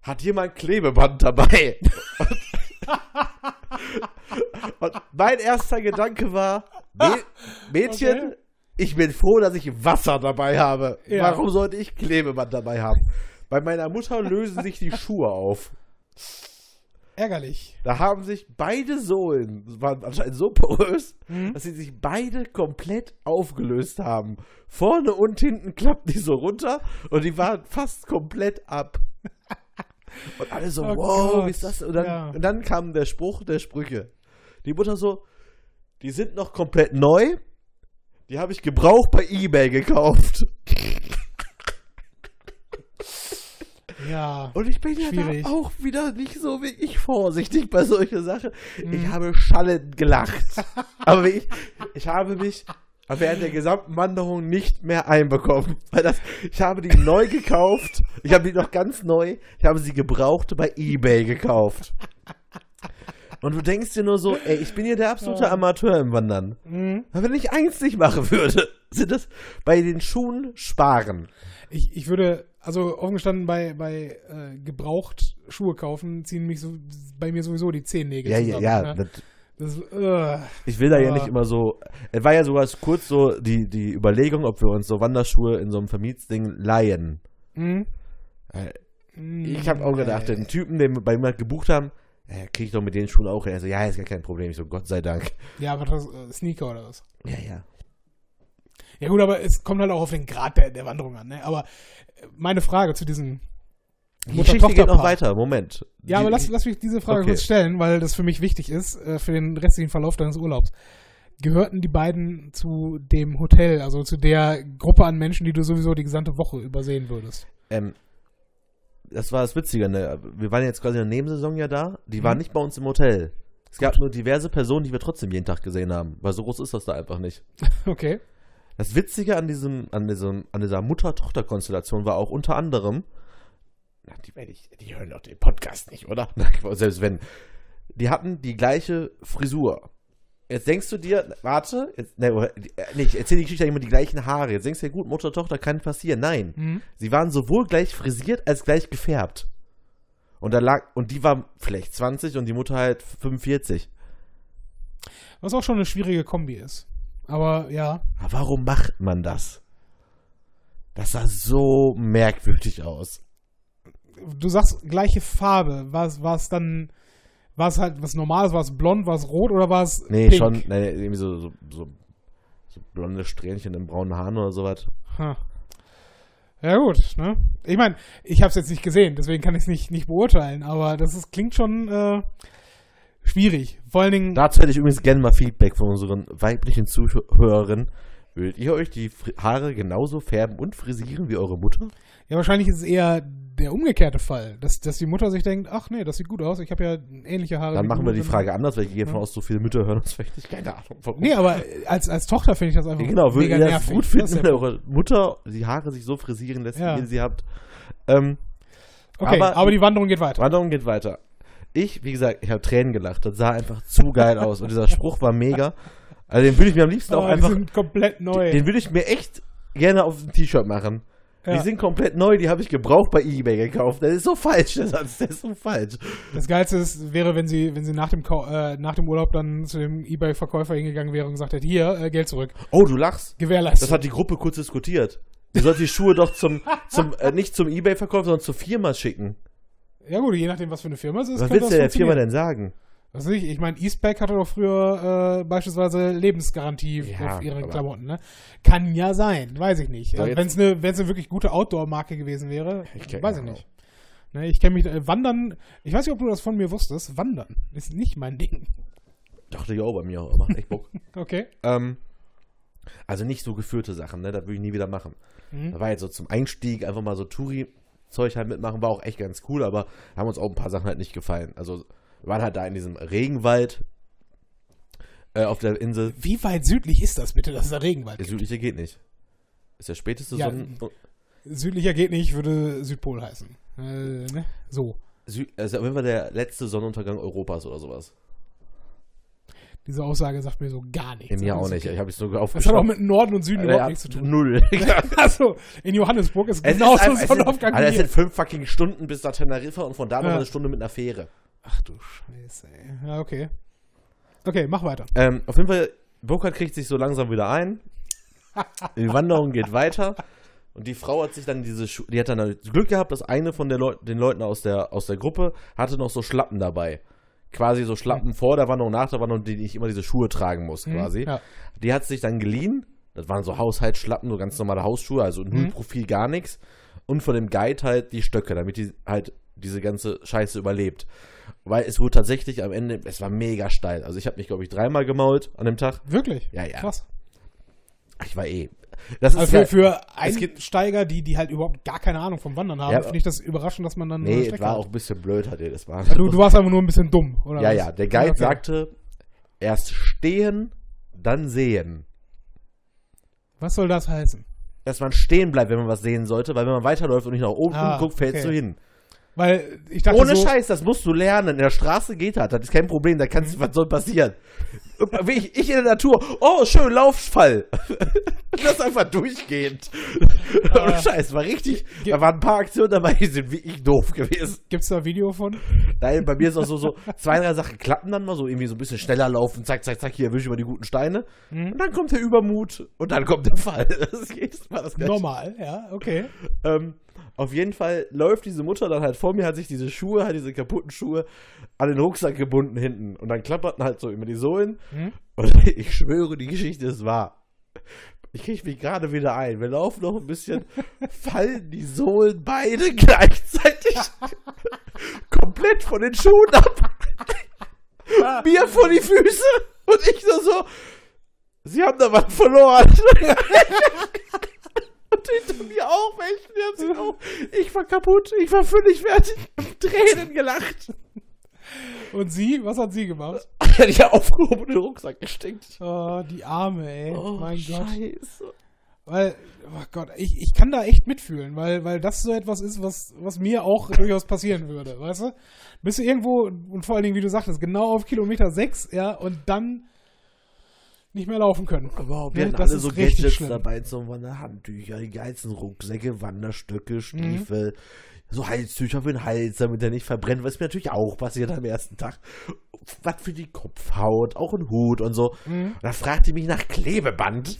[SPEAKER 2] Hat jemand Klebeband dabei? und mein erster Gedanke war, Mä- Mädchen,
[SPEAKER 1] Okay.
[SPEAKER 2] ich bin froh, dass ich Wasser dabei habe.
[SPEAKER 1] Ja.
[SPEAKER 2] Warum sollte ich Klebeband dabei haben? Bei meiner Mutter lösen sich die Schuhe auf.
[SPEAKER 1] Ärgerlich.
[SPEAKER 2] Da haben sich beide Sohlen, waren anscheinend so porös,
[SPEAKER 1] Mhm.
[SPEAKER 2] dass sie sich beide komplett aufgelöst haben. Vorne und hinten klappten die so runter und die waren fast komplett ab. Und alle so,
[SPEAKER 1] Oh
[SPEAKER 2] wow,
[SPEAKER 1] Gott,
[SPEAKER 2] wie ist das? Und dann,
[SPEAKER 1] ja.
[SPEAKER 2] und dann kam der Spruch der Sprüche. Die Mutter so, die sind noch komplett neu. Die habe ich gebraucht bei Ebay gekauft.
[SPEAKER 1] Ja.
[SPEAKER 2] Und ich bin ja
[SPEAKER 1] Schwierig.
[SPEAKER 2] da auch wieder nicht so wirklich vorsichtig bei solchen Sachen.
[SPEAKER 1] Mhm.
[SPEAKER 2] Ich habe schallend gelacht. Aber ich, ich habe mich während der gesamten Wanderung nicht mehr einbekommen. Weil das, ich habe die neu gekauft. Ich habe die noch ganz neu. Ich habe sie gebraucht bei Ebay gekauft. Und du denkst dir nur so, ey, ich bin hier der absolute
[SPEAKER 1] Ja.
[SPEAKER 2] Amateur im Wandern.
[SPEAKER 1] Mhm.
[SPEAKER 2] Aber wenn ich eins nicht machen würde, sind das bei den Schuhen sparen.
[SPEAKER 1] Ich, ich würde, also offen gestanden, bei, bei äh, gebraucht Schuhe kaufen, ziehen mich so bei mir sowieso die Zehennägel
[SPEAKER 2] Ja, ja,
[SPEAKER 1] zusammen.
[SPEAKER 2] ja.
[SPEAKER 1] ne?
[SPEAKER 2] Das,
[SPEAKER 1] äh,
[SPEAKER 2] Ich will da ja nicht immer so. Es war ja sogar kurz so die, die Überlegung, ob wir uns so Wanderschuhe in so einem Vermietsding leihen.
[SPEAKER 1] mh.
[SPEAKER 2] Äh,
[SPEAKER 1] Mh,
[SPEAKER 2] Ich habe auch gedacht, den Typen, den wir bei mir gebucht haben, äh, krieg ich doch mit den Schuhen auch. Er so, ja, ist gar kein Problem. Ich so, Gott sei Dank.
[SPEAKER 1] Ja, aber das äh, Sneaker oder was?
[SPEAKER 2] Ja, ja.
[SPEAKER 1] Ja gut, aber es kommt halt auch auf den Grad der, der Wanderung an. Ne? Aber meine Frage zu diesem
[SPEAKER 2] Die Geschichte geht noch weiter. Moment.
[SPEAKER 1] Ja,
[SPEAKER 2] Die-
[SPEAKER 1] aber lass, lass mich diese Frage
[SPEAKER 2] Okay.
[SPEAKER 1] kurz stellen, weil das für mich wichtig ist, äh, für den restlichen Verlauf deines Urlaubs. Gehörten die beiden zu dem Hotel, also zu der Gruppe an Menschen, die du sowieso die gesamte Woche übersehen würdest?
[SPEAKER 2] Ähm, das war das Witzige, ne? Wir waren jetzt quasi in der Nebensaison ja da. Die waren
[SPEAKER 1] Mhm.
[SPEAKER 2] nicht bei uns im Hotel. Es gab nur diverse Personen, die wir trotzdem jeden Tag gesehen haben. Weil so groß ist das da einfach nicht.
[SPEAKER 1] Okay.
[SPEAKER 2] Das Witzige an diesem, an diesem, an dieser Mutter-Tochter-Konstellation war auch unter anderem, na, die, ich, die hören doch den Podcast nicht, oder? Selbst wenn. Die hatten die gleiche Frisur. Jetzt denkst du dir, warte, jetzt, ne, die- äh, nee, ich erzähle die Geschichte immer die gleichen Haare. Jetzt denkst du dir, gut, Mutter, Tochter kann passieren. Nein.
[SPEAKER 1] Mhm.
[SPEAKER 2] Sie waren sowohl gleich frisiert als gleich gefärbt. Und da lag, und die war vielleicht 20 und die Mutter halt 45.
[SPEAKER 1] Was auch schon eine schwierige Kombi ist. Aber ja.
[SPEAKER 2] Warum macht man das? Das sah so merkwürdig aus.
[SPEAKER 1] Du sagst gleiche Farbe. War es dann, war es halt was Normales, war es blond, war es rot oder war es
[SPEAKER 2] Nee,
[SPEAKER 1] pink?
[SPEAKER 2] schon, nee, irgendwie so, so, so, so blonde Strähnchen im braunen Haaren oder sowas.
[SPEAKER 1] Ha. Ja gut, ne? Ich meine, ich habe es jetzt nicht gesehen, deswegen kann ich es nicht, nicht beurteilen, aber das ist, klingt schon äh, schwierig. Vor allen Dingen,
[SPEAKER 2] Dazu hätte ich übrigens gerne mal Feedback von unseren weiblichen Zuhörerinnen. Würdet ihr euch die Haare genauso färben und frisieren wie eure Mutter?
[SPEAKER 1] ja wahrscheinlich ist es eher der umgekehrte Fall, dass, dass die Mutter sich denkt, ach nee, das sieht gut aus, ich habe ja ähnliche Haare.
[SPEAKER 2] Dann machen wir die Frage anders, weil ich gehe davon aus, so viele Mütter hören uns vielleicht nicht. Keine Ahnung. Warum.
[SPEAKER 1] Nee, aber als, als Tochter finde ich das einfach
[SPEAKER 2] Ja, genau,
[SPEAKER 1] mega
[SPEAKER 2] ihr das
[SPEAKER 1] nervig.
[SPEAKER 2] gut finden, wenn
[SPEAKER 1] ja-
[SPEAKER 2] eure Mutter die Haare sich so frisieren lässt,
[SPEAKER 1] Ja.
[SPEAKER 2] wie ihr sie habt? Ähm,
[SPEAKER 1] Okay,
[SPEAKER 2] aber-
[SPEAKER 1] aber, die Wanderung geht weiter.
[SPEAKER 2] Wanderung geht weiter. Ich, wie gesagt, ich habe Tränen gelacht. Das sah einfach zu geil aus. Und dieser Spruch war mega. Also den würde ich mir am liebsten auch
[SPEAKER 1] Oh, die
[SPEAKER 2] einfach,
[SPEAKER 1] sind komplett neu.
[SPEAKER 2] den würde ich mir echt gerne auf ein T-Shirt machen.
[SPEAKER 1] Ja.
[SPEAKER 2] Die sind komplett neu, die habe ich gebraucht bei Ebay gekauft. Das ist so falsch, der Satz, der ist so falsch.
[SPEAKER 1] Das Geilste ist, wäre, wenn sie, wenn sie nach dem, Kau- äh, nach dem Urlaub dann zu dem Ebay-Verkäufer hingegangen wäre und gesagt hätte, hier, äh, Geld zurück.
[SPEAKER 2] Oh, du lachst.
[SPEAKER 1] Gewährleistet.
[SPEAKER 2] Das hat die Gruppe kurz diskutiert. Du sollst die Schuhe doch zum, zum äh, nicht zum Ebay-Verkauf, sondern zur Firma schicken.
[SPEAKER 1] Ja gut, je nachdem, was für eine Firma es ist.
[SPEAKER 2] Was willst du
[SPEAKER 1] das
[SPEAKER 2] der Firma denn sagen?
[SPEAKER 1] Was ich, ich meine, Eastpak hatte doch früher äh, beispielsweise Lebensgarantie
[SPEAKER 2] Ja,
[SPEAKER 1] auf ihre
[SPEAKER 2] aber-
[SPEAKER 1] Klamotten, ne? Kann ja sein, weiß ich nicht.
[SPEAKER 2] So,
[SPEAKER 1] Also, Wenn es eine wenn's eine wirklich gute Outdoor-Marke gewesen wäre,
[SPEAKER 2] Ich
[SPEAKER 1] weiß ich nicht. Ne, ich kenne mich, äh, Wandern, ich weiß nicht, ob du das von mir wusstest, Wandern ist nicht mein Ding.
[SPEAKER 2] Dachte ich auch bei mir, macht echt Bock.
[SPEAKER 1] Okay.
[SPEAKER 2] ähm, also nicht so geführte Sachen, ne? Das würde ich nie wieder machen.
[SPEAKER 1] Mhm.
[SPEAKER 2] Da war jetzt so zum Einstieg einfach mal so Touri-Zeug halt mitmachen, war auch echt ganz cool, aber haben uns auch ein paar Sachen halt nicht gefallen. Also waren halt da in diesem Regenwald äh, auf der Insel.
[SPEAKER 1] Wie weit südlich ist das bitte, dass es da Regenwald
[SPEAKER 2] Der
[SPEAKER 1] gibt?
[SPEAKER 2] südliche geht nicht. Ist der späteste
[SPEAKER 1] Ja.
[SPEAKER 2] Sonnen...
[SPEAKER 1] Südlicher geht nicht, würde Südpol heißen. Äh, ne? So.
[SPEAKER 2] Sü also auf jeden Fall der letzte Sonnenuntergang Europas oder sowas.
[SPEAKER 1] Diese Aussage sagt mir so gar nichts.
[SPEAKER 2] Mir auch nicht.
[SPEAKER 1] okay.
[SPEAKER 2] Ich habe es sogar
[SPEAKER 1] Das hat auch
[SPEAKER 2] aufgeschrieben.
[SPEAKER 1] mit Norden und Süden
[SPEAKER 2] Äh,
[SPEAKER 1] überhaupt
[SPEAKER 2] ja,
[SPEAKER 1] nichts zu tun.
[SPEAKER 2] Null.
[SPEAKER 1] Also, in Johannesburg ist
[SPEAKER 2] Es
[SPEAKER 1] genauso
[SPEAKER 2] ist einfach,
[SPEAKER 1] ein Sonnenaufgang
[SPEAKER 2] Alter, es sind fünf fucking Stunden bis nach Teneriffa und von da noch
[SPEAKER 1] Ja.
[SPEAKER 2] eine Stunde mit einer Fähre.
[SPEAKER 1] Ach du Scheiße, ey. Ja, okay. Okay, mach weiter.
[SPEAKER 2] Ähm, auf jeden Fall, Burkhardt kriegt sich so langsam wieder ein. Die Wanderung geht weiter. Und die Frau hat sich dann diese Schuhe, die hat dann halt Glück gehabt, dass eine von Leu den Leuten aus der, aus der Gruppe hatte noch so Schlappen dabei. Quasi so Schlappen vor der Wanderung, nach der Wanderung, die ich immer diese Schuhe tragen muss, quasi.
[SPEAKER 1] Ja.
[SPEAKER 2] Die hat sich dann geliehen. Das waren so Haushaltsschlappen, so ganz normale Hausschuhe, also null Profil, gar nichts. Und von dem Guide halt die Stöcke, damit die halt diese ganze Scheiße überlebt. Weil es wurde tatsächlich am Ende, es war mega steil. Also ich habe mich, glaube ich, dreimal gemault an dem Tag.
[SPEAKER 1] Wirklich?
[SPEAKER 2] Ja, ja.
[SPEAKER 1] Krass.
[SPEAKER 2] Ich war eh. Das ist
[SPEAKER 1] Also für,
[SPEAKER 2] ja,
[SPEAKER 1] für Einsteiger, die, die halt überhaupt gar keine Ahnung vom Wandern haben,
[SPEAKER 2] Ja,
[SPEAKER 1] finde ich das überraschend, dass man dann
[SPEAKER 2] Nee, es war
[SPEAKER 1] hat.
[SPEAKER 2] auch ein bisschen blöd halt jedes Mal.
[SPEAKER 1] Du, du warst einfach nur ein bisschen dumm, oder?
[SPEAKER 2] ja,
[SPEAKER 1] was?
[SPEAKER 2] ja. Der Guide
[SPEAKER 1] Okay.
[SPEAKER 2] sagte, erst stehen, dann sehen.
[SPEAKER 1] Was soll das heißen?
[SPEAKER 2] Dass man stehen bleibt, wenn man was sehen sollte, weil wenn man weiterläuft und nicht nach oben
[SPEAKER 1] Ah,
[SPEAKER 2] guckt, fällst
[SPEAKER 1] okay.
[SPEAKER 2] du hin.
[SPEAKER 1] Weil ich dachte
[SPEAKER 2] Ohne
[SPEAKER 1] so,
[SPEAKER 2] Scheiß, das musst du lernen. In der Straße geht das. Das ist kein Problem. Da
[SPEAKER 1] Mhm.
[SPEAKER 2] kannst, was soll passieren? Ich, ich in der Natur. Oh, schön, Lauffall. Das ist einfach durchgehend. Ohne Scheiß, war richtig. Da waren ein paar Aktionen dabei, die sind wirklich doof gewesen.
[SPEAKER 1] gibt's da ein Video von?
[SPEAKER 2] Nein, bei mir ist auch so, so zwei, drei Sachen klappen dann mal, so irgendwie so ein bisschen schneller laufen, zack, zack, zack, hier erwische ich mal die guten Steine.
[SPEAKER 1] Mhm.
[SPEAKER 2] Und dann kommt der Übermut und dann kommt der Fall. Das ist jedes Mal das Gleiche.
[SPEAKER 1] Normal, ja, okay.
[SPEAKER 2] Ähm, auf jeden Fall läuft diese Mutter dann halt vor mir, hat sich diese Schuhe, halt diese kaputten Schuhe an den Rucksack gebunden hinten. Und dann klapperten halt so immer die Sohlen.
[SPEAKER 1] Mhm.
[SPEAKER 2] Und ich schwöre, die Geschichte ist wahr. Ich kriege mich gerade wieder ein. Wir laufen noch ein bisschen, fallen die Sohlen beide gleichzeitig komplett von den Schuhen ab. Mir vor die Füße. Und ich nur so, sie haben da was verloren. Und hinter mir auch welche, die haben sich auch, ich war kaputt, ich war völlig fertig, Tränen gelacht.
[SPEAKER 1] Und sie, was hat sie gemacht?
[SPEAKER 2] Hätte ich ja aufgehoben und den Rucksack gesteckt.
[SPEAKER 1] Oh, die Arme, ey.
[SPEAKER 2] Oh,
[SPEAKER 1] mein Gott.
[SPEAKER 2] Scheiße.
[SPEAKER 1] Weil, oh Gott, ich, ich kann da echt mitfühlen, weil, weil das so etwas ist, was, was mir auch durchaus passieren würde, weißt du? Bist du irgendwo, und vor allen Dingen, wie du sagtest, genau auf Kilometer 6, ja, und dann nicht mehr laufen können.
[SPEAKER 2] Überhaupt,
[SPEAKER 1] Ja,
[SPEAKER 2] wir hatten alle so Gadgets
[SPEAKER 1] schlimm.
[SPEAKER 2] dabei, zum Wandern, Handtücher, die geilsten Rucksäcke, Wanderstöcke, Stiefel, so Halstücher für den Hals, damit er nicht verbrennt, was mir natürlich auch passiert am ersten Tag. Was für die Kopfhaut, auch ein Hut und so. Und da fragte ich mich nach Klebeband.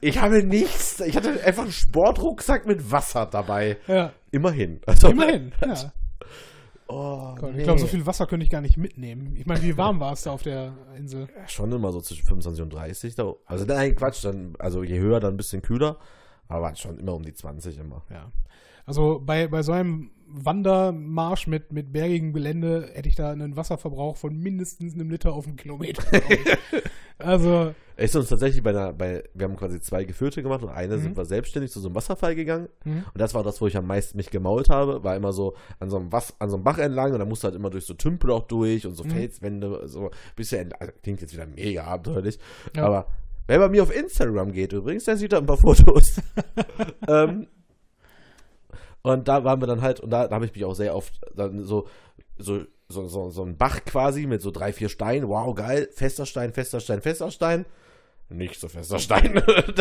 [SPEAKER 2] ich habe nichts, ich hatte einfach einen Sportrucksack mit Wasser dabei.
[SPEAKER 1] Ja,
[SPEAKER 2] Immerhin. Also,
[SPEAKER 1] immerhin, ja.
[SPEAKER 2] Oh,
[SPEAKER 1] Gott,
[SPEAKER 2] nee.
[SPEAKER 1] Ich glaube, so viel Wasser könnte ich gar nicht mitnehmen. Ich meine, wie warm war es da auf der Insel?
[SPEAKER 2] Ja, schon immer so zwischen 25 und 30. Da. Also nein, Quatsch, dann, also je höher, dann ein bisschen kühler. Aber schon immer um die 20 immer.
[SPEAKER 1] Ja. Also bei, bei so einem Wandermarsch mit, mit bergigem Gelände hätte ich da einen Wasserverbrauch von mindestens einem Liter auf einen Kilometer. also,
[SPEAKER 2] ist uns tatsächlich bei einer, bei, wir haben quasi zwei Geführte gemacht und eine sind wir selbstständig zu so einem Wasserfall gegangen.
[SPEAKER 1] Mhm.
[SPEAKER 2] Und das war das, wo ich am meisten mich gemault habe. War immer so an so einem, Was, an so einem Bach entlang und da musst du halt immer durch so Tümpel auch durch und so Felswände, so ein bisschen, also, klingt jetzt wieder mega abenteuerlich.
[SPEAKER 1] Ja.
[SPEAKER 2] Aber wer bei mir auf Instagram geht übrigens, der sieht da ein paar Fotos. ähm, und da waren wir dann halt, und da, da habe ich mich auch sehr oft dann so, so, so, so, so ein Bach quasi mit so drei, vier Steinen. Wow, geil. Fester Stein, fester Stein, fester Stein. Nicht so fester Stein. und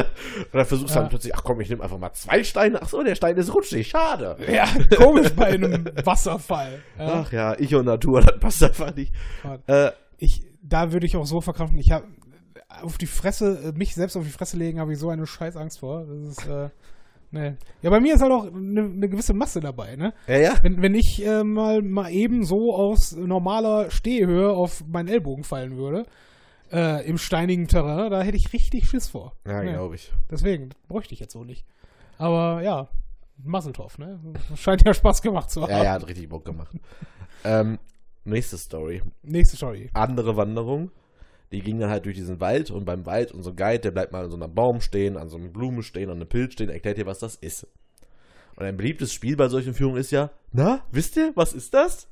[SPEAKER 2] dann versuchst du
[SPEAKER 1] Ja.
[SPEAKER 2] dann plötzlich, ach komm, ich nehme einfach mal zwei Steine. Ach so, der Stein ist rutschig, schade.
[SPEAKER 1] ja, komisch bei einem Wasserfall. Ja.
[SPEAKER 2] Ach ja, ich und Natur, das passt einfach nicht. Äh,
[SPEAKER 1] Ich, da würde ich auch so verkrampfen. Ich habe auf die Fresse, mich selbst auf die Fresse legen, habe ich so eine Scheißangst vor. Das ist, äh, Nee. Ja, bei mir ist halt auch eine ne gewisse Masse dabei, ne?
[SPEAKER 2] Ja, ja.
[SPEAKER 1] Wenn, wenn ich äh, mal, mal eben so aus normaler Stehhöhe auf meinen Ellbogen fallen würde, äh, im steinigen Terrain, da hätte ich richtig Schiss vor.
[SPEAKER 2] Ja,
[SPEAKER 1] Nee.
[SPEAKER 2] glaube ich.
[SPEAKER 1] Deswegen, bräuchte ich jetzt so nicht. Aber ja, Masseltoff, ne? Scheint ja Spaß gemacht zu haben.
[SPEAKER 2] Ja, ja, hat richtig Bock gemacht. ähm, nächste Story.
[SPEAKER 1] Nächste Story.
[SPEAKER 2] Andere Wanderung. Die ging dann halt durch diesen Wald und beim Wald, unser Guide, der bleibt mal an so einem Baum stehen, an so einer Blume stehen, an einem Pilz stehen, erklärt dir, was das ist. Und ein beliebtes Spiel bei solchen Führungen ist ja, na, wisst ihr, was ist das?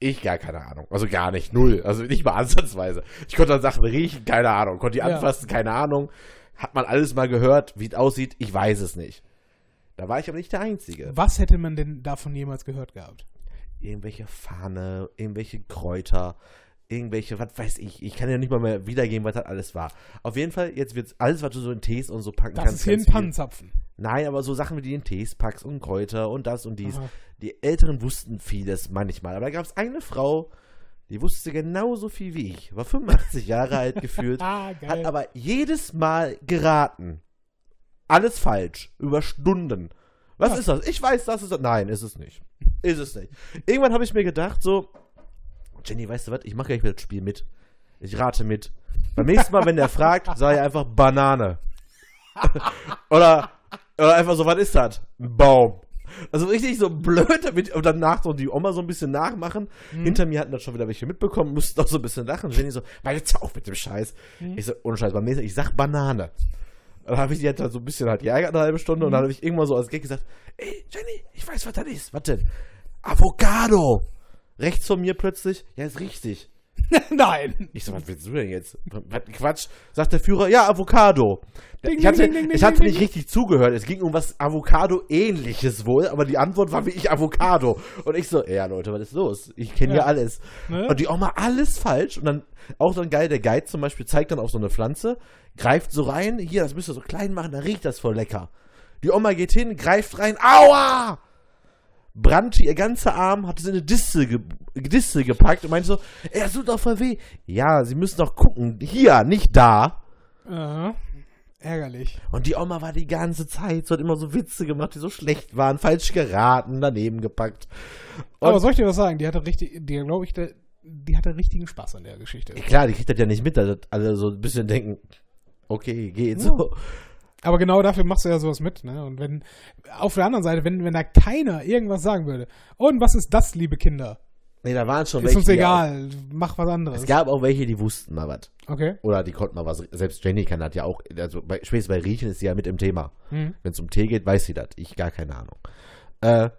[SPEAKER 2] Ich gar keine Ahnung. Also gar nicht, null. Also nicht mal ansatzweise. Ich konnte dann Sachen riechen, keine Ahnung. Konnte die
[SPEAKER 1] Ja.
[SPEAKER 2] anfassen, keine Ahnung. Hat man alles mal gehört, wie es aussieht, ich weiß es nicht. Da war ich aber nicht der Einzige.
[SPEAKER 1] Was hätte man denn davon jemals gehört gehabt?
[SPEAKER 2] irgendwelche Fahne, irgendwelche Kräuter, irgendwelche, was weiß ich. Ich kann ja nicht mal mehr wiedergeben, was das alles war. Auf jeden Fall, jetzt wird alles, was du so in Tees und so packen
[SPEAKER 1] Das
[SPEAKER 2] kannst.
[SPEAKER 1] ist hier ein Pannenzapfen.
[SPEAKER 2] Nein, aber so Sachen wie die in Tees packst und Kräuter und das und dies.
[SPEAKER 1] Aha.
[SPEAKER 2] Die Älteren wussten vieles manchmal. Aber da gab es eine Frau, die wusste genauso viel wie ich. War 85 Jahre alt gefühlt.
[SPEAKER 1] Ah, geil.
[SPEAKER 2] Hat aber jedes Mal geraten. Alles falsch. Über Stunden. Was
[SPEAKER 1] Ja.
[SPEAKER 2] ist das? Ich weiß, das ist das. Nein, ist es nicht. Ist es nicht. Irgendwann habe ich mir gedacht, so, Jenny, weißt du was? Ich mache gleich wieder das Spiel mit. Ich rate mit. Beim nächsten Mal, wenn der fragt, sag ich einfach Banane. oder, oder einfach so, was ist das? Ein Baum. Also richtig so blöd damit und danach so die Oma so ein bisschen nachmachen. Hinter mir hatten das schon wieder welche mitbekommen, mussten auch so ein bisschen lachen. Jenny so, weil jetzt auf mit dem Scheiß. Ich so, ohne Scheiß, beim nächsten Mal, ich sag Banane. Und dann habe ich die halt so ein bisschen halt geärgert eine halbe Stunde und dann habe ich irgendwann so als Gag gesagt, ey, Jenny, ich weiß, was das ist. Was denn? Avocado. Rechts von mir plötzlich, ja, ist richtig.
[SPEAKER 1] Nein.
[SPEAKER 2] Ich so, was willst du denn jetzt? Was Quatsch. Sagt der Führer, ja, Avocado.
[SPEAKER 1] Ding,
[SPEAKER 2] ich hatte,
[SPEAKER 1] ding, ding,
[SPEAKER 2] ich hatte nicht richtig zugehört. Es ging um was Avocado-ähnliches wohl, aber die Antwort war wie ich Avocado. Und ich so, ja, Leute, was ist los? Ich kenne ja.
[SPEAKER 1] Ja.
[SPEAKER 2] alles.
[SPEAKER 1] Ne?
[SPEAKER 2] Und die Oma alles falsch. Und dann auch dann geil, der Guide zum Beispiel zeigt dann auf so eine Pflanze, greift so rein, hier, das müsst ihr so klein machen, dann riecht das voll lecker. Die Oma geht hin, greift rein, aua! Brannte ihr ganzer Arm, hatte sie in eine Distel, ge Distel gepackt und meinte so, das tut doch voll weh. Ja, sie müssen doch gucken, hier, nicht da.
[SPEAKER 1] Aha. Ärgerlich.
[SPEAKER 2] Und die Oma war die ganze Zeit, so hat immer so Witze gemacht, die so schlecht waren, falsch geraten, daneben gepackt. Und
[SPEAKER 1] Aber soll ich dir was sagen? Die hatte richtig, die glaube ich, der- die hatte richtigen Spaß an der Geschichte.
[SPEAKER 2] klar, die kriegt das ja nicht mit, dass alle so ein bisschen denken, okay, geht so.
[SPEAKER 1] Aber genau dafür machst du ja sowas mit, ne? Und wenn, auf der anderen Seite, wenn, wenn da keiner irgendwas sagen würde, und was ist das, liebe Kinder?
[SPEAKER 2] Nee, da waren schon
[SPEAKER 1] Ist uns
[SPEAKER 2] die
[SPEAKER 1] egal, mach was
[SPEAKER 2] Auch,
[SPEAKER 1] anderes.
[SPEAKER 2] es gab auch welche, die wussten mal was.
[SPEAKER 1] Okay.
[SPEAKER 2] Oder die konnten mal was. Selbst Jenny kann das ja auch. Also bei, spätestens bei Riechen ist sie ja mit im Thema.
[SPEAKER 1] Hm.
[SPEAKER 2] Wenn es um Tee geht, weiß sie das. Ich gar keine Ahnung. Äh,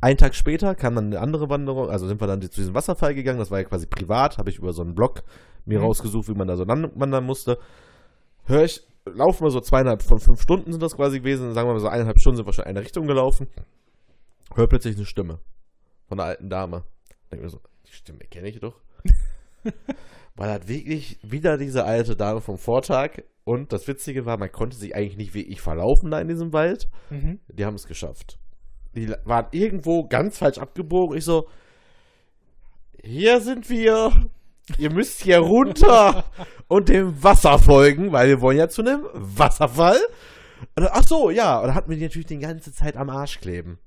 [SPEAKER 2] einen Tag später kam dann eine andere Wanderung. Also sind wir dann zu diesem Wasserfall gegangen. Das war ja quasi privat. Habe ich über so einen Blog mir
[SPEAKER 1] Mhm.
[SPEAKER 2] rausgesucht, wie man da so wandern musste. Hör ich, laufen wir so zweieinhalb von fünf Stunden sind das quasi gewesen. Sagen wir mal so eineinhalb Stunden sind wir schon in eine Richtung gelaufen. Hör plötzlich eine Stimme von einer alten Dame. Denk mir so, die Stimme kenne ich doch. War das wirklich wieder diese alte Dame vom Vortag. Und das Witzige war, man konnte sich eigentlich nicht wie ich verlaufen da in diesem Wald.
[SPEAKER 1] Mhm.
[SPEAKER 2] Die haben es geschafft. Die waren irgendwo ganz falsch abgebogen. Ich so, hier sind wir. Ihr müsst hier runter und dem Wasser folgen, weil wir wollen ja zu einem Wasserfall. Und dann, ach so, ja. Und dann hatten wir die natürlich die ganze Zeit am Arsch kleben.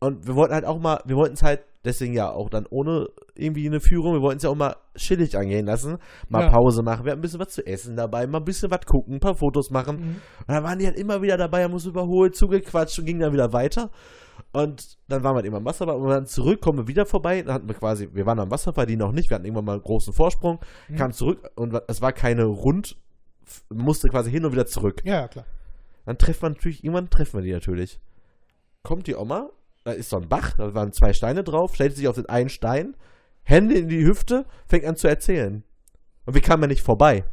[SPEAKER 2] Und wir wollten halt auch mal, wir wollten es halt, deswegen ja auch dann ohne irgendwie eine Führung, wir wollten es ja auch mal chillig angehen lassen, mal
[SPEAKER 1] Ja.
[SPEAKER 2] Pause machen, wir hatten ein bisschen was zu essen dabei, mal ein bisschen was gucken, ein paar Fotos machen.
[SPEAKER 1] Mhm.
[SPEAKER 2] Und dann waren die halt immer wieder dabei, haben uns überholt, zugequatscht und gingen dann wieder weiter. Und dann waren wir halt immer am Wasserfall und dann zurück, kommen wir wieder vorbei. Dann hatten wir quasi, wir waren am Wasserfall, die noch nicht, wir hatten irgendwann mal einen großen Vorsprung,
[SPEAKER 1] Mhm.
[SPEAKER 2] kamen zurück und es war keine Rund, musste quasi hin und wieder zurück.
[SPEAKER 1] Ja, klar.
[SPEAKER 2] Dann treffen wir natürlich, irgendwann treffen wir die natürlich. Kommt die Oma, da ist so ein Bach, da waren zwei Steine drauf, stellt sich auf den einen Stein, Hände in die Hüfte, fängt an zu erzählen. Und wir kamen ja nicht vorbei.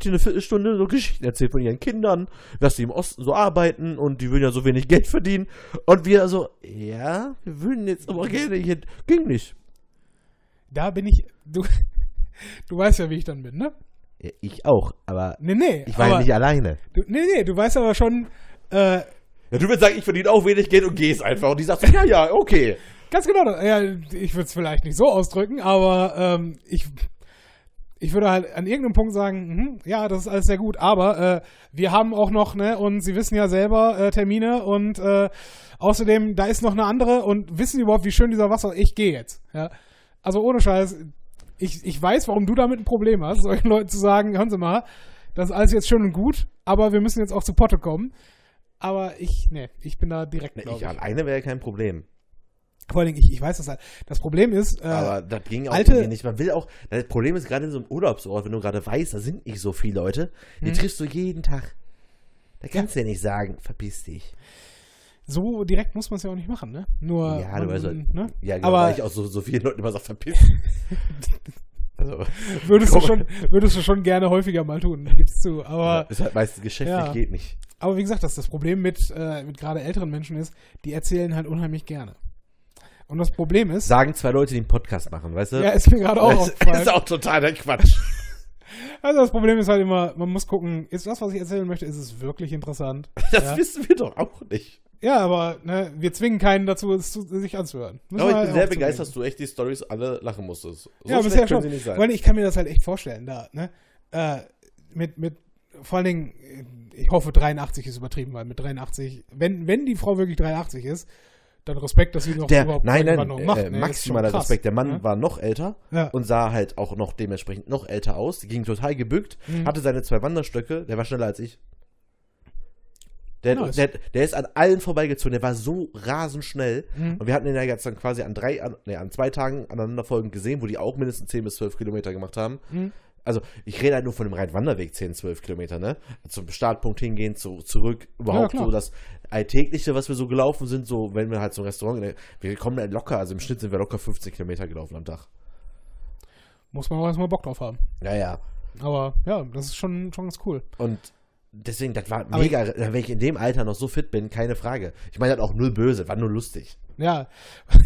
[SPEAKER 2] Hat die eine Viertelstunde so Geschichten erzählt von ihren Kindern, dass sie im Osten so arbeiten und die würden ja so wenig Geld verdienen. Und wir so, ja, wir würden jetzt aber gerne hier. Ging nicht.
[SPEAKER 1] Da bin ich, du, du weißt ja, wie ich dann bin, ne?
[SPEAKER 2] Ja, ich auch, aber
[SPEAKER 1] Nee, nee.
[SPEAKER 2] ich war ja nicht alleine.
[SPEAKER 1] Du, nee, nee, du weißt aber schon, äh,
[SPEAKER 2] Ja, du würdest sagen, ich verdiene auch wenig Geld und gehst einfach. Und die sagt so, ja, ja, okay.
[SPEAKER 1] Ganz genau. Ja, ich würde es vielleicht nicht so ausdrücken, aber ähm, ich, ich würde halt an irgendeinem Punkt sagen, mhm, ja, das ist alles sehr gut, aber äh, wir haben auch noch, ne, und Sie wissen ja selber äh, Termine und äh, außerdem, da ist noch eine andere und wissen Sie überhaupt, wie schön dieser Wasser, ich gehe jetzt. Ja? Also ohne Scheiß, ich, ich weiß, warum du damit ein Problem hast, solchen Leuten zu sagen, hören Sie mal, das ist alles jetzt schön und gut, aber wir müssen jetzt auch zu Potte kommen. Aber ich, ne, ich bin da direkt.
[SPEAKER 2] Ne,
[SPEAKER 1] glaub
[SPEAKER 2] ich alleine wäre kein Problem.
[SPEAKER 1] Vor Dingen, ich, ich weiß das halt. Das Problem ist, äh,
[SPEAKER 2] Aber das ging auch
[SPEAKER 1] alte-
[SPEAKER 2] nicht. Man will auch, das Problem ist gerade in so einem Urlaubsort, wenn du gerade weißt, da sind nicht so viele Leute, die
[SPEAKER 1] Mhm.
[SPEAKER 2] triffst du jeden Tag. Da kannst du ja nicht sagen, verpiss dich.
[SPEAKER 1] so direkt muss man es ja auch nicht machen, ne? Nur,
[SPEAKER 2] Ja, du weißt halt-
[SPEAKER 1] ne?
[SPEAKER 2] Ja, genau,
[SPEAKER 1] Aber-
[SPEAKER 2] weil ich auch so, so vielen Leuten immer sage, verpiss Also,
[SPEAKER 1] Würdest du, schon, würdest du schon gerne häufiger mal tun, gibst du. Aber,
[SPEAKER 2] ist halt meistens geschäftlich
[SPEAKER 1] Ja.
[SPEAKER 2] geht nicht.
[SPEAKER 1] aber wie gesagt, das, das Problem mit, äh, mit gerade älteren Menschen ist, die erzählen halt unheimlich gerne. Und das Problem ist,
[SPEAKER 2] Sagen zwei Leute, die einen Podcast machen, weißt du?
[SPEAKER 1] ja, ist mir gerade auch
[SPEAKER 2] das
[SPEAKER 1] aufgefallen.
[SPEAKER 2] ist auch total der Quatsch.
[SPEAKER 1] Also das Problem ist halt immer, man muss gucken, ist das, was ich erzählen möchte, ist es wirklich interessant?
[SPEAKER 2] Das
[SPEAKER 1] ja.
[SPEAKER 2] wissen wir doch auch nicht.
[SPEAKER 1] ja, aber ne, wir zwingen keinen dazu, es zu, sich anzuhören. Müssen
[SPEAKER 2] Aber ich bin sehr begeistert, dass du echt die Stories alle lachen musstest. So
[SPEAKER 1] ja, bisher schon.
[SPEAKER 2] sie nicht sein.
[SPEAKER 1] Weil ich kann mir das halt echt vorstellen, da, ne? Äh, mit, mit, vor allen Dingen, äh, ich hoffe 83 ist übertrieben, weil mit 83, wenn, wenn die Frau wirklich 83 ist, dann Respekt, dass sie noch
[SPEAKER 2] der,
[SPEAKER 1] überhaupt
[SPEAKER 2] nein, nein,
[SPEAKER 1] noch macht.
[SPEAKER 2] äh,
[SPEAKER 1] ne? Schon
[SPEAKER 2] maximaler Respekt. Der Mann
[SPEAKER 1] ne?
[SPEAKER 2] war noch älter
[SPEAKER 1] Ja.
[SPEAKER 2] und sah halt auch noch dementsprechend noch älter aus. Ging total gebückt,
[SPEAKER 1] Mhm.
[SPEAKER 2] hatte seine zwei Wanderstöcke, der war schneller als ich. Der,
[SPEAKER 1] Nice.
[SPEAKER 2] der, der ist an allen vorbeigezogen, der war so rasend schnell.
[SPEAKER 1] Mhm.
[SPEAKER 2] Und wir hatten ihn ja jetzt dann quasi an drei, an, nee, an zwei Tagen aneinanderfolgend gesehen, wo die auch mindestens 10 bis 12 Kilometer gemacht haben.
[SPEAKER 1] Mhm.
[SPEAKER 2] Also, ich rede halt nur von dem reinen Wanderweg 10, 12 Kilometer, ne? Zum Startpunkt hingehen, zu, zurück, überhaupt
[SPEAKER 1] klar.
[SPEAKER 2] so das Alltägliche, was wir so gelaufen sind, so, wenn wir halt zum Restaurant, wir kommen dann locker, also im Schnitt sind wir locker 15 Kilometer gelaufen am Tag.
[SPEAKER 1] Muss man auch erstmal Bock drauf haben.
[SPEAKER 2] Ja, ja.
[SPEAKER 1] Aber ja, das ist schon, schon ganz cool.
[SPEAKER 2] Und deswegen, das war
[SPEAKER 1] Aber
[SPEAKER 2] mega, wenn ich in dem Alter noch so fit bin, keine Frage. Ich meine, das hat auch null böse, war nur lustig.
[SPEAKER 1] Ja.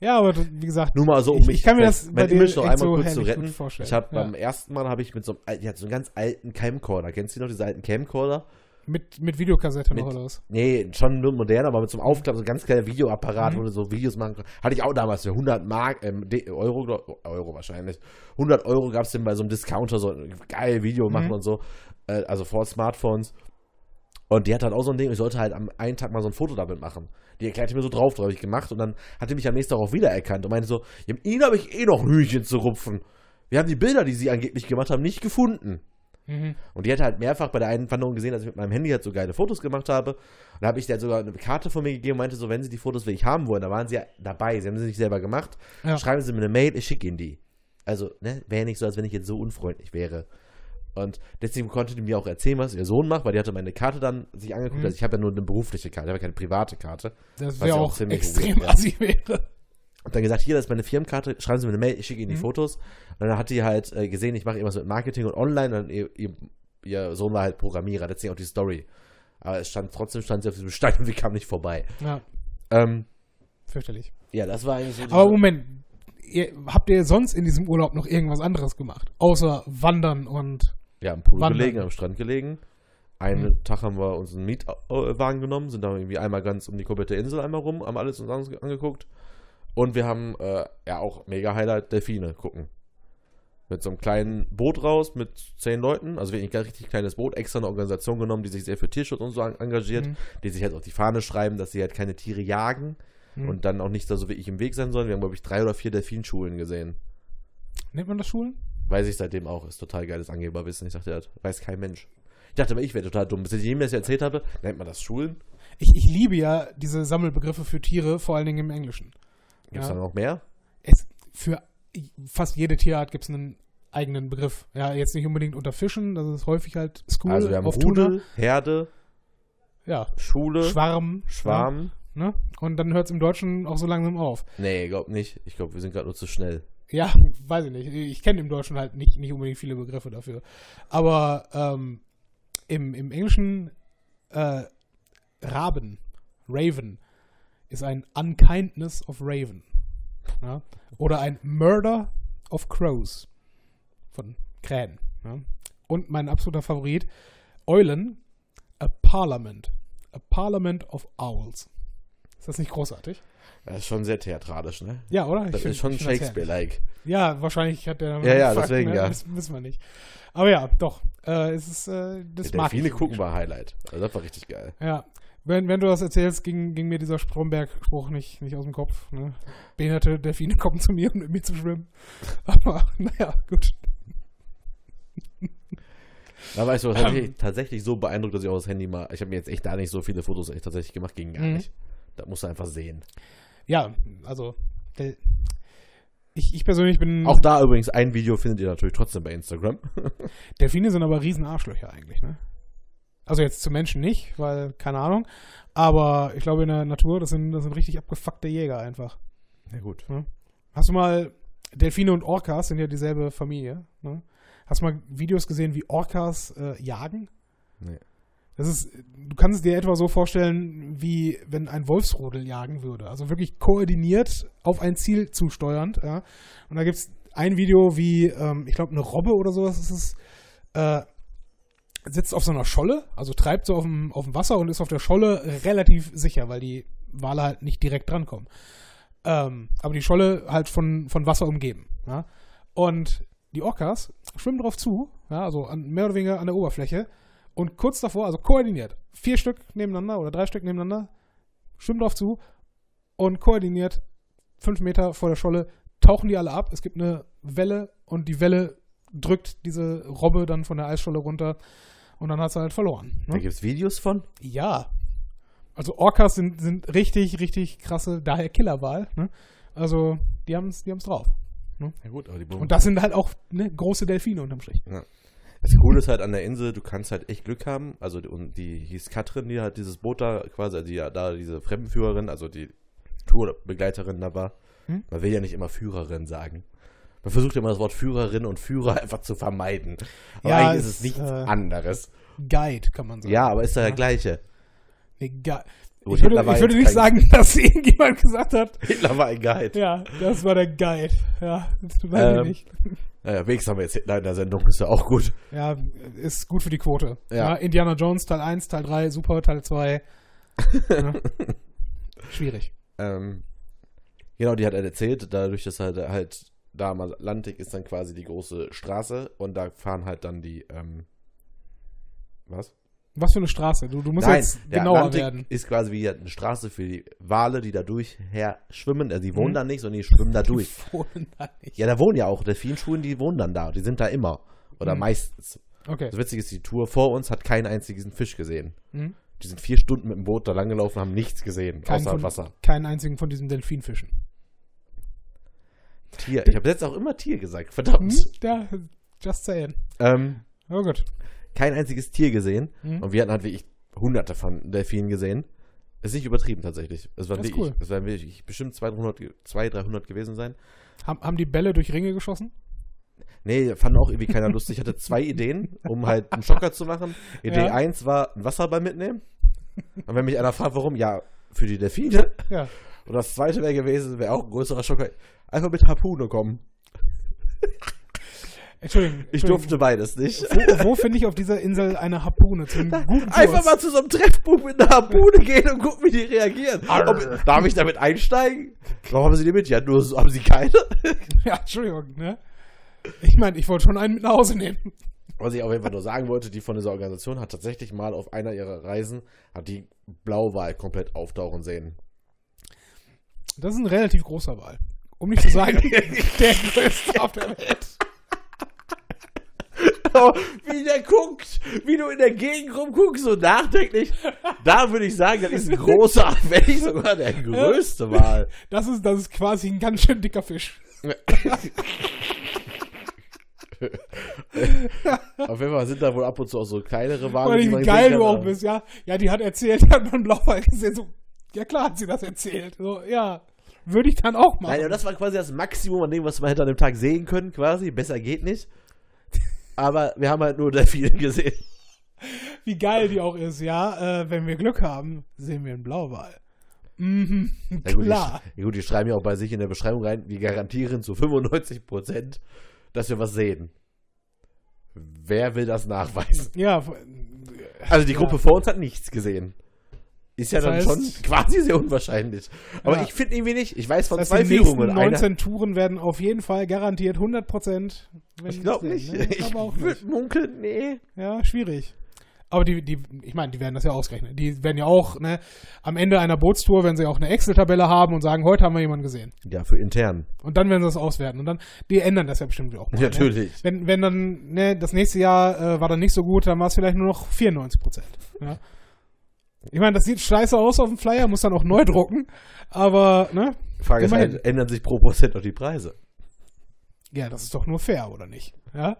[SPEAKER 1] ja, aber wie gesagt,
[SPEAKER 2] Nur mal so, um
[SPEAKER 1] Ich-
[SPEAKER 2] mich
[SPEAKER 1] ich kann mir das
[SPEAKER 2] mein Image noch einmal
[SPEAKER 1] so
[SPEAKER 2] kurz zu retten.
[SPEAKER 1] vorstellen.
[SPEAKER 2] Ich habe
[SPEAKER 1] Ja.
[SPEAKER 2] beim ersten Mal habe ich mit so einem, die hat so einen ganz alten Camcorder. Kennst du noch diese alten Camcorder?
[SPEAKER 1] Mit, mit Videokassette noch
[SPEAKER 2] Mit-
[SPEAKER 1] oder was?
[SPEAKER 2] Nee, schon nur modern, aber mit so einem Aufklapp, so ein ganz kleiner Videoapparat,
[SPEAKER 1] Mhm.
[SPEAKER 2] wo du so Videos machen kannst. Hatte ich auch damals für 100 Mark, ähm, Euro, Euro wahrscheinlich. 100 Euro gab es denn bei so einem Discounter so ein geil Video machen
[SPEAKER 1] Mhm.
[SPEAKER 2] und so. Äh, also vor Smartphones. Und die hat halt auch so ein Ding, ich sollte halt am einen Tag mal so ein Foto damit machen. Die erklärte mir so drauf, drauf habe ich gemacht und dann hat die mich am nächsten Tag auch wiedererkannt und meinte so, ja, ihnen habe ich eh noch Hühnchen zu rupfen. Wir haben die Bilder, die sie angeblich gemacht haben, nicht gefunden.
[SPEAKER 1] Mhm.
[SPEAKER 2] Und die hat halt mehrfach bei der einen Wanderung gesehen, dass ich mit meinem Handy halt so geile Fotos gemacht habe. Und da habe ich der sogar eine Karte von mir gegeben und meinte so, wenn sie die Fotos wirklich haben wollen, da waren sie ja dabei, sie haben sie nicht selber gemacht.
[SPEAKER 1] Ja.
[SPEAKER 2] Schreiben sie mir eine Mail, ich schicke ihnen die. Also, ne, wäre nicht so, als wenn ich jetzt so unfreundlich wäre. Und deswegen konnte die mir auch erzählen, was ihr Sohn macht, weil die hatte meine Karte dann sich angeguckt.
[SPEAKER 1] Mhm.
[SPEAKER 2] Also ich habe ja nur eine berufliche Karte, ich habe ja keine private Karte.
[SPEAKER 1] Das wäre
[SPEAKER 2] ja auch
[SPEAKER 1] auch extrem assi wäre.
[SPEAKER 2] Und dann gesagt, hier, das ist meine Firmenkarte, schreiben Sie mir eine Mail, ich schicke Ihnen die
[SPEAKER 1] Mhm.
[SPEAKER 2] Fotos. Und dann hat die halt äh, gesehen, ich mache irgendwas mit Marketing und online. Und ihr, ihr, ihr Sohn war halt Programmierer, deswegen auch die Story. Aber es stand trotzdem stand sie auf diesem Stein und wir kamen nicht vorbei.
[SPEAKER 1] Ja,
[SPEAKER 2] Ähm,
[SPEAKER 1] fürchterlich.
[SPEAKER 2] ja, das war eigentlich so.
[SPEAKER 1] Aber Moment, ihr, habt ihr sonst in diesem Urlaub noch irgendwas anderes gemacht? Außer Wandern und.
[SPEAKER 2] ja, am Pool
[SPEAKER 1] Wandern.
[SPEAKER 2] gelegen, am Strand gelegen. Einen
[SPEAKER 1] Mhm.
[SPEAKER 2] Tag haben wir uns einen Mietwagen genommen, sind da irgendwie einmal ganz um die komplette Insel einmal rum, haben alles uns ange- angeguckt. Und wir haben äh, ja auch mega Highlight Delfine gucken. Mit so einem kleinen Boot raus mit zehn Leuten, also wirklich ein ganz richtig kleines Boot, extra eine Organisation genommen, die sich sehr für Tierschutz und so engagiert,
[SPEAKER 1] Mhm.
[SPEAKER 2] die sich halt auf die Fahne schreiben, dass sie halt keine Tiere jagen
[SPEAKER 1] Mhm.
[SPEAKER 2] und dann auch nicht da so wirklich im Weg sein sollen. Wir haben, glaube ich, drei oder vier Delfinschulen gesehen.
[SPEAKER 1] Nennt man das Schulen?
[SPEAKER 2] Weiß ich seitdem auch. Ist total geiles Angeberwissen. Ich dachte, das weiß kein Mensch. Ich dachte aber, ich wäre total dumm. Bis ich jedem das erzählt habe, nennt man das Schulen?
[SPEAKER 1] Ich, ich liebe ja diese Sammelbegriffe für Tiere, vor allen Dingen im Englischen.
[SPEAKER 2] Gibt es
[SPEAKER 1] Ja.
[SPEAKER 2] da noch mehr?
[SPEAKER 1] Es, für fast jede Tierart gibt es einen eigenen Begriff. Ja, jetzt nicht unbedingt unter Fischen, das ist häufig halt School
[SPEAKER 2] also wir haben
[SPEAKER 1] auf
[SPEAKER 2] Rudel,
[SPEAKER 1] Tuna.
[SPEAKER 2] Herde,
[SPEAKER 1] Ja,
[SPEAKER 2] Schule,
[SPEAKER 1] Schwarm.
[SPEAKER 2] Schwarm.
[SPEAKER 1] Ne? Und dann hört es im Deutschen auch so langsam auf.
[SPEAKER 2] Nee, glaub nicht. Ich glaube, wir sind gerade nur zu schnell.
[SPEAKER 1] Ja, weiß ich nicht. Ich kenne im Deutschen halt nicht, nicht unbedingt viele Begriffe dafür. Aber ähm, im, im Englischen äh, Raben, Raven, ist ein Unkindness of Raven. Ja? Oder ein Murder of Crows von Krähen. Ja? Und mein absoluter Favorit, Eulen, a Parliament. A Parliament of Owls. Ist das nicht großartig?
[SPEAKER 2] Das ist schon sehr theatralisch, ne?
[SPEAKER 1] Ja, oder?
[SPEAKER 2] Das
[SPEAKER 1] Ich
[SPEAKER 2] ist schon
[SPEAKER 1] ich find das
[SPEAKER 2] Shakespeare-like.
[SPEAKER 1] Ja, wahrscheinlich hat der.
[SPEAKER 2] Ja, ja,
[SPEAKER 1] Fuck,
[SPEAKER 2] deswegen,
[SPEAKER 1] ne?
[SPEAKER 2] ja.
[SPEAKER 1] Wissen, wissen wir nicht. Aber ja, doch. Äh, es ist, äh, das
[SPEAKER 2] Der
[SPEAKER 1] mag ich
[SPEAKER 2] gucken war Highlight. Also das war richtig geil.
[SPEAKER 1] Ja. Wenn, wenn du das erzählst, ging, ging mir dieser Stromberg-Spruch nicht, nicht aus dem Kopf. Ne? Behinderte Delfine kommen zu mir, um mit mir zu schwimmen. Aber, naja, gut.
[SPEAKER 2] Da weißt du, das hat mich tatsächlich so beeindruckt, dass ich auch das Handy mal. Ich habe mir jetzt echt da nicht so viele Fotos echt tatsächlich gemacht, ging gar
[SPEAKER 1] Mhm.
[SPEAKER 2] nicht. Da musst du einfach sehen.
[SPEAKER 1] Ja, also, der, ich, ich persönlich bin.
[SPEAKER 2] Auch da übrigens ein Video findet ihr natürlich trotzdem bei Instagram.
[SPEAKER 1] Delfine sind aber riesen Arschlöcher eigentlich, ne? Also jetzt zu Menschen nicht, weil, keine Ahnung. Aber ich glaube in der Natur, das sind, das sind richtig abgefuckte Jäger einfach.
[SPEAKER 2] Ja, gut.
[SPEAKER 1] Hast du mal, Delfine und Orcas sind ja dieselbe Familie, ne? Hast du mal Videos gesehen, wie Orcas äh, jagen?
[SPEAKER 2] Nee.
[SPEAKER 1] Das ist, du kannst es dir etwa so vorstellen, wie wenn ein Wolfsrudel jagen würde. Also wirklich koordiniert auf ein Ziel zusteuernd, ja. Und da gibt es ein Video, wie, ähm, ich glaube, eine Robbe oder sowas ist es, äh, sitzt auf so einer Scholle, also treibt so auf dem, auf dem Wasser und ist auf der Scholle relativ sicher, weil die Wale halt nicht direkt drankommen. Ähm, aber die Scholle halt von, von Wasser umgeben. Ja? Und die Orcas schwimmen drauf zu, ja, also an, mehr oder weniger an der Oberfläche. Und kurz davor, also koordiniert, vier Stück nebeneinander oder drei Stück nebeneinander, schwimmen drauf zu und koordiniert fünf Meter vor der Scholle tauchen die alle ab. Es gibt eine Welle und die Welle drückt diese Robbe dann von der Eisscholle runter und dann hat sie halt verloren.
[SPEAKER 2] Da
[SPEAKER 1] Ne?
[SPEAKER 2] gibt es Videos von.
[SPEAKER 1] Ja. Also Orcas sind, sind richtig, richtig krasse, daher Killerwahl. Ne? Also die haben es die haben's drauf.
[SPEAKER 2] Ja, gut, aber die
[SPEAKER 1] Und das sind halt auch ne, große Delfine unterm Strich.
[SPEAKER 2] Das Coole ist halt an der Insel, du kannst halt echt Glück haben. Also, die- und die hieß Katrin, die halt dieses Boot da quasi, also die ja da diese Fremdenführerin, also die Tourbegleiterin da war.
[SPEAKER 1] Hm?
[SPEAKER 2] Man will ja nicht immer Führerin sagen. Man versucht immer das Wort Führerin und Führer einfach zu vermeiden. Aber
[SPEAKER 1] Ja,
[SPEAKER 2] eigentlich ist
[SPEAKER 1] es,
[SPEAKER 2] nichts
[SPEAKER 1] äh,
[SPEAKER 2] anderes.
[SPEAKER 1] Guide, kann man sagen.
[SPEAKER 2] Ja, aber ist ja der gleiche.
[SPEAKER 1] Nee,
[SPEAKER 2] Gut,
[SPEAKER 1] ich würde, ich würde nicht sagen, dass irgendjemand gesagt hat,
[SPEAKER 2] Hitler war ein Guide.
[SPEAKER 1] ja, das war der Guide. Ja, das weiß
[SPEAKER 2] Ähm,
[SPEAKER 1] ich nicht.
[SPEAKER 2] Naja, wenigstens haben wir jetzt Hitler in der Sendung, ist ja auch gut.
[SPEAKER 1] Ja, ist gut für die Quote.
[SPEAKER 2] Ja.
[SPEAKER 1] Ja. Indiana Jones Teil 1, Teil 3, super, Teil 2. ja. Schwierig.
[SPEAKER 2] Ähm, genau, die hat halt erzählt, dadurch, dass halt, halt da am Atlantik ist dann quasi die große Straße und da fahren halt dann die, ähm, was?
[SPEAKER 1] Was für eine Straße? Du, du musst
[SPEAKER 2] Nein,
[SPEAKER 1] jetzt
[SPEAKER 2] der
[SPEAKER 1] genauer
[SPEAKER 2] Atlantik
[SPEAKER 1] werden.
[SPEAKER 2] ist quasi wie eine Straße für die Wale, die da durchher schwimmen. Also die wohnen
[SPEAKER 1] Mhm.
[SPEAKER 2] da nicht, sondern die schwimmen da durch.
[SPEAKER 1] Fohlen da nicht.
[SPEAKER 2] Ja, da wohnen ja auch Delfinschulen, die wohnen dann da. Die sind da immer. Oder
[SPEAKER 1] Mhm.
[SPEAKER 2] meistens.
[SPEAKER 1] Okay.
[SPEAKER 2] Das Witzige ist, die Tour vor uns hat keinen einzigen Fisch gesehen.
[SPEAKER 1] Mhm.
[SPEAKER 2] Die sind vier Stunden mit dem Boot da langgelaufen, haben nichts gesehen,
[SPEAKER 1] Keinen,
[SPEAKER 2] außer
[SPEAKER 1] von,
[SPEAKER 2] Wasser.
[SPEAKER 1] keinen einzigen von diesen Delfinfischen.
[SPEAKER 2] Tier. Ich habe jetzt auch immer Tier gesagt, verdammt.
[SPEAKER 1] Hm? Ja, just saying.
[SPEAKER 2] Ähm,
[SPEAKER 1] Oh gut.
[SPEAKER 2] kein einziges Tier gesehen.
[SPEAKER 1] Mhm.
[SPEAKER 2] Und wir hatten halt wirklich hunderte von Delfinen gesehen. Ist nicht übertrieben tatsächlich. Es waren wirklich,
[SPEAKER 1] cool.
[SPEAKER 2] es werden wirklich bestimmt 200, ge- 200, 300 gewesen sein.
[SPEAKER 1] Haben, haben die Bälle durch Ringe geschossen?
[SPEAKER 2] Nee, fand auch irgendwie keiner lustig. Ich hatte zwei Ideen, um halt einen Schocker zu machen. Idee
[SPEAKER 1] Ja.
[SPEAKER 2] 1 war ein Wasserball mitnehmen. Und wenn mich einer fragt, warum, ja, für die Delfine.
[SPEAKER 1] Ja.
[SPEAKER 2] Und das zweite wäre gewesen, wäre auch ein größerer Schocker. Einfach mit Harpune kommen.
[SPEAKER 1] Entschuldigung.
[SPEAKER 2] Ich durfte beides nicht.
[SPEAKER 1] Wo, wo finde ich auf dieser Insel eine Harpune zum guten Kurs?
[SPEAKER 2] Einfach mal zu so einem Treffbuch mit einer Harpune gehen und gucken, wie die reagieren. Ob, darf ich damit einsteigen? Warum haben sie die mit? Ja, nur so, haben sie keine.
[SPEAKER 1] Ja, Entschuldigung, ne? Ich meine, ich wollte schon einen mit nach Hause nehmen.
[SPEAKER 2] Was ich auf jeden Fall nur sagen wollte, die von dieser Organisation hat tatsächlich mal auf einer ihrer Reisen, hat die Blauwal komplett auftauchen sehen.
[SPEAKER 1] Das ist ein relativ großer Wal. Um nicht zu sagen, der größte auf der Welt.
[SPEAKER 2] Oh, wie der guckt, wie du in der Gegend rumguckst, so nachdenklich. Da würde ich sagen, das ist ein großer, wenn nicht sogar der größte Wal.
[SPEAKER 1] Das ist, das ist quasi ein ganz schön dicker Fisch.
[SPEAKER 2] Auf jeden Fall sind da wohl ab und zu auch so kleinere Wale.
[SPEAKER 1] Weil
[SPEAKER 2] die
[SPEAKER 1] geil du auch bist, ja. Ja, die hat erzählt, hat man Blauwal gesehen. So, ja klar hat sie das erzählt. So, ja. Würde ich dann auch machen.
[SPEAKER 2] Nein, aber das war quasi das Maximum an dem, was wir hätte an dem Tag sehen können, quasi. Besser geht nicht. Aber wir haben halt nur Delfine gesehen.
[SPEAKER 1] Wie geil die auch ist, ja. Äh, wenn wir Glück haben, sehen wir einen Blauwal. Mhm,
[SPEAKER 2] Ja gut,
[SPEAKER 1] klar.
[SPEAKER 2] Die, ja gut, die schreiben ja auch bei sich in der Beschreibung rein, wir garantieren zu 95 Prozent, dass wir was sehen. Wer will das nachweisen?
[SPEAKER 1] Ja,
[SPEAKER 2] Also die
[SPEAKER 1] Ja.
[SPEAKER 2] Gruppe vor uns hat nichts gesehen. Ist ja
[SPEAKER 1] Das
[SPEAKER 2] dann
[SPEAKER 1] heißt-
[SPEAKER 2] schon quasi sehr unwahrscheinlich. Aber
[SPEAKER 1] Ja.
[SPEAKER 2] ich finde irgendwie nicht. Ich weiß von
[SPEAKER 1] Das
[SPEAKER 2] zwei
[SPEAKER 1] heißt, die nächsten
[SPEAKER 2] Führungen. Einer,
[SPEAKER 1] 19 Touren werden auf jeden Fall garantiert 100 Prozent.
[SPEAKER 2] ich glaube nicht.
[SPEAKER 1] Ne? Ich
[SPEAKER 2] Ich
[SPEAKER 1] glaube auch nicht.
[SPEAKER 2] würde munkeln, nee.
[SPEAKER 1] Ja, schwierig. Aber die, die, ich meine, die werden das ja ausrechnen. Die werden ja auch, ne, am Ende einer Bootstour, wenn sie auch eine Excel-Tabelle haben und sagen, heute haben wir jemanden gesehen.
[SPEAKER 2] Ja, für intern.
[SPEAKER 1] Und dann werden sie das auswerten. Und dann, die ändern das ja bestimmt auch mal. Ne?
[SPEAKER 2] Natürlich.
[SPEAKER 1] Wenn, wenn dann, ne, das nächste Jahr äh, war dann nicht so gut, dann war es vielleicht nur noch 94 Prozent. Ja. Ich meine, das sieht scheiße aus auf dem Flyer, muss dann auch neu drucken. Aber, ne?
[SPEAKER 2] Frage ist
[SPEAKER 1] Immerhin.
[SPEAKER 2] halt, ändern sich pro Prozent auch die Preise?
[SPEAKER 1] Ja, das ist doch nur fair, oder nicht? Ja.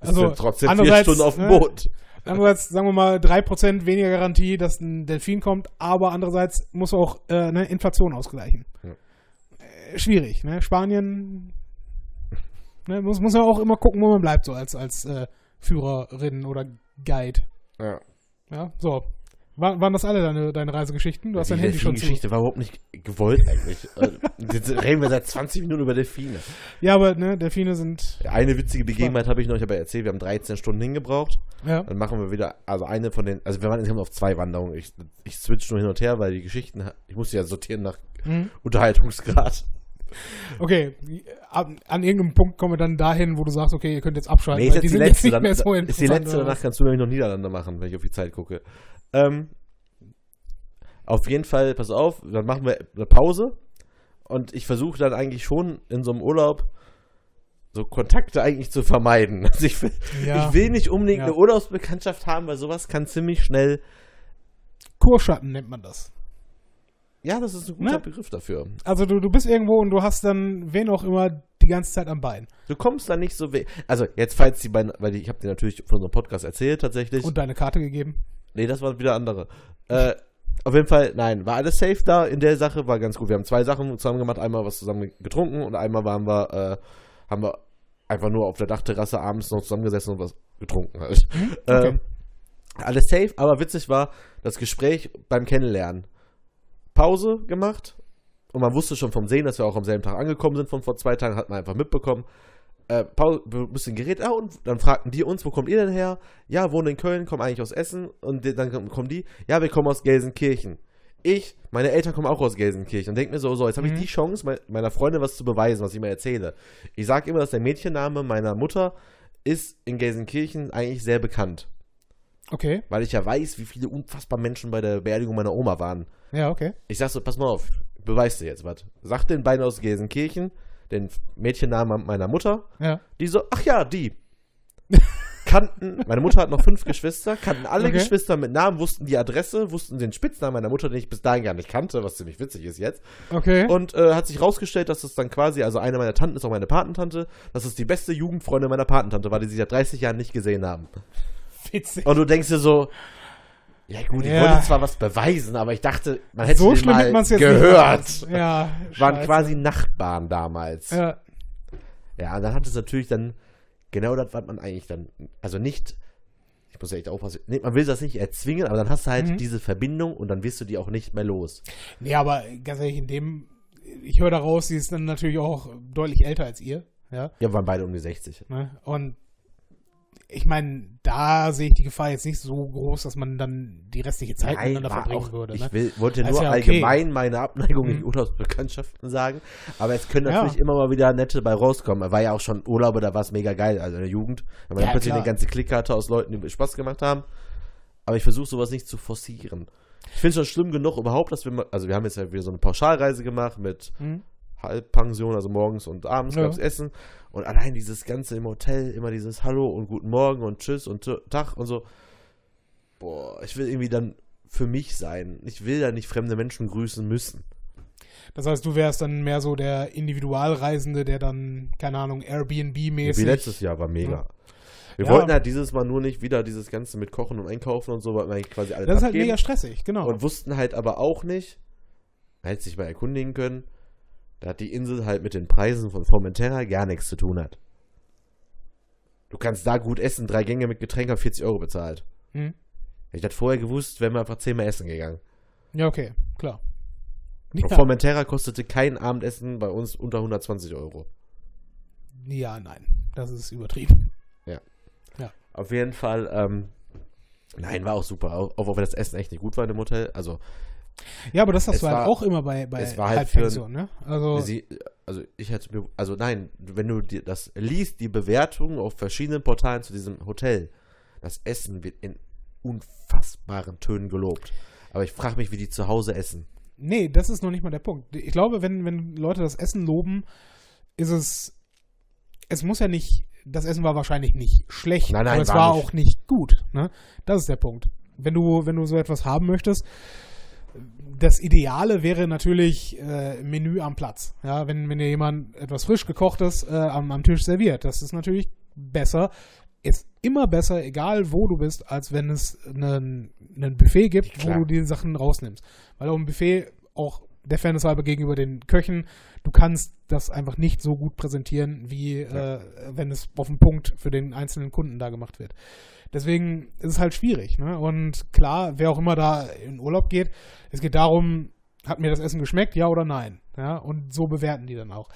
[SPEAKER 2] Sind trotzdem vier Stunden auf dem
[SPEAKER 1] ne,
[SPEAKER 2] Boot.
[SPEAKER 1] Andererseits, sagen wir mal, 3% weniger Garantie, dass ein Delfin kommt, aber andererseits muss auch äh, ne, Inflation ausgleichen.
[SPEAKER 2] Ja.
[SPEAKER 1] Äh, schwierig, ne? Spanien ne, muss, muss man auch immer gucken, wo man bleibt, so als, als äh, Führerin oder Guide.
[SPEAKER 2] Ja.
[SPEAKER 1] Ja, so. War, waren das alle deine, deine Reisegeschichten? Du hast dein
[SPEAKER 2] die
[SPEAKER 1] Handy schon zu.
[SPEAKER 2] Delfin-Geschichte war überhaupt nicht gewollt eigentlich. Äh, Jetzt reden wir seit 20 Minuten über Delfine.
[SPEAKER 1] Ja, aber ne, Delfine sind.
[SPEAKER 2] Eine witzige Begebenheit habe ich noch, ich habe ja erzählt, wir haben 13 Stunden hingebraucht.
[SPEAKER 1] Ja.
[SPEAKER 2] Dann machen wir wieder, also eine von den, also wir waren insgesamt auf zwei Wanderungen. Ich, ich switch nur hin und her, weil die Geschichten, ich musste ja sortieren nach
[SPEAKER 1] Mhm.
[SPEAKER 2] Unterhaltungsgrad.
[SPEAKER 1] Okay, an, an irgendeinem Punkt kommen wir dann dahin, wo du sagst, okay, ihr könnt jetzt abschalten.
[SPEAKER 2] Nee, ist die
[SPEAKER 1] jetzt
[SPEAKER 2] letzte,
[SPEAKER 1] nicht
[SPEAKER 2] dann,
[SPEAKER 1] mehr so
[SPEAKER 2] ist die letzte, danach kannst du nämlich noch Niederlande machen, wenn ich auf die Zeit gucke. Ähm, auf jeden Fall, pass auf, dann machen wir eine Pause und ich versuche dann eigentlich schon in so einem Urlaub so Kontakte eigentlich zu vermeiden. Also ich will,
[SPEAKER 1] Ja.
[SPEAKER 2] ich will nicht unbedingt
[SPEAKER 1] Ja.
[SPEAKER 2] eine Urlaubsbekanntschaft haben, weil sowas kann ziemlich schnell,
[SPEAKER 1] Kurschatten nennt man das.
[SPEAKER 2] Ja, das ist ein guter
[SPEAKER 1] Ne?
[SPEAKER 2] Begriff dafür.
[SPEAKER 1] Also du, du bist irgendwo und du hast dann wen auch immer die ganze Zeit am Bein.
[SPEAKER 2] Du kommst da nicht so weh. Also jetzt, falls die beiden, weil ich habe dir natürlich von unserem Podcast erzählt tatsächlich.
[SPEAKER 1] Und deine Karte gegeben.
[SPEAKER 2] Nee, das waren wieder andere. Äh, auf jeden Fall, nein, war alles safe da in der Sache, war ganz gut. Wir haben zwei Sachen zusammen gemacht, einmal was zusammen getrunken und einmal waren wir, äh, haben wir einfach nur auf der Dachterrasse abends noch zusammengesessen und was getrunken halt.
[SPEAKER 1] okay.
[SPEAKER 2] Ähm, alles safe, aber witzig war das Gespräch beim Kennenlernen. Pause gemacht und man wusste schon vom Sehen, dass wir auch am selben Tag angekommen sind von vor zwei Tagen, hat man einfach mitbekommen. Äh, Paul, ein bisschen geredet, ah, und dann fragten die uns, wo kommt ihr denn her? Ja, wohnen in Köln, kommen eigentlich aus Essen. Und dann kommen- die, ja, wir kommen aus Gelsenkirchen. Ich, meine Eltern kommen auch aus Gelsenkirchen und denke mir so, so, jetzt habe
[SPEAKER 1] Mhm.
[SPEAKER 2] ich die Chance, mei- meiner Freundin was zu beweisen, was ich mal erzähle. Ich sage immer, dass der Mädchenname meiner Mutter ist in Gelsenkirchen eigentlich sehr bekannt.
[SPEAKER 1] Okay.
[SPEAKER 2] Weil ich ja weiß, wie viele unfassbar Menschen bei der Beerdigung meiner Oma waren.
[SPEAKER 1] Ja, okay.
[SPEAKER 2] Ich sag so, pass mal auf, beweist dir jetzt was. Sag den beiden aus Gelsenkirchen, den Mädchennamen meiner Mutter.
[SPEAKER 1] Ja.
[SPEAKER 2] Die so, ach ja, die. Kannten, meine Mutter hat noch fünf Geschwister, kannten alle
[SPEAKER 1] Okay.
[SPEAKER 2] Geschwister mit Namen, wussten die Adresse, wussten den Spitznamen meiner Mutter, den ich bis dahin gar nicht kannte, was ziemlich witzig ist jetzt.
[SPEAKER 1] Okay.
[SPEAKER 2] Und äh, hat sich rausgestellt, dass es dann quasi, also eine meiner Tanten ist auch meine Patentante, dass es die beste Jugendfreundin meiner Patentante war, die sie seit 30 Jahren nicht gesehen haben.
[SPEAKER 1] Witzig.
[SPEAKER 2] Und du denkst dir so, ja gut, ich
[SPEAKER 1] Ja.
[SPEAKER 2] wollte zwar was beweisen, aber ich dachte, man hätte
[SPEAKER 1] so
[SPEAKER 2] den mal
[SPEAKER 1] hätte man es jetzt
[SPEAKER 2] gehört.
[SPEAKER 1] Ja.
[SPEAKER 2] Waren
[SPEAKER 1] scheiße.
[SPEAKER 2] quasi Nachbarn damals. Ja.
[SPEAKER 1] Ja.
[SPEAKER 2] und dann hat es natürlich dann genau das, was man eigentlich dann, also nicht, ich muss ja echt aufpassen, nee, man will das nicht erzwingen, aber dann hast du halt
[SPEAKER 1] Mhm.
[SPEAKER 2] diese Verbindung und dann wirst du die auch nicht mehr los.
[SPEAKER 1] Nee, aber ganz ehrlich, in dem, ich höre daraus, sie ist dann natürlich auch deutlich älter als ihr. Ja.
[SPEAKER 2] Ja, wir waren beide um die 60.
[SPEAKER 1] Ne? Und ich meine, da sehe ich die Gefahr jetzt nicht so groß, dass man dann die restliche Zeit
[SPEAKER 2] Nein,
[SPEAKER 1] miteinander verbringen
[SPEAKER 2] auch,
[SPEAKER 1] würde.
[SPEAKER 2] ich
[SPEAKER 1] Ne?
[SPEAKER 2] will, wollte nur
[SPEAKER 1] ja okay.
[SPEAKER 2] allgemein meine Abneigung
[SPEAKER 1] Mhm.
[SPEAKER 2] in Urlaubsbekanntschaften sagen, aber es können
[SPEAKER 1] Ja.
[SPEAKER 2] natürlich immer mal wieder nette bei rauskommen. Er war ja auch schon Urlaube, da war es mega geil, also in der Jugend, wenn man
[SPEAKER 1] Ja,
[SPEAKER 2] dann plötzlich
[SPEAKER 1] klar.
[SPEAKER 2] eine ganze hatte aus Leuten, die Spaß gemacht haben. Aber ich versuche sowas nicht zu forcieren. Ich finde es schon schlimm genug überhaupt, dass wir mal, also wir haben jetzt ja wieder so eine Pauschalreise gemacht mit
[SPEAKER 1] Hm?
[SPEAKER 2] Halbpension, also morgens und abends
[SPEAKER 1] Ja.
[SPEAKER 2] gab's Essen. Und allein dieses Ganze im Hotel, immer dieses Hallo und Guten Morgen und Tschüss und Tag und so. Boah, ich will irgendwie dann für mich sein. Ich will da nicht fremde Menschen grüßen müssen.
[SPEAKER 1] Das heißt, du wärst dann mehr so der Individualreisende, der dann, keine Ahnung,
[SPEAKER 2] Wie
[SPEAKER 1] Airbnb-mäßig.
[SPEAKER 2] letztes Jahr war mega.
[SPEAKER 1] Ja.
[SPEAKER 2] Wir
[SPEAKER 1] Ja.
[SPEAKER 2] wollten halt dieses Mal nur nicht wieder dieses Ganze mit Kochen und Einkaufen und so, wollten wir quasi alles
[SPEAKER 1] Das ist halt mega stressig, genau.
[SPEAKER 2] und wussten halt aber auch nicht, man hätte sich mal erkundigen können, dass die Insel halt mit den Preisen von Formentera gar nichts zu tun hat. Du kannst da gut essen, drei Gänge mit Getränk haben 40 Euro bezahlt.
[SPEAKER 1] Hm?
[SPEAKER 2] Hätte ich das vorher gewusst, wären wir einfach zehnmal essen gegangen.
[SPEAKER 1] Ja, okay, klar. Ja,
[SPEAKER 2] Formentera kostete kein Abendessen bei uns unter 120 Euro.
[SPEAKER 1] ja, nein. Das ist übertrieben.
[SPEAKER 2] Auf jeden Fall, ähm, Nein, war auch super. Auch, auch wenn das Essen echt nicht gut war in dem Hotel. Also,
[SPEAKER 1] Ja, aber das hast
[SPEAKER 2] Es
[SPEAKER 1] du halt
[SPEAKER 2] war-
[SPEAKER 1] auch immer bei, bei
[SPEAKER 2] es war halt
[SPEAKER 1] Halbpension, ne? Also,
[SPEAKER 2] sie, also ich hätte mir, also nein, wenn du dir das liest, die Bewertungen auf verschiedenen Portalen zu diesem Hotel, das Essen wird in unfassbaren Tönen gelobt. Aber ich frage mich, wie die zu Hause essen.
[SPEAKER 1] nee, das ist noch nicht mal der Punkt. Ich glaube, wenn, wenn Leute das Essen loben, ist es, es muss ja nicht, das Essen war wahrscheinlich nicht schlecht,
[SPEAKER 2] Nein, nein,
[SPEAKER 1] aber es
[SPEAKER 2] war
[SPEAKER 1] war auch nicht gut, ne? Das ist der Punkt. Wenn du, wenn du so etwas haben möchtest, das Ideale wäre natürlich äh, Menü am Platz. Ja, wenn, wenn dir jemand etwas frisch gekochtes äh, am, am Tisch serviert, das ist natürlich besser. Ist immer besser, egal wo du bist, als wenn es einen Buffet gibt,
[SPEAKER 2] Klar.
[SPEAKER 1] wo du die Sachen rausnimmst. Weil auch ein Buffet, auch der Fairness halber gegenüber den Köchen, du kannst das einfach nicht so gut präsentieren, wie äh, wenn es auf den Punkt für den einzelnen Kunden da gemacht wird. Deswegen ist es halt schwierig. Ne? Und klar, wer auch immer da in Urlaub geht, es geht darum, hat mir das Essen geschmeckt, ja oder nein? Ja? Und so bewerten die dann auch.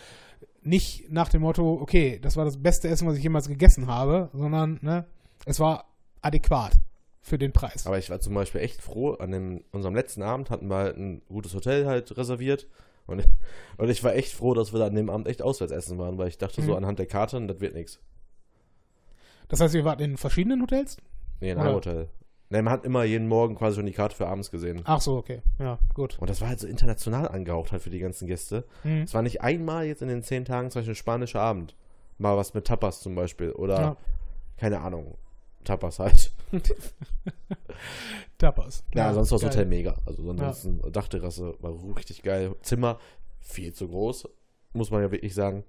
[SPEAKER 1] Nicht nach dem Motto, okay, das war das beste Essen, was ich jemals gegessen habe, sondern ne, es war adäquat für den Preis.
[SPEAKER 2] Aber ich war zum Beispiel echt froh, an dem, unserem letzten Abend hatten wir halt ein gutes Hotel halt reserviert. Und ich, und ich war echt froh, dass wir da an dem Abend echt auswärts essen waren, weil ich dachte so
[SPEAKER 1] Mhm.
[SPEAKER 2] anhand der Karte, das wird nichts.
[SPEAKER 1] Das heißt, ihr wart in verschiedenen Hotels?
[SPEAKER 2] Nee, in
[SPEAKER 1] Oder-
[SPEAKER 2] einem Hotel. Nee, man hat immer jeden Morgen quasi schon die Karte für abends gesehen.
[SPEAKER 1] Ach so, okay. Ja, gut.
[SPEAKER 2] Und das war halt so international angehaucht halt für die ganzen Gäste.
[SPEAKER 1] Hm.
[SPEAKER 2] Es war nicht einmal jetzt in den zehn Tagen zum Beispiel ein spanischer Abend. Mal was mit Tapas zum Beispiel. Oder,
[SPEAKER 1] Ja.
[SPEAKER 2] keine Ahnung, Tapas halt.
[SPEAKER 1] Tapas.
[SPEAKER 2] Ja, sonst war das. Hotel mega. Also sonst Dachterrasse war richtig geil. Zimmer viel zu groß, muss man ja wirklich sagen.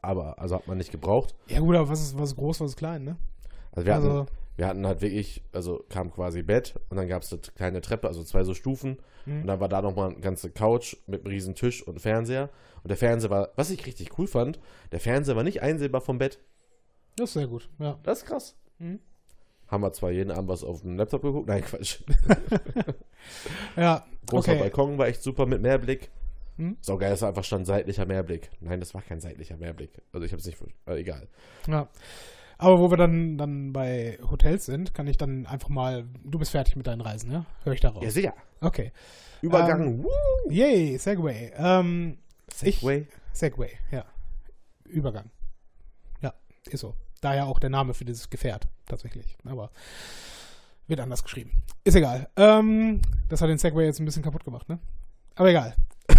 [SPEAKER 2] Aber, also hat man nicht gebraucht.
[SPEAKER 1] Ja, gut, aber was ist, was ist groß, was ist klein, ne?
[SPEAKER 2] Also wir hatten,
[SPEAKER 1] also,
[SPEAKER 2] wir hatten halt wirklich, also kam quasi Bett und dann gab es eine kleine Treppe, also zwei so Stufen.
[SPEAKER 1] hm.
[SPEAKER 2] Und dann war da nochmal eine ganze Couch mit einem riesen Tisch und Fernseher. Und der Fernseher war, was ich richtig cool fand, der Fernseher war nicht einsehbar vom Bett.
[SPEAKER 1] das ist sehr gut, ja.
[SPEAKER 2] Das ist krass.
[SPEAKER 1] Mhm.
[SPEAKER 2] Haben wir zwar jeden Abend was auf dem Laptop geguckt. Nein, Quatsch.
[SPEAKER 1] Ja,
[SPEAKER 2] Großer
[SPEAKER 1] okay.
[SPEAKER 2] Balkon war echt super mit Mehrblick.
[SPEAKER 1] Mhm.
[SPEAKER 2] So geil, dass da einfach stand seitlicher Mehrblick. Nein, das war kein seitlicher Mehrblick. Also ich habe es nicht, äh, egal.
[SPEAKER 1] Ja. Aber wo wir dann, dann bei Hotels sind, kann ich dann einfach mal, du bist fertig mit deinen Reisen, ne? Hör ich daraus.
[SPEAKER 2] Ja, sicher.
[SPEAKER 1] Okay.
[SPEAKER 2] Übergang. Woo!
[SPEAKER 1] Yay, Segway. Ähm,
[SPEAKER 2] Segway.
[SPEAKER 1] Segway, ja. Übergang. Ja, ist so. Daher auch der Name für dieses Gefährt, tatsächlich. Aber wird anders geschrieben. Ist egal. Ähm, das hat den Segway jetzt ein bisschen kaputt gemacht, ne? Aber egal.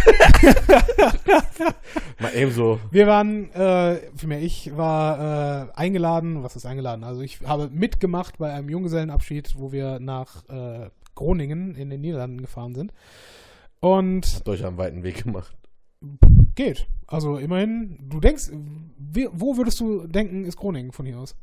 [SPEAKER 2] Mal eben so.
[SPEAKER 1] Wir waren, äh, vielmehr ich war äh, eingeladen, was ist eingeladen? Also ich habe mitgemacht bei einem Junggesellenabschied, wo wir nach äh, Groningen in den Niederlanden gefahren sind. Und
[SPEAKER 2] Habt euch einen weiten Weg gemacht.
[SPEAKER 1] Geht. Also immerhin, du denkst, wo würdest du denken, ist Groningen von hier aus?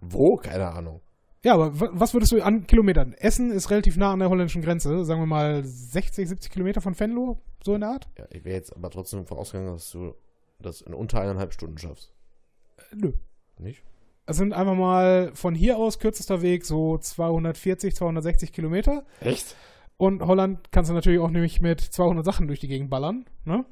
[SPEAKER 2] Wo? Keine Ahnung.
[SPEAKER 1] Ja, aber wa- was würdest du an Kilometern? Essen ist relativ nah an der holländischen Grenze, sagen wir mal 60, 70 Kilometer von Venlo, so in der Art?
[SPEAKER 2] Ja, ich wäre jetzt aber trotzdem davon ausgegangen, dass du das in unter eineinhalb Stunden schaffst.
[SPEAKER 1] Äh, nö.
[SPEAKER 2] Nicht?
[SPEAKER 1] Es sind einfach mal von hier aus kürzester Weg so 240, 260 Kilometer.
[SPEAKER 2] Echt?
[SPEAKER 1] Und Holland kannst du natürlich auch nämlich mit 200 Sachen durch die Gegend ballern. Ne?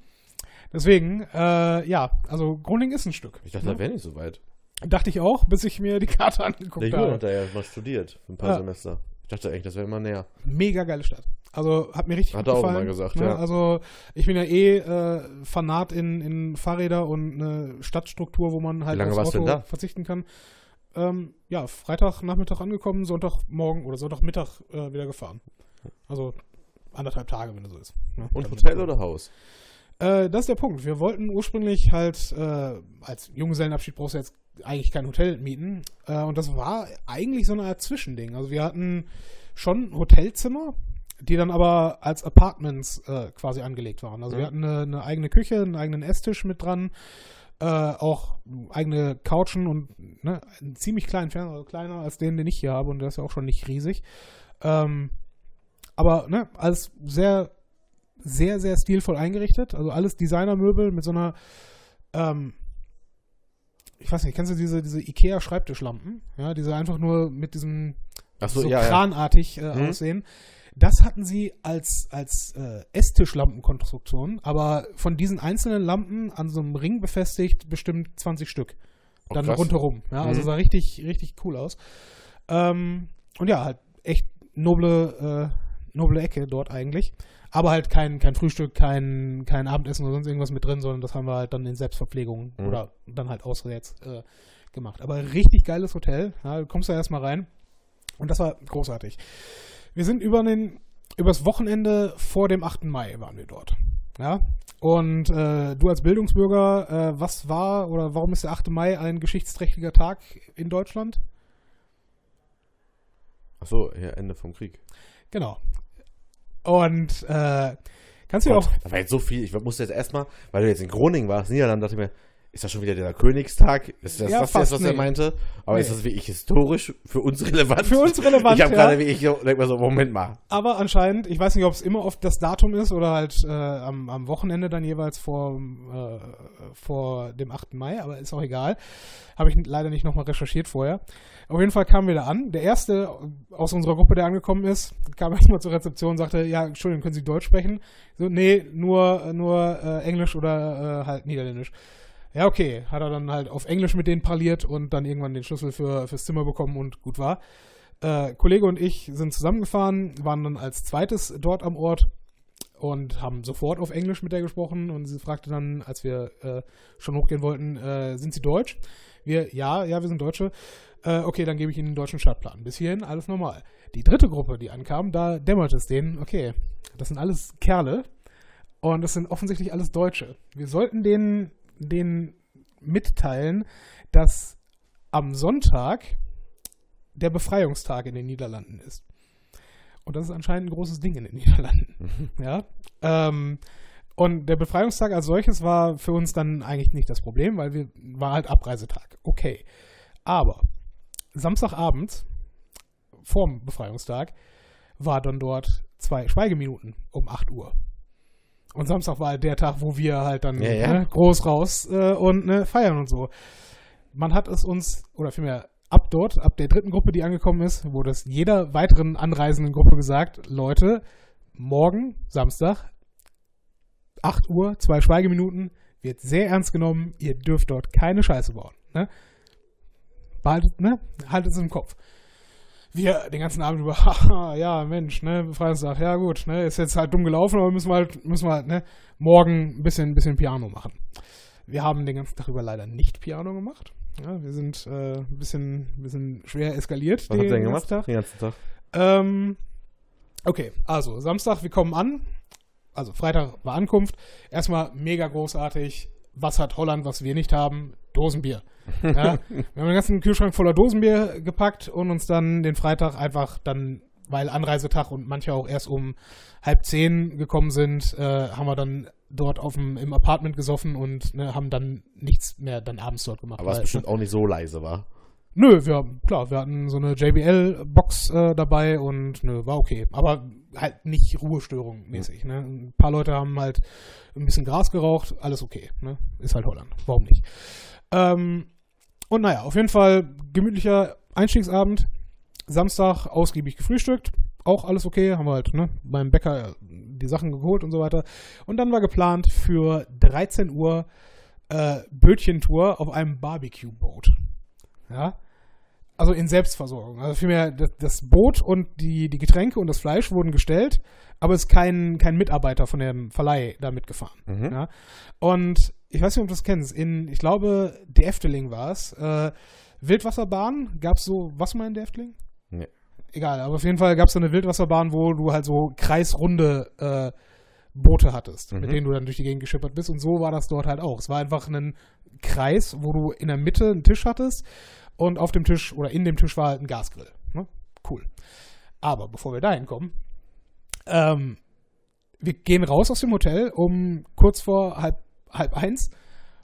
[SPEAKER 1] Deswegen, äh, ja, also Groningen ist ein Stück.
[SPEAKER 2] Ich dachte,
[SPEAKER 1] ne?
[SPEAKER 2] da wäre nicht so weit.
[SPEAKER 1] Dachte ich auch, bis ich mir die Karte
[SPEAKER 2] Der
[SPEAKER 1] angeguckt
[SPEAKER 2] Junge
[SPEAKER 1] habe.
[SPEAKER 2] hat da ja mal studiert. Ein paar
[SPEAKER 1] Ja.
[SPEAKER 2] Semester. Ich dachte eigentlich, das wäre immer näher.
[SPEAKER 1] Mega geile Stadt. Also hat mir richtig
[SPEAKER 2] Hat
[SPEAKER 1] gut
[SPEAKER 2] er auch
[SPEAKER 1] gefallen.
[SPEAKER 2] immer gesagt,
[SPEAKER 1] ne?
[SPEAKER 2] ja.
[SPEAKER 1] Also ich bin ja eh äh, Fanat in, in Fahrräder und eine Stadtstruktur, wo man halt aufs Auto verzichten kann. Ähm, ja, Freitagnachmittag angekommen, Sonntagmorgen oder Sonntagmittag äh, wieder gefahren. Also anderthalb Tage, wenn es so ist. Ne?
[SPEAKER 2] Und Hotel oder Haus?
[SPEAKER 1] Äh, das ist der Punkt. Wir wollten ursprünglich halt äh, als Junggesellenabschied brauchst du jetzt eigentlich kein Hotel mieten. Äh, und das war eigentlich so eine Art Zwischending. Also wir hatten schon Hotelzimmer, die dann aber als Apartments äh, quasi angelegt waren. Also wir
[SPEAKER 2] Mhm.
[SPEAKER 1] hatten eine, eine eigene Küche, einen eigenen Esstisch mit dran, äh, auch eigene Couchen und ne, einen ziemlich kleinen Fernseher, also kleiner als den, den ich hier habe und der ist ja auch schon nicht riesig. Ähm, aber ne, alles sehr sehr, sehr stilvoll eingerichtet. Also alles Designermöbel mit so einer, ähm, ich weiß nicht, kennst du diese, diese Ikea-Schreibtischlampen? Ja, diese einfach nur mit diesem
[SPEAKER 2] Achso,
[SPEAKER 1] so
[SPEAKER 2] ja, ja.
[SPEAKER 1] kranartig äh,
[SPEAKER 2] Mhm.
[SPEAKER 1] aussehen. Das hatten sie als, als äh, Esstischlampenkonstruktion, aber von diesen einzelnen Lampen an so einem Ring befestigt bestimmt 20 Stück.
[SPEAKER 2] Oh,
[SPEAKER 1] dann
[SPEAKER 2] krass.
[SPEAKER 1] rundherum. Ja, also
[SPEAKER 2] Mhm.
[SPEAKER 1] sah richtig, richtig cool aus. Ähm, und ja, halt echt noble, äh, noble Ecke dort eigentlich. Aber halt kein, kein Frühstück, kein, kein Abendessen oder sonst irgendwas mit drin, sondern das haben wir halt dann in Selbstverpflegung
[SPEAKER 2] Mhm.
[SPEAKER 1] oder dann halt auswärts äh, gemacht. Aber richtig geiles Hotel. Ja, du kommst da erstmal rein. Und das war großartig. Wir sind über den, übers Wochenende vor dem 8. Mai waren wir dort. Ja. Und äh, du als Bildungsbürger, äh, was war oder warum ist der 8. Mai ein geschichtsträchtiger Tag in Deutschland?
[SPEAKER 2] Achso, ja, Ende vom Krieg.
[SPEAKER 1] Genau. Und äh, kannst du
[SPEAKER 2] Gott,
[SPEAKER 1] auch.
[SPEAKER 2] da war jetzt so viel. Ich musste jetzt erstmal, weil du jetzt in Groningen warst, Niederland, dachte ich mir, ist das schon wieder der Königstag? Ist das
[SPEAKER 1] Ja,
[SPEAKER 2] das jetzt, was er
[SPEAKER 1] nee.
[SPEAKER 2] meinte? Aber
[SPEAKER 1] Nee.
[SPEAKER 2] ist das wirklich historisch für uns relevant?
[SPEAKER 1] Für uns relevant,
[SPEAKER 2] Ich habe
[SPEAKER 1] ja.
[SPEAKER 2] gerade wirklich so, denk mal so, Moment mal.
[SPEAKER 1] Aber anscheinend, ich weiß nicht, ob es immer auf das Datum ist oder halt äh, am, am Wochenende dann jeweils vor, äh, vor dem 8. Mai, aber ist auch egal. Habe ich leider nicht nochmal recherchiert vorher. Auf jeden Fall kamen wir da an. Der erste aus unserer Gruppe, der angekommen ist, kam erstmal zur Rezeption und sagte, ja, Entschuldigung, können Sie Deutsch sprechen? So, nee, nur, nur äh, Englisch oder äh, halt Niederländisch. Ja, okay, hat er dann halt auf Englisch mit denen parliert und dann irgendwann den Schlüssel für, fürs Zimmer bekommen und gut war. Äh, Kollege und ich sind zusammengefahren, waren dann als zweites dort am Ort und haben sofort auf Englisch mit der gesprochen und sie fragte dann, als wir äh, schon hochgehen wollten, äh, sind Sie Deutsch? Wir, ja, ja, wir sind Deutsche. Äh, okay, dann gebe ich Ihnen den deutschen Stadtplan. Bis hierhin alles normal. Die dritte Gruppe, die ankam, da dämmerte es denen, okay, das sind alles Kerle und das sind offensichtlich alles Deutsche. Wir sollten denen, denen mitteilen, dass am Sonntag der Befreiungstag in den Niederlanden ist. Und das ist anscheinend ein großes Ding in den Niederlanden. Ja. Ähm, und der Befreiungstag als solches war für uns dann eigentlich nicht das Problem, weil wir war halt Abreisetag. Okay. Aber Samstagabend vorm Befreiungstag war dann dort zwei Schweigeminuten um 8 Uhr. Und Samstag war halt der Tag, wo wir halt dann
[SPEAKER 2] Ja, ja.
[SPEAKER 1] Ne, groß raus äh, und ne, feiern und so. Man hat es uns, oder vielmehr ab dort, ab der dritten Gruppe, die angekommen ist, wurde es jeder weiteren anreisenden Gruppe gesagt, Leute, morgen, Samstag, 8 Uhr, zwei Schweigeminuten, wird sehr ernst genommen, ihr dürft dort keine Scheiße bauen. Ne? Behaltet, ne? Haltet es im Kopf. Wir den ganzen Abend über, haha, ja, Mensch, ne, Befreiungstag, ja gut, ne, ist jetzt halt dumm gelaufen, aber müssen wir halt, müssen wir halt, ne, morgen ein bisschen, ein bisschen Piano machen. Wir haben den ganzen Tag über leider nicht Piano gemacht. Ja, wir sind äh, ein bisschen, ein bisschen schwer eskaliert.
[SPEAKER 2] Was habt ihr denn
[SPEAKER 1] den
[SPEAKER 2] gemacht?
[SPEAKER 1] Tag.
[SPEAKER 2] Den ganzen Tag.
[SPEAKER 1] Ähm, okay, also Samstag, wir kommen an. Also Freitag war Ankunft. Erstmal mega großartig. Was hat Holland, was wir nicht haben? Dosenbier. Ja, wir haben den ganzen Kühlschrank voller Dosenbier gepackt und uns dann den Freitag einfach dann, weil Anreisetag und manche auch erst um halb zehn gekommen sind, äh, haben wir dann dort auf dem, im Apartment gesoffen und ne, haben dann nichts mehr dann abends dort gemacht.
[SPEAKER 2] Aber was
[SPEAKER 1] weil,
[SPEAKER 2] bestimmt auch nicht so leise war.
[SPEAKER 1] Nö, wir, klar, wir hatten so eine JBL-Box äh, dabei und nö, war okay. Aber halt nicht Ruhestörung mäßig. Ne? Ein paar Leute haben halt ein bisschen Gras geraucht, alles okay. Ne? Ist halt Holland, warum nicht? Ähm, und naja, auf jeden Fall gemütlicher Einstiegsabend. Samstag ausgiebig gefrühstückt. Auch alles okay, haben wir halt ne, beim Bäcker die Sachen geholt und so weiter. Und dann war geplant für 13 Uhr äh, Bötchentour auf einem Barbecue-Boot. Ja. Also in Selbstversorgung. Also vielmehr, das, das Boot und die, die Getränke und das Fleisch wurden gestellt, aber es ist kein, kein Mitarbeiter von dem Verleih da mitgefahren.
[SPEAKER 2] Mhm.
[SPEAKER 1] Ja. Und ich weiß nicht, ob du das kennst. In, ich glaube, der Efteling war es. Äh, Wildwasserbahn, gab es so was mal in der Efteling?
[SPEAKER 2] Nee.
[SPEAKER 1] Egal, aber auf jeden Fall gab es so eine Wildwasserbahn, wo du halt so kreisrunde äh, Boote hattest,
[SPEAKER 2] Mhm.
[SPEAKER 1] mit denen du dann durch die Gegend geschippert bist. Und so war das dort halt auch. Es war einfach ein Kreis, wo du in der Mitte einen Tisch hattest und auf dem Tisch oder in dem Tisch war halt ein Gasgrill. Ne? Cool. Aber bevor wir dahin kommen, ähm, wir gehen raus aus dem Hotel um kurz vor halb, halb eins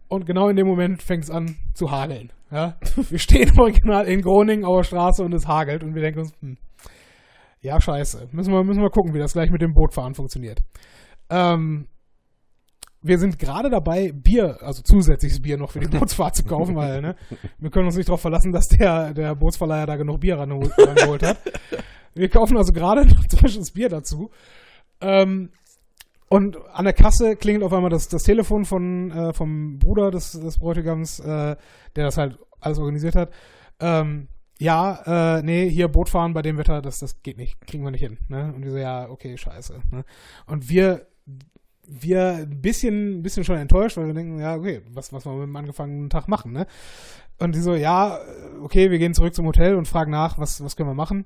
[SPEAKER 1] und genau in dem Moment fängt es an zu hageln. Ja? Wir stehen original in Groningen auf der Straße und es hagelt und wir denken uns, hm, ja, scheiße. Müssen wir, müssen wir gucken, wie das gleich mit dem Bootfahren funktioniert. Ähm, wir sind gerade dabei, Bier, also zusätzliches Bier noch für die Bootsfahrt zu kaufen, weil ne, wir können uns nicht darauf verlassen, dass der, der Bootsverleiher da genug Bier rangeholt, rangeholt hat. Wir kaufen also gerade noch frisches Bier dazu. Ähm, und an der Kasse klingelt auf einmal das, das Telefon von, äh, vom Bruder des, des Bräutigams, äh, der das halt alles organisiert hat. Ähm, ja, äh, nee, hier Boot fahren bei dem Wetter, das, das geht nicht, kriegen wir nicht hin. Ne? Und wir so, ja, okay, scheiße. Ne? Und wir, wir ein bisschen, ein bisschen schon enttäuscht, weil wir denken, ja, okay, was, was wir mit dem angefangenen Tag machen, ne? Und die so, ja, okay, wir gehen zurück zum Hotel und fragen nach, was, was können wir machen?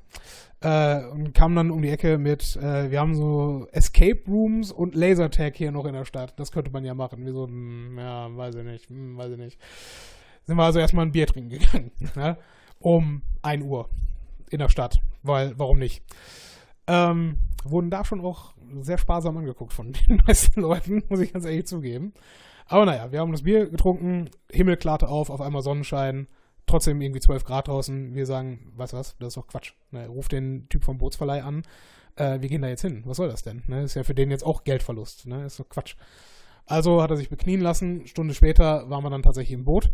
[SPEAKER 1] Äh, und kamen dann um die Ecke mit, äh, wir haben so Escape Rooms und Lasertag hier noch in der Stadt. Das könnte man ja machen. Wir so, hm, ja, weiß ich nicht, hm, weiß ich nicht. Sind wir also erstmal ein Bier trinken gegangen, ne? Um 1 Uhr in der Stadt, weil, warum nicht? Ähm, wurden da schon auch sehr sparsam angeguckt von den meisten Leuten, muss ich ganz ehrlich zugeben. Aber naja, wir haben das Bier getrunken, Himmel klarte auf, auf einmal Sonnenschein, trotzdem irgendwie 12 Grad draußen. Wir sagen, weißt du was, das ist doch Quatsch. Ne, ruf den Typ vom Bootsverleih an, äh, wir gehen da jetzt hin. Was soll das denn? Ne, ist ja für den jetzt auch Geldverlust. Ne, ist doch Quatsch. Also hat er sich beknien lassen. Stunde später waren wir dann tatsächlich im Boot,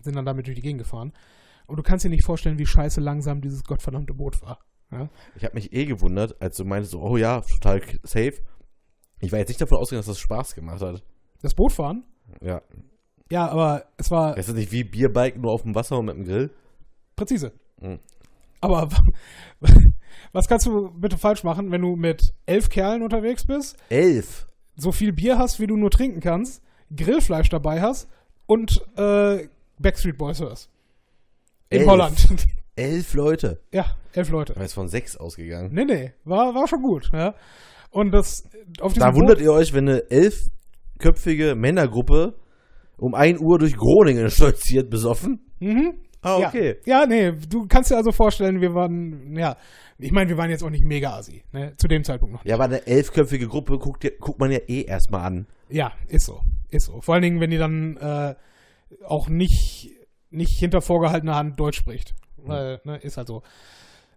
[SPEAKER 1] sind dann damit durch die Gegend gefahren. Und du kannst dir nicht vorstellen, wie scheiße langsam dieses gottverdammte Boot war. Ja?
[SPEAKER 2] Ich habe mich eh gewundert, als du meintest, so, oh ja, total safe. Ich war jetzt nicht davon ausgegangen, dass das Spaß gemacht hat.
[SPEAKER 1] Das Bootfahren?
[SPEAKER 2] Ja.
[SPEAKER 1] Ja, aber es war
[SPEAKER 2] Ist das nicht wie Bierbiken nur auf dem Wasser und mit dem Grill?
[SPEAKER 1] präzise.
[SPEAKER 2] Mhm.
[SPEAKER 1] Aber was kannst du bitte falsch machen, wenn du mit elf Kerlen unterwegs bist,
[SPEAKER 2] Elf.
[SPEAKER 1] so viel Bier hast, wie du nur trinken kannst, Grillfleisch dabei hast und äh, Backstreet Boys hörst? In
[SPEAKER 2] Elf.
[SPEAKER 1] Holland.
[SPEAKER 2] Elf Leute.
[SPEAKER 1] ja, elf Leute.
[SPEAKER 2] Ich jetzt von sechs ausgegangen.
[SPEAKER 1] Nee, nee, war, war schon gut. Ja. Und das auf diesem
[SPEAKER 2] Da wundert ihr euch, wenn eine elfköpfige Männergruppe um 1 Uhr durch Groningen stolziert, besoffen?
[SPEAKER 1] Mhm.
[SPEAKER 2] Ah,
[SPEAKER 1] Ja.
[SPEAKER 2] okay.
[SPEAKER 1] Ja, nee, du kannst dir also vorstellen, wir waren, ja, ich meine, wir waren jetzt auch nicht mega assi, ne, zu dem Zeitpunkt noch.
[SPEAKER 2] Ja, aber eine elfköpfige Gruppe guckt, guckt man ja eh erstmal an.
[SPEAKER 1] Ja, ist so, ist so. Vor allen Dingen, wenn die dann äh, auch nicht, nicht hinter vorgehaltener Hand Deutsch spricht. Weil, ne, ist halt so.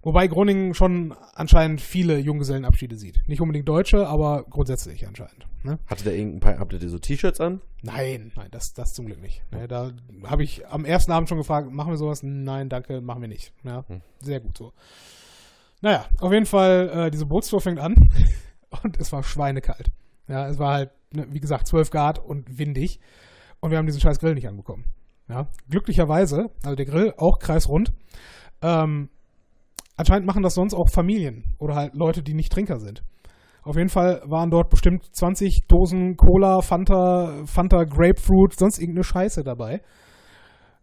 [SPEAKER 1] Wobei Groningen schon anscheinend viele Junggesellenabschiede sieht. Nicht unbedingt Deutsche, aber grundsätzlich anscheinend. Ne?
[SPEAKER 2] Hatte der irgendein paar, habt ihr so T-Shirts an?
[SPEAKER 1] Nein, nein, das, das zum Glück nicht. Ne, da habe ich am ersten Abend schon gefragt, machen wir sowas? Nein, danke, machen wir nicht. Ja,
[SPEAKER 2] Hm.
[SPEAKER 1] Sehr gut so. Naja, auf jeden Fall, äh, diese Bootstour fängt an und es war schweinekalt. Ja, es war halt, ne, wie gesagt, 12 Grad und windig und wir haben diesen scheiß Grill nicht anbekommen. Ja, glücklicherweise, also der Grill auch kreisrund. Ähm, anscheinend machen das sonst auch Familien oder halt Leute, die nicht Trinker sind. Auf jeden Fall waren dort bestimmt 20 Dosen Cola, Fanta, Fanta Grapefruit, sonst irgendeine Scheiße dabei.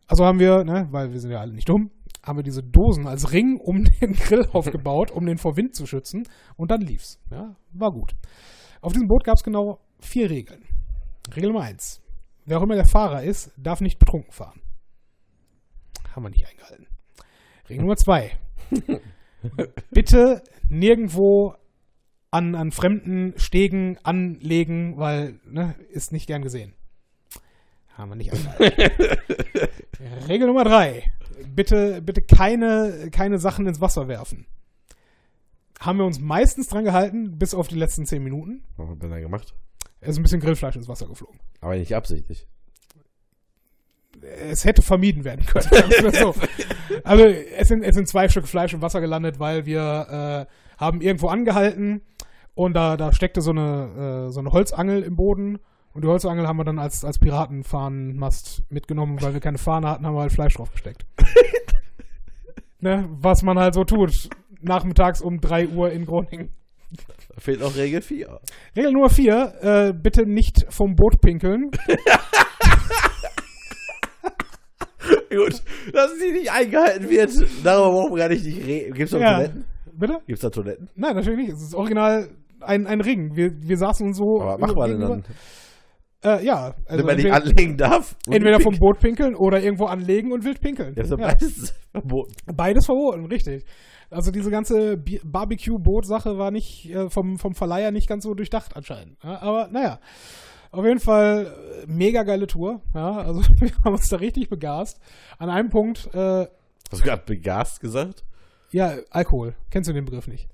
[SPEAKER 1] Also haben wir, ne, weil wir sind ja alle nicht dumm, haben wir diese Dosen als Ring um den Grill aufgebaut, um den vor Wind zu schützen. Und dann lief's. Ja, war gut. Auf diesem Boot gab es genau vier Regeln. Regel Nummer eins. Wer auch immer der Fahrer ist, darf nicht betrunken fahren. Haben wir nicht eingehalten. Regel Nummer zwei. Bitte nirgendwo an, an fremden Stegen anlegen, weil, ne, ist nicht gern gesehen. Haben wir nicht eingehalten. Regel Nummer drei. Bitte, bitte keine, keine Sachen ins Wasser werfen. Haben wir uns meistens dran gehalten, bis auf die letzten zehn Minuten.
[SPEAKER 2] Was habt ihr da gemacht?
[SPEAKER 1] Es ist ein bisschen Grillfleisch ins Wasser geflogen.
[SPEAKER 2] Aber nicht absichtlich.
[SPEAKER 1] Es hätte vermieden werden können. so. Also es sind, es sind zwei Stück Fleisch im Wasser gelandet, weil wir äh, haben irgendwo angehalten und da, da steckte so eine, äh, so eine Holzangel im Boden. Und die Holzangel haben wir dann als, als Piratenfahnenmast mitgenommen, weil wir keine Fahne hatten, haben wir halt Fleisch draufgesteckt. ne? Was man halt so tut. Nachmittags um 3 Uhr in Groningen.
[SPEAKER 2] Da fehlt noch Regel 4.
[SPEAKER 1] Regel Nummer 4, äh, bitte nicht vom Boot pinkeln.
[SPEAKER 2] Gut, dass sie nicht eingehalten wird. Darüber brauchen wir gar nicht reden. Gibt's da
[SPEAKER 1] Ja.
[SPEAKER 2] Toiletten?
[SPEAKER 1] Bitte?
[SPEAKER 2] Gibt's da Toiletten?
[SPEAKER 1] Nein, natürlich nicht. Es ist original ein, ein Ring. Wir, wir saßen uns so.
[SPEAKER 2] Aber was machen wir denn dann?
[SPEAKER 1] Äh, ja, also
[SPEAKER 2] Wenn man nicht anlegen darf?
[SPEAKER 1] entweder vom Boot pinkeln oder irgendwo anlegen und wild pinkeln.
[SPEAKER 2] Ja, doch
[SPEAKER 1] Ja,
[SPEAKER 2] beides verboten.
[SPEAKER 1] beides verboten, richtig. Also diese ganze Barbecue-Boot-Sache war nicht äh, vom, vom Verleiher nicht ganz so durchdacht anscheinend. Ja, aber naja, auf jeden Fall äh, mega geile Tour. Ja, also wir haben uns da richtig begast. An einem Punkt, äh,
[SPEAKER 2] Hast du gerade begast gesagt?
[SPEAKER 1] ja, Alkohol. Kennst du den Begriff nicht?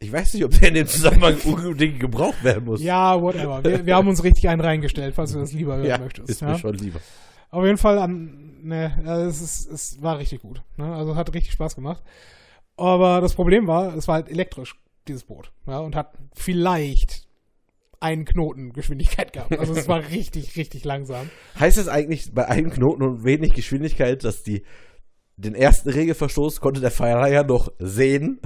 [SPEAKER 2] Ich weiß nicht, ob der in dem Zusammenhang unbedingt gebraucht werden muss.
[SPEAKER 1] Ja, whatever. Wir, wir haben uns richtig einen reingestellt, falls du das lieber hören
[SPEAKER 2] Ja,
[SPEAKER 1] möchtest.
[SPEAKER 2] ist
[SPEAKER 1] ja?
[SPEAKER 2] mir schon lieber.
[SPEAKER 1] Auf jeden Fall an, ne, es, ist, es war richtig gut. Ne? Also hat richtig Spaß gemacht. Aber das Problem war, es war halt elektrisch, dieses Boot. Ja, und hat vielleicht einen Knoten Geschwindigkeit gehabt. Also es war richtig, richtig langsam.
[SPEAKER 2] Heißt das eigentlich bei einem Knoten und wenig Geschwindigkeit, dass die den ersten Regelverstoß konnte der Verleiher noch sehen.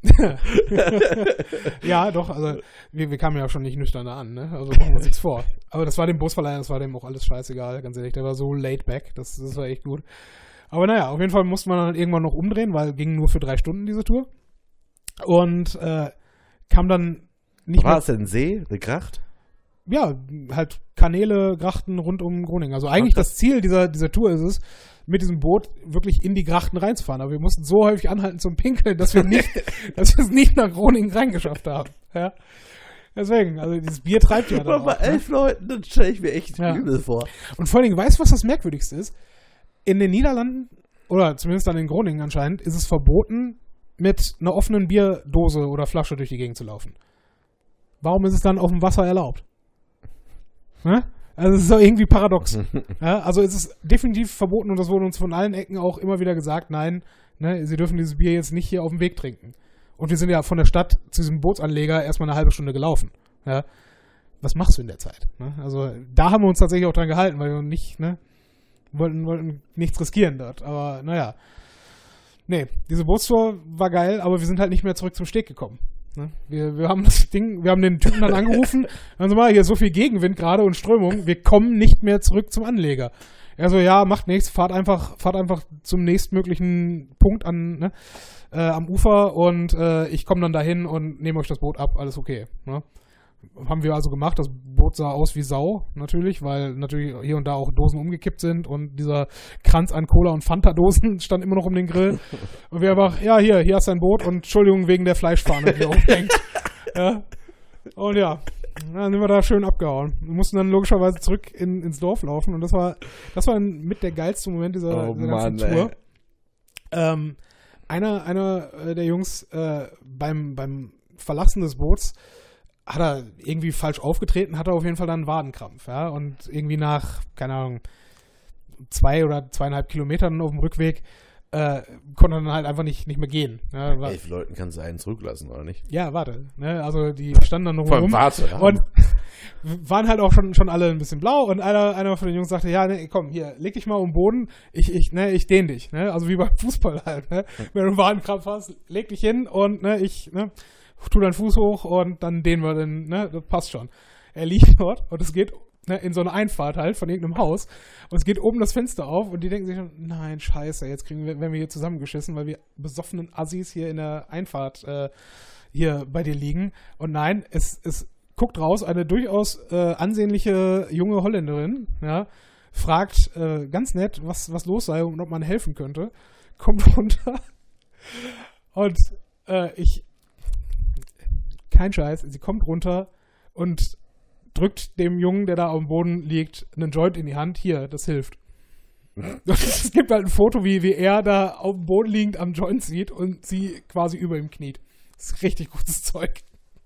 [SPEAKER 1] ja, doch, also wir, wir kamen ja schon nicht nüchtern an, ne? Also machen wir uns nichts vor. Aber das war dem Busverleiher, das war dem auch alles scheißegal, ganz ehrlich. Der war so laid back, das, das war echt gut. Aber naja, auf jeden Fall musste man dann irgendwann noch umdrehen, weil ging nur für drei Stunden diese Tour. Und äh, kam dann nicht
[SPEAKER 2] War
[SPEAKER 1] mehr.
[SPEAKER 2] es denn ein See, eine Gracht?
[SPEAKER 1] Ja, halt Kanäle, Grachten rund um Groningen. Also eigentlich
[SPEAKER 2] Ach,
[SPEAKER 1] das Ziel dieser, dieser Tour ist es, mit diesem Boot wirklich in die Grachten reinzufahren. Aber wir mussten so häufig anhalten zum Pinkeln, dass wir nicht, dass wir es nicht nach Groningen reingeschafft haben. Ja. Deswegen, also dieses Bier treibt ja dann
[SPEAKER 2] Aber bei
[SPEAKER 1] auch, ne?
[SPEAKER 2] elf Leuten, das stelle ich mir echt
[SPEAKER 1] Ja.
[SPEAKER 2] übel vor.
[SPEAKER 1] Und vor allen Dingen, weißt du, was das Merkwürdigste ist? In den Niederlanden, oder zumindest dann in Groningen anscheinend, ist es verboten, mit einer offenen Bierdose oder Flasche durch die Gegend zu laufen. Warum ist es dann auf dem Wasser erlaubt? Ne? Also es ist doch irgendwie paradox. ja, also es ist definitiv verboten und das wurde uns von allen Ecken auch immer wieder gesagt, nein, ne, sie dürfen dieses Bier jetzt nicht hier auf dem Weg trinken. Und wir sind ja von der Stadt zu diesem Bootsanleger erstmal eine halbe Stunde gelaufen. Ja. Was machst du in der Zeit? Ne? Also da haben wir uns tatsächlich auch dran gehalten, weil wir nicht, ne, wollten, wollten nichts riskieren dort. Aber naja. Nee, diese Bootstour war geil, aber wir sind halt nicht mehr zurück zum Steg gekommen. Ne? Wir, wir haben das Ding, wir haben den Typen dann angerufen, dann so mal, hier ist so viel Gegenwind gerade und Strömung, wir kommen nicht mehr zurück zum Anleger. Er so, ja, macht nichts, fahrt einfach, fahrt einfach zum nächstmöglichen Punkt an, ne, äh, am Ufer und äh, ich komme dann dahin und nehme euch das Boot ab, alles okay. Ne? Haben wir also gemacht. Das Boot sah aus wie Sau, natürlich, weil natürlich hier und da auch Dosen umgekippt sind und dieser Kranz an Cola- und Fanta-Dosen stand immer noch um den Grill. Und wir einfach, ja, hier, hier hast du ein Boot und Entschuldigung wegen der Fleischfahne, die da umhängt. Ja. Und ja, dann sind wir da schön abgehauen. Wir mussten dann logischerweise zurück in, ins Dorf laufen und das war, das war mit der geilste Moment dieser,
[SPEAKER 2] Oh
[SPEAKER 1] dieser
[SPEAKER 2] Mann,
[SPEAKER 1] ganzen Tour.
[SPEAKER 2] ey.
[SPEAKER 1] Ähm, einer, einer äh, der Jungs äh, beim, beim Verlassen des Boots hat er irgendwie falsch aufgetreten, hat er auf jeden Fall dann einen Wadenkrampf, ja. Und irgendwie nach, keine Ahnung, zwei oder zweieinhalb Kilometern auf dem Rückweg äh, konnte er dann halt einfach nicht, nicht mehr gehen. Ja, war,
[SPEAKER 2] Elf Leuten kannst du einen zurücklassen, oder nicht?
[SPEAKER 1] ja warte. Ne? Also die standen dann noch rum
[SPEAKER 2] warte.
[SPEAKER 1] und waren halt auch schon, schon alle ein bisschen blau und einer, einer von den Jungs sagte, ja, ne, komm, hier, leg dich mal um den Boden, ich, ich, ne, ich dehn dich, ne, also wie beim Fußball halt, ne, wenn du einen Wadenkrampf hast, leg dich hin und, ne, ich, ne, tu deinen Fuß hoch und dann dehnen wir den, ne, das passt schon. Er liegt dort und es geht ne, in so eine Einfahrt halt von irgendeinem Haus und es geht oben das Fenster auf und die denken sich schon, nein, scheiße, jetzt kriegen wir, werden wir hier zusammengeschissen, weil wir besoffenen Assis hier in der Einfahrt äh, hier bei dir liegen. Und nein, es, es guckt raus, eine durchaus äh, ansehnliche junge Holländerin, ja, fragt äh, ganz nett, was, was los sei und ob man helfen könnte, kommt runter und äh, ich, kein Scheiß, sie kommt runter und drückt dem Jungen, der da auf dem Boden liegt, einen Joint in die Hand. Hier, das hilft. Es gibt halt ein Foto, wie, wie er da auf dem Boden liegend am Joint sieht und sie quasi über ihm kniet. Das ist richtig gutes Zeug.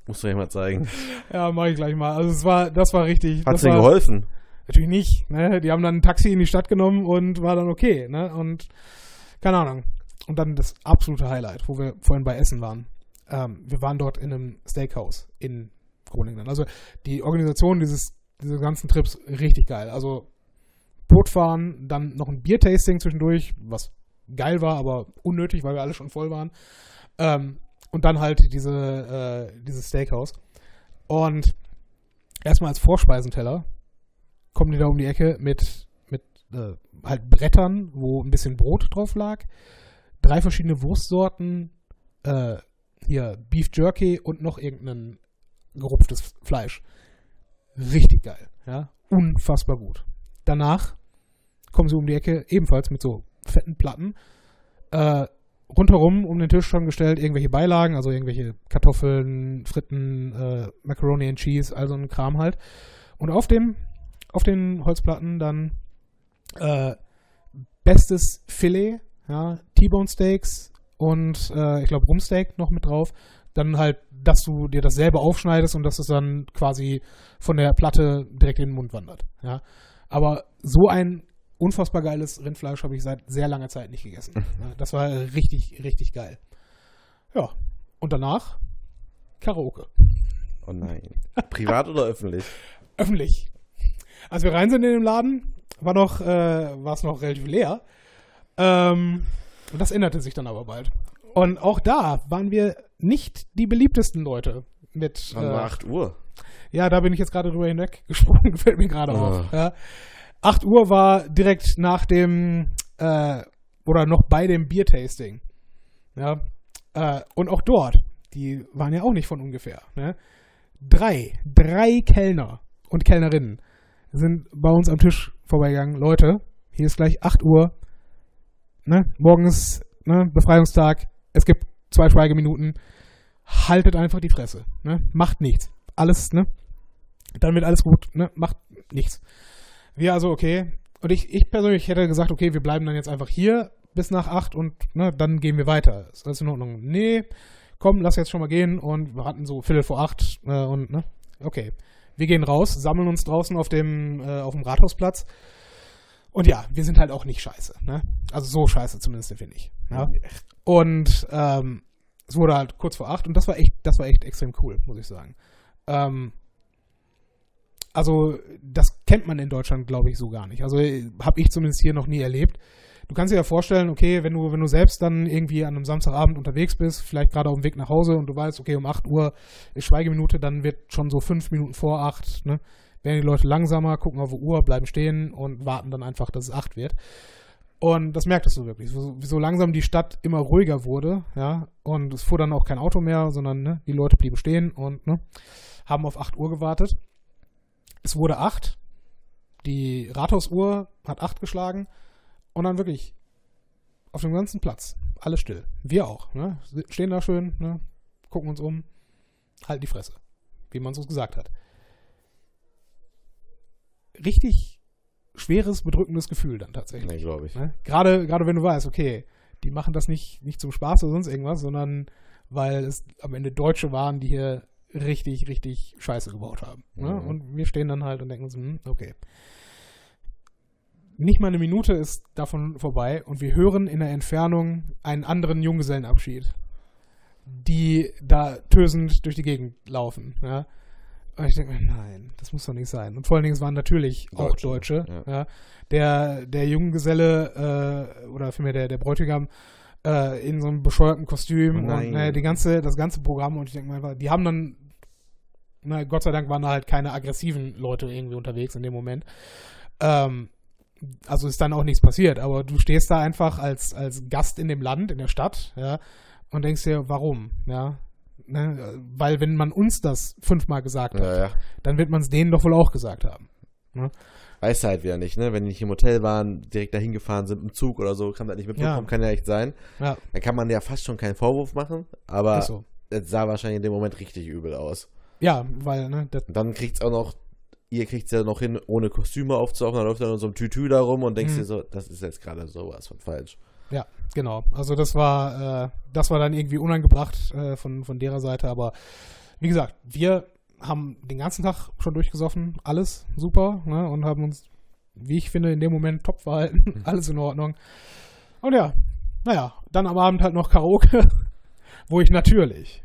[SPEAKER 2] Musst du dir mal zeigen.
[SPEAKER 1] Ja, mach ich gleich mal. Also es war, das war richtig.
[SPEAKER 2] Hat dir geholfen?
[SPEAKER 1] Natürlich nicht. Ne? Die haben dann ein Taxi in die Stadt genommen und war dann okay. Ne? Und keine Ahnung. Und dann das absolute Highlight, wo wir vorhin bei Essen waren. Ähm, wir waren dort in einem Steakhouse in Groningen. Also die Organisation dieses, dieses ganzen Trips richtig geil. Also Boot fahren, dann noch ein Biertasting zwischendurch, was geil war, aber unnötig, weil wir alle schon voll waren. Ähm, und dann halt diese, äh, dieses Steakhouse. Und erstmal als Vorspeisenteller kommen die da um die Ecke mit, mit äh, halt Brettern, wo ein bisschen Brot drauf lag, drei verschiedene Wurstsorten, äh, hier Beef Jerky und noch irgendein gerupftes Fleisch. Richtig geil, ja, unfassbar gut. Danach kommen sie um die Ecke, ebenfalls mit so fetten Platten, äh, rundherum um den Tisch schon gestellt irgendwelche Beilagen, also irgendwelche Kartoffeln, Fritten, äh, Macaroni and Cheese, all so ein Kram halt. Und auf dem, auf den Holzplatten dann äh, bestes Filet, ja, T-Bone Steaks und äh, ich glaube Rumsteak noch mit drauf. Dann halt, dass du dir das selber aufschneidest und dass es dann quasi von der Platte direkt in den Mund wandert. Ja. Aber so ein unfassbar geiles Rindfleisch habe ich seit sehr langer Zeit nicht gegessen. Ja, das war richtig, richtig geil. Ja. Und danach Karaoke.
[SPEAKER 2] Oh nein. Privat oder öffentlich?
[SPEAKER 1] Öffentlich. Als wir rein sind in den Laden, war noch, äh, war es noch relativ leer. Ähm, und das änderte sich dann aber bald. Und auch da waren wir nicht die beliebtesten Leute mit.
[SPEAKER 2] Wann
[SPEAKER 1] äh,
[SPEAKER 2] war 8 Uhr?
[SPEAKER 1] Ja, da bin ich jetzt gerade drüber hinweggesprungen, fällt mir gerade
[SPEAKER 2] Oh.
[SPEAKER 1] auf. Ja. 8 Uhr war direkt nach dem, äh, oder noch bei dem Biertasting. Ja. Äh, und auch dort, die waren ja auch nicht von ungefähr. Ne? Drei, drei Kellner und Kellnerinnen sind bei uns am Tisch vorbeigegangen. Leute, hier ist gleich 8 Uhr. Ne? Morgen ist ne, Befreiungstag. Es gibt zwei Schweigeminuten. Haltet einfach die Fresse. Ne? Macht nichts. Alles, ne? Dann wird alles gut, ne? Macht nichts. Wir also, okay. Und ich, ich persönlich hätte gesagt, okay, wir bleiben dann jetzt einfach hier bis nach 8 und ne, dann gehen wir weiter. Ist alles in Ordnung? Nee, komm, lass jetzt schon mal gehen. Und wir hatten so Viertel vor 8 äh, und, ne? Okay. Wir gehen raus, sammeln uns draußen auf dem, äh, auf dem Rathausplatz. Und ja, wir sind halt auch nicht scheiße. Ne? Also so scheiße zumindest finde ich. Ja? Und ähm, es wurde halt kurz vor acht und das war echt, das war echt extrem cool, muss ich sagen. Ähm, also das kennt man in Deutschland, glaube ich, so gar nicht. Also habe ich zumindest hier noch nie erlebt. Du kannst dir ja vorstellen, okay, wenn du, wenn du selbst dann irgendwie an einem Samstagabend unterwegs bist, vielleicht gerade auf dem Weg nach Hause und du weißt, okay, um 8 Uhr ist Schweigeminute, dann wird schon so fünf Minuten vor acht, ne, werden die Leute langsamer, gucken auf die Uhr, bleiben stehen und warten dann einfach, dass es acht wird. Und das merktest du wirklich, so, so langsam die Stadt immer ruhiger wurde, ja, und es fuhr dann auch kein Auto mehr, sondern ne, die Leute blieben stehen und ne, haben auf 8 Uhr gewartet. Es wurde 8, die Rathausuhr hat 8 geschlagen und dann wirklich auf dem ganzen Platz, alles still. Wir auch, ne, stehen da schön, ne, gucken uns um, halten die Fresse, wie man es uns gesagt hat. Richtig schweres, bedrückendes Gefühl dann tatsächlich.
[SPEAKER 2] Nee, glaube ich.
[SPEAKER 1] Ne? Gerade, gerade wenn du weißt, okay, die machen das nicht, nicht zum Spaß oder sonst irgendwas, sondern weil es am Ende Deutsche waren, die hier richtig, richtig Scheiße gebaut haben. Ne?
[SPEAKER 2] Mhm.
[SPEAKER 1] Und wir stehen dann halt und denken uns, hm, okay. Nicht mal eine Minute ist davon vorbei und wir hören in der Entfernung einen anderen Junggesellenabschied, die da tösend durch die Gegend laufen. Ja? Und ich denke mir, nein, das muss doch nicht sein. Und vor allen Dingen, es waren natürlich auch
[SPEAKER 2] Deutsche,
[SPEAKER 1] Deutsche.
[SPEAKER 2] ja.
[SPEAKER 1] Ja. Der, der Junggeselle äh, oder vielmehr der, der Bräutigam äh, in so einem bescheuerten Kostüm
[SPEAKER 2] Oh
[SPEAKER 1] und
[SPEAKER 2] nein.
[SPEAKER 1] äh, die ganze, das ganze Programm und ich denke mir einfach, die haben dann, na, Gott sei Dank waren da halt keine aggressiven Leute irgendwie unterwegs in dem Moment. Ähm, also ist dann auch nichts passiert, aber du stehst da einfach als, als Gast in dem Land, in der Stadt, ja, und denkst dir, warum, ja. Ne? Weil wenn man uns das fünfmal gesagt hat,
[SPEAKER 2] Ja, ja.
[SPEAKER 1] dann wird man es denen doch wohl auch gesagt haben.
[SPEAKER 2] Weißt du halt wieder nicht, ne? Wenn die nicht im Hotel waren, direkt dahin gefahren sind im Zug oder so, kann das nicht mitbekommen,
[SPEAKER 1] Ja.
[SPEAKER 2] kann ja echt sein.
[SPEAKER 1] Ja,
[SPEAKER 2] Dann kann man ja fast schon keinen Vorwurf machen, aber
[SPEAKER 1] ist so.
[SPEAKER 2] es sah wahrscheinlich in dem Moment richtig übel aus.
[SPEAKER 1] Ja, weil, ne,
[SPEAKER 2] dann kriegt's auch noch, ihr kriegt's ja noch hin, ohne Kostüme aufzuhauchen, dann läuft er in so einem Tütü da rum und denkst
[SPEAKER 1] Mhm.
[SPEAKER 2] dir so, das ist jetzt gerade sowas von falsch.
[SPEAKER 1] ja, genau. Also das war, äh, das war dann irgendwie unangebracht äh, von, von derer Seite, aber wie gesagt, wir haben den ganzen Tag schon durchgesoffen, alles super, ne, und haben uns, wie ich finde, in dem Moment top verhalten, alles in Ordnung. Und ja, naja, dann am Abend halt noch Karaoke, wo ich natürlich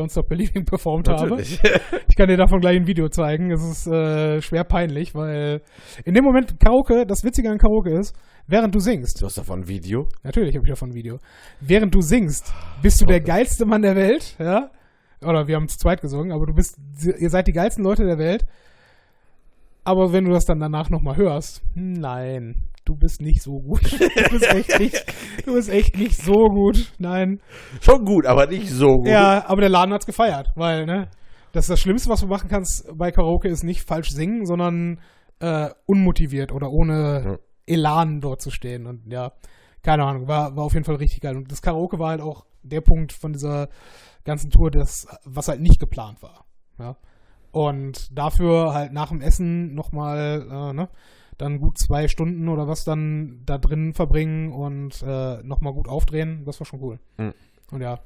[SPEAKER 1] Don't Stop Believing performt habe.
[SPEAKER 2] Natürlich.
[SPEAKER 1] Ich kann dir davon gleich ein Video zeigen. Es ist äh, schwer peinlich, weil in dem Moment Karaoke, das Witzige an Karaoke ist, während du singst,
[SPEAKER 2] du hast davon ein Video?
[SPEAKER 1] natürlich habe ich davon ein Video, während du singst, bist du der geilste Mann der Welt, ja? Oder wir haben zu zweit gesungen, aber du bist, ihr seid die geilsten Leute der Welt. Aber wenn du das dann danach nochmal hörst, hm, nein, du bist nicht so gut. Du bist echt nicht, du bist echt nicht so gut. Nein.
[SPEAKER 2] Schon gut, aber nicht so gut.
[SPEAKER 1] Ja, aber der Laden hat's gefeiert, weil, ne, das ist das Schlimmste, was du machen kannst bei Karaoke, ist nicht falsch singen, sondern äh, unmotiviert oder ohne
[SPEAKER 2] Ja.
[SPEAKER 1] Elan dort zu stehen. Und ja, keine Ahnung, war, war auf jeden Fall richtig geil. Und das Karaoke war halt auch der Punkt von dieser ganzen Tour, das, was halt nicht geplant war. Ja. Und dafür halt nach dem Essen nochmal, äh, ne, dann gut zwei Stunden oder was dann da drin verbringen und äh, nochmal gut aufdrehen, das war schon cool.
[SPEAKER 2] Mhm.
[SPEAKER 1] Und ja,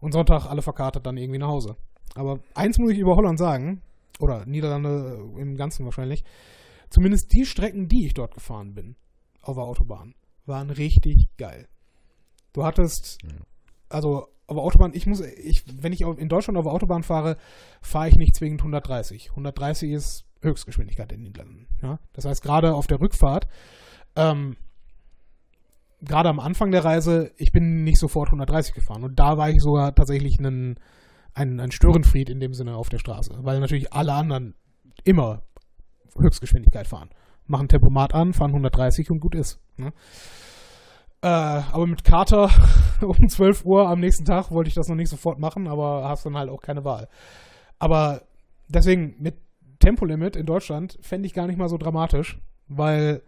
[SPEAKER 1] und Sonntag alle verkartet dann irgendwie nach Hause. Aber eins muss ich über Holland sagen, oder Niederlande im Ganzen wahrscheinlich, zumindest die Strecken, die ich dort gefahren bin, auf der Autobahn, waren richtig geil. Du hattest, also auf der Autobahn, ich muss, ich, wenn ich in Deutschland auf der Autobahn fahre, fahre ich nicht zwingend 130. 130 ist Höchstgeschwindigkeit in den Niederlanden. Ja? Das heißt, gerade auf der Rückfahrt ähm, gerade am Anfang der Reise, ich bin nicht sofort 130 gefahren. Und da war ich sogar tatsächlich einen, ein, ein Störenfried in dem Sinne auf der Straße. Weil natürlich alle anderen immer Höchstgeschwindigkeit fahren. Machen Tempomat an, fahren 130 und gut ist. Ne? Äh, aber mit Kater um 12 Uhr am nächsten Tag wollte ich das noch nicht sofort machen, aber hast dann halt auch keine Wahl. Aber deswegen mit Tempolimit in Deutschland fände ich gar nicht mal so dramatisch, weil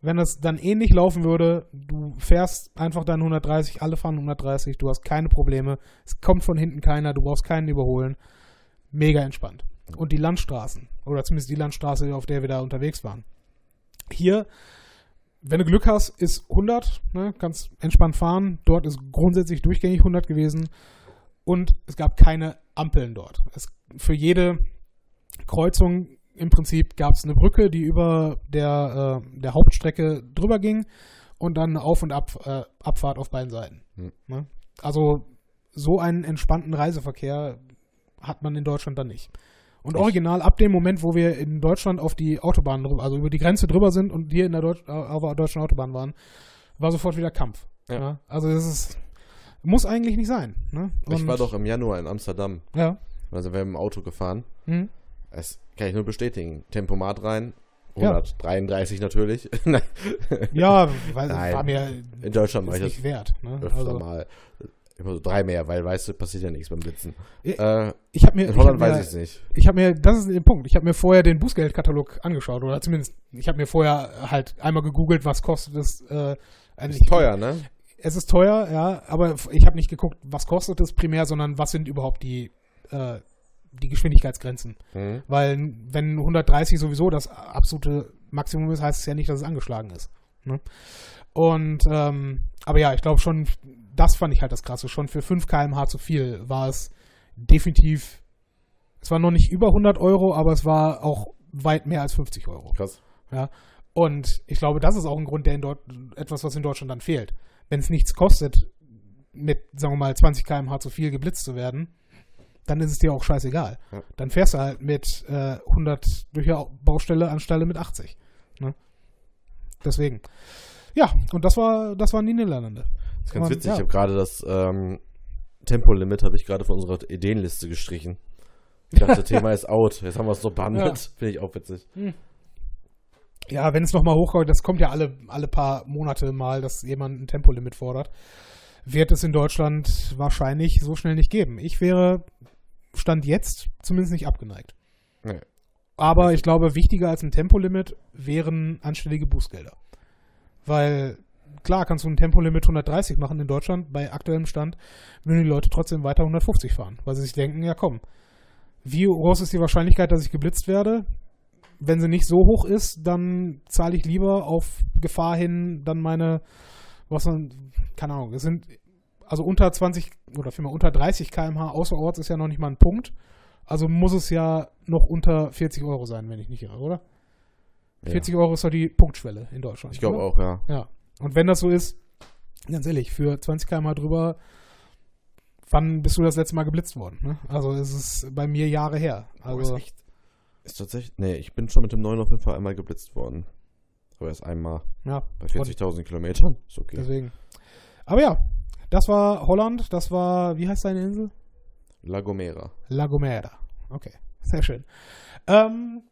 [SPEAKER 1] wenn es dann ähnlich laufen würde, du fährst einfach deine 130, alle fahren 130, du hast keine Probleme, es kommt von hinten keiner, du brauchst keinen überholen. Mega entspannt. Und die Landstraßen, oder zumindest die Landstraße, auf der wir da unterwegs waren. Hier, wenn du Glück hast, ist 100, ne, kannst entspannt fahren. Dort ist grundsätzlich durchgängig 100 gewesen. Und es gab keine Ampeln dort. Es, für jede Kreuzung im Prinzip gab es eine Brücke, die über der, äh, der Hauptstrecke drüber ging und dann Auf- und Ab, äh, Abfahrt auf beiden Seiten.
[SPEAKER 2] Hm.
[SPEAKER 1] Ne? Also so einen entspannten Reiseverkehr hat man in Deutschland dann nicht. Und original ab dem Moment, wo wir in Deutschland auf die Autobahn, also über die Grenze drüber sind und hier in der Deutsch, äh, auf der deutschen Autobahn waren, war sofort wieder Kampf.
[SPEAKER 2] Ja.
[SPEAKER 1] Ja. Also das ist, muss eigentlich nicht sein. Ne?
[SPEAKER 2] Ich war doch im Januar in Amsterdam.
[SPEAKER 1] Ja.
[SPEAKER 2] Also wir haben im Auto gefahren.
[SPEAKER 1] Hm.
[SPEAKER 2] Das kann ich nur bestätigen. Tempomat rein.
[SPEAKER 1] Ja.
[SPEAKER 2] 133 natürlich. Nein.
[SPEAKER 1] Ja, weil
[SPEAKER 2] Nein.
[SPEAKER 1] war mir
[SPEAKER 2] In Deutschland mache ich
[SPEAKER 1] nicht
[SPEAKER 2] das
[SPEAKER 1] wert. Ne?
[SPEAKER 2] öfter
[SPEAKER 1] Also,
[SPEAKER 2] mal. Immer so drei mehr, weil weißt du, passiert ja nichts beim Blitzen.
[SPEAKER 1] Ich-
[SPEAKER 2] Äh,
[SPEAKER 1] ich habe mir,
[SPEAKER 2] in
[SPEAKER 1] ich
[SPEAKER 2] Holland
[SPEAKER 1] hab mir,
[SPEAKER 2] weiß ich es nicht.
[SPEAKER 1] ich habe mir, das ist der Punkt. Ich habe mir vorher den Bußgeldkatalog angeschaut oder zumindest, ich habe mir vorher halt einmal gegoogelt, was kostet es. Äh, also
[SPEAKER 2] Ist teuer, ne?
[SPEAKER 1] Es ist teuer, ja, aber ich habe nicht geguckt, was kostet es primär, sondern was sind überhaupt die äh, die Geschwindigkeitsgrenzen.
[SPEAKER 2] Mhm.
[SPEAKER 1] Weil wenn 130 sowieso das absolute Maximum ist, heißt es ja nicht, dass es angeschlagen ist. Ne? Und ähm, aber ja, ich glaube schon, das fand ich halt das Krasse. Schon für 5 km/h zu viel war es definitiv. Es war noch nicht über 100 Euro, aber es war auch weit mehr als 50 Euro.
[SPEAKER 2] Krass.
[SPEAKER 1] Ja. Und ich glaube, das ist auch ein Grund, der in Dort etwas, was in Deutschland dann fehlt. Wenn es nichts kostet, mit, sagen wir mal, 20 km/h zu viel geblitzt zu werden, dann ist es dir auch scheißegal.
[SPEAKER 2] Ja.
[SPEAKER 1] Dann fährst du halt mit äh, 100 durch die Baustelle anstelle mit 80. Ne? Deswegen. Ja, und das war, das waren die Niederlande.
[SPEAKER 2] Das ist ganz
[SPEAKER 1] Und,
[SPEAKER 2] witzig.
[SPEAKER 1] ja.
[SPEAKER 2] Ich habe gerade das ähm, Tempolimit habe ich gerade von unserer Ideenliste gestrichen. Ich dachte, Thema ist out. Jetzt haben wir es noch behandelt.
[SPEAKER 1] Ja.
[SPEAKER 2] Finde ich auch witzig.
[SPEAKER 1] Ja, wenn es nochmal hochkommt, das kommt ja alle, alle paar Monate mal, dass jemand ein Tempolimit fordert, wird es in Deutschland wahrscheinlich so schnell nicht geben. Ich wäre, Stand jetzt, zumindest nicht abgeneigt.
[SPEAKER 2] Nee.
[SPEAKER 1] Aber ich glaube, wichtiger als ein Tempolimit wären anständige Bußgelder. Weil, klar, kannst du ein Tempolimit 130 machen in Deutschland, bei aktuellem Stand würden die Leute trotzdem weiter 150 fahren, weil sie sich denken, ja komm, wie groß ist die Wahrscheinlichkeit, dass ich geblitzt werde? Wenn sie nicht so hoch ist, dann zahle ich lieber auf Gefahr hin dann meine, was man, keine Ahnung, es sind, also unter 20 oder vielmehr unter 30 km/h außerorts ist ja noch nicht mal ein Punkt. Also muss es ja noch unter 40 Euro sein, wenn ich nicht irre, oder?
[SPEAKER 2] Ja.
[SPEAKER 1] 40 Euro ist doch die Punktschwelle in Deutschland.
[SPEAKER 2] Ich glaube auch, ja.
[SPEAKER 1] Ja. Und wenn das so ist, ganz ehrlich, für 20 km drüber, wann bist du das letzte Mal geblitzt worden? Ne? Also es ist bei mir Jahre her.
[SPEAKER 2] Also,
[SPEAKER 1] Also
[SPEAKER 2] ist echt. Ist tatsächlich. Nee, ich bin schon mit dem 9 auf jeden Fall einmal geblitzt worden. Aber erst einmal.
[SPEAKER 1] ja,
[SPEAKER 2] Bei 40.000 Kilometern. Ist okay.
[SPEAKER 1] deswegen. Aber ja, das war Holland, das war, wie heißt deine Insel?
[SPEAKER 2] La Gomera.
[SPEAKER 1] La Gomera. Okay, sehr schön. Ähm,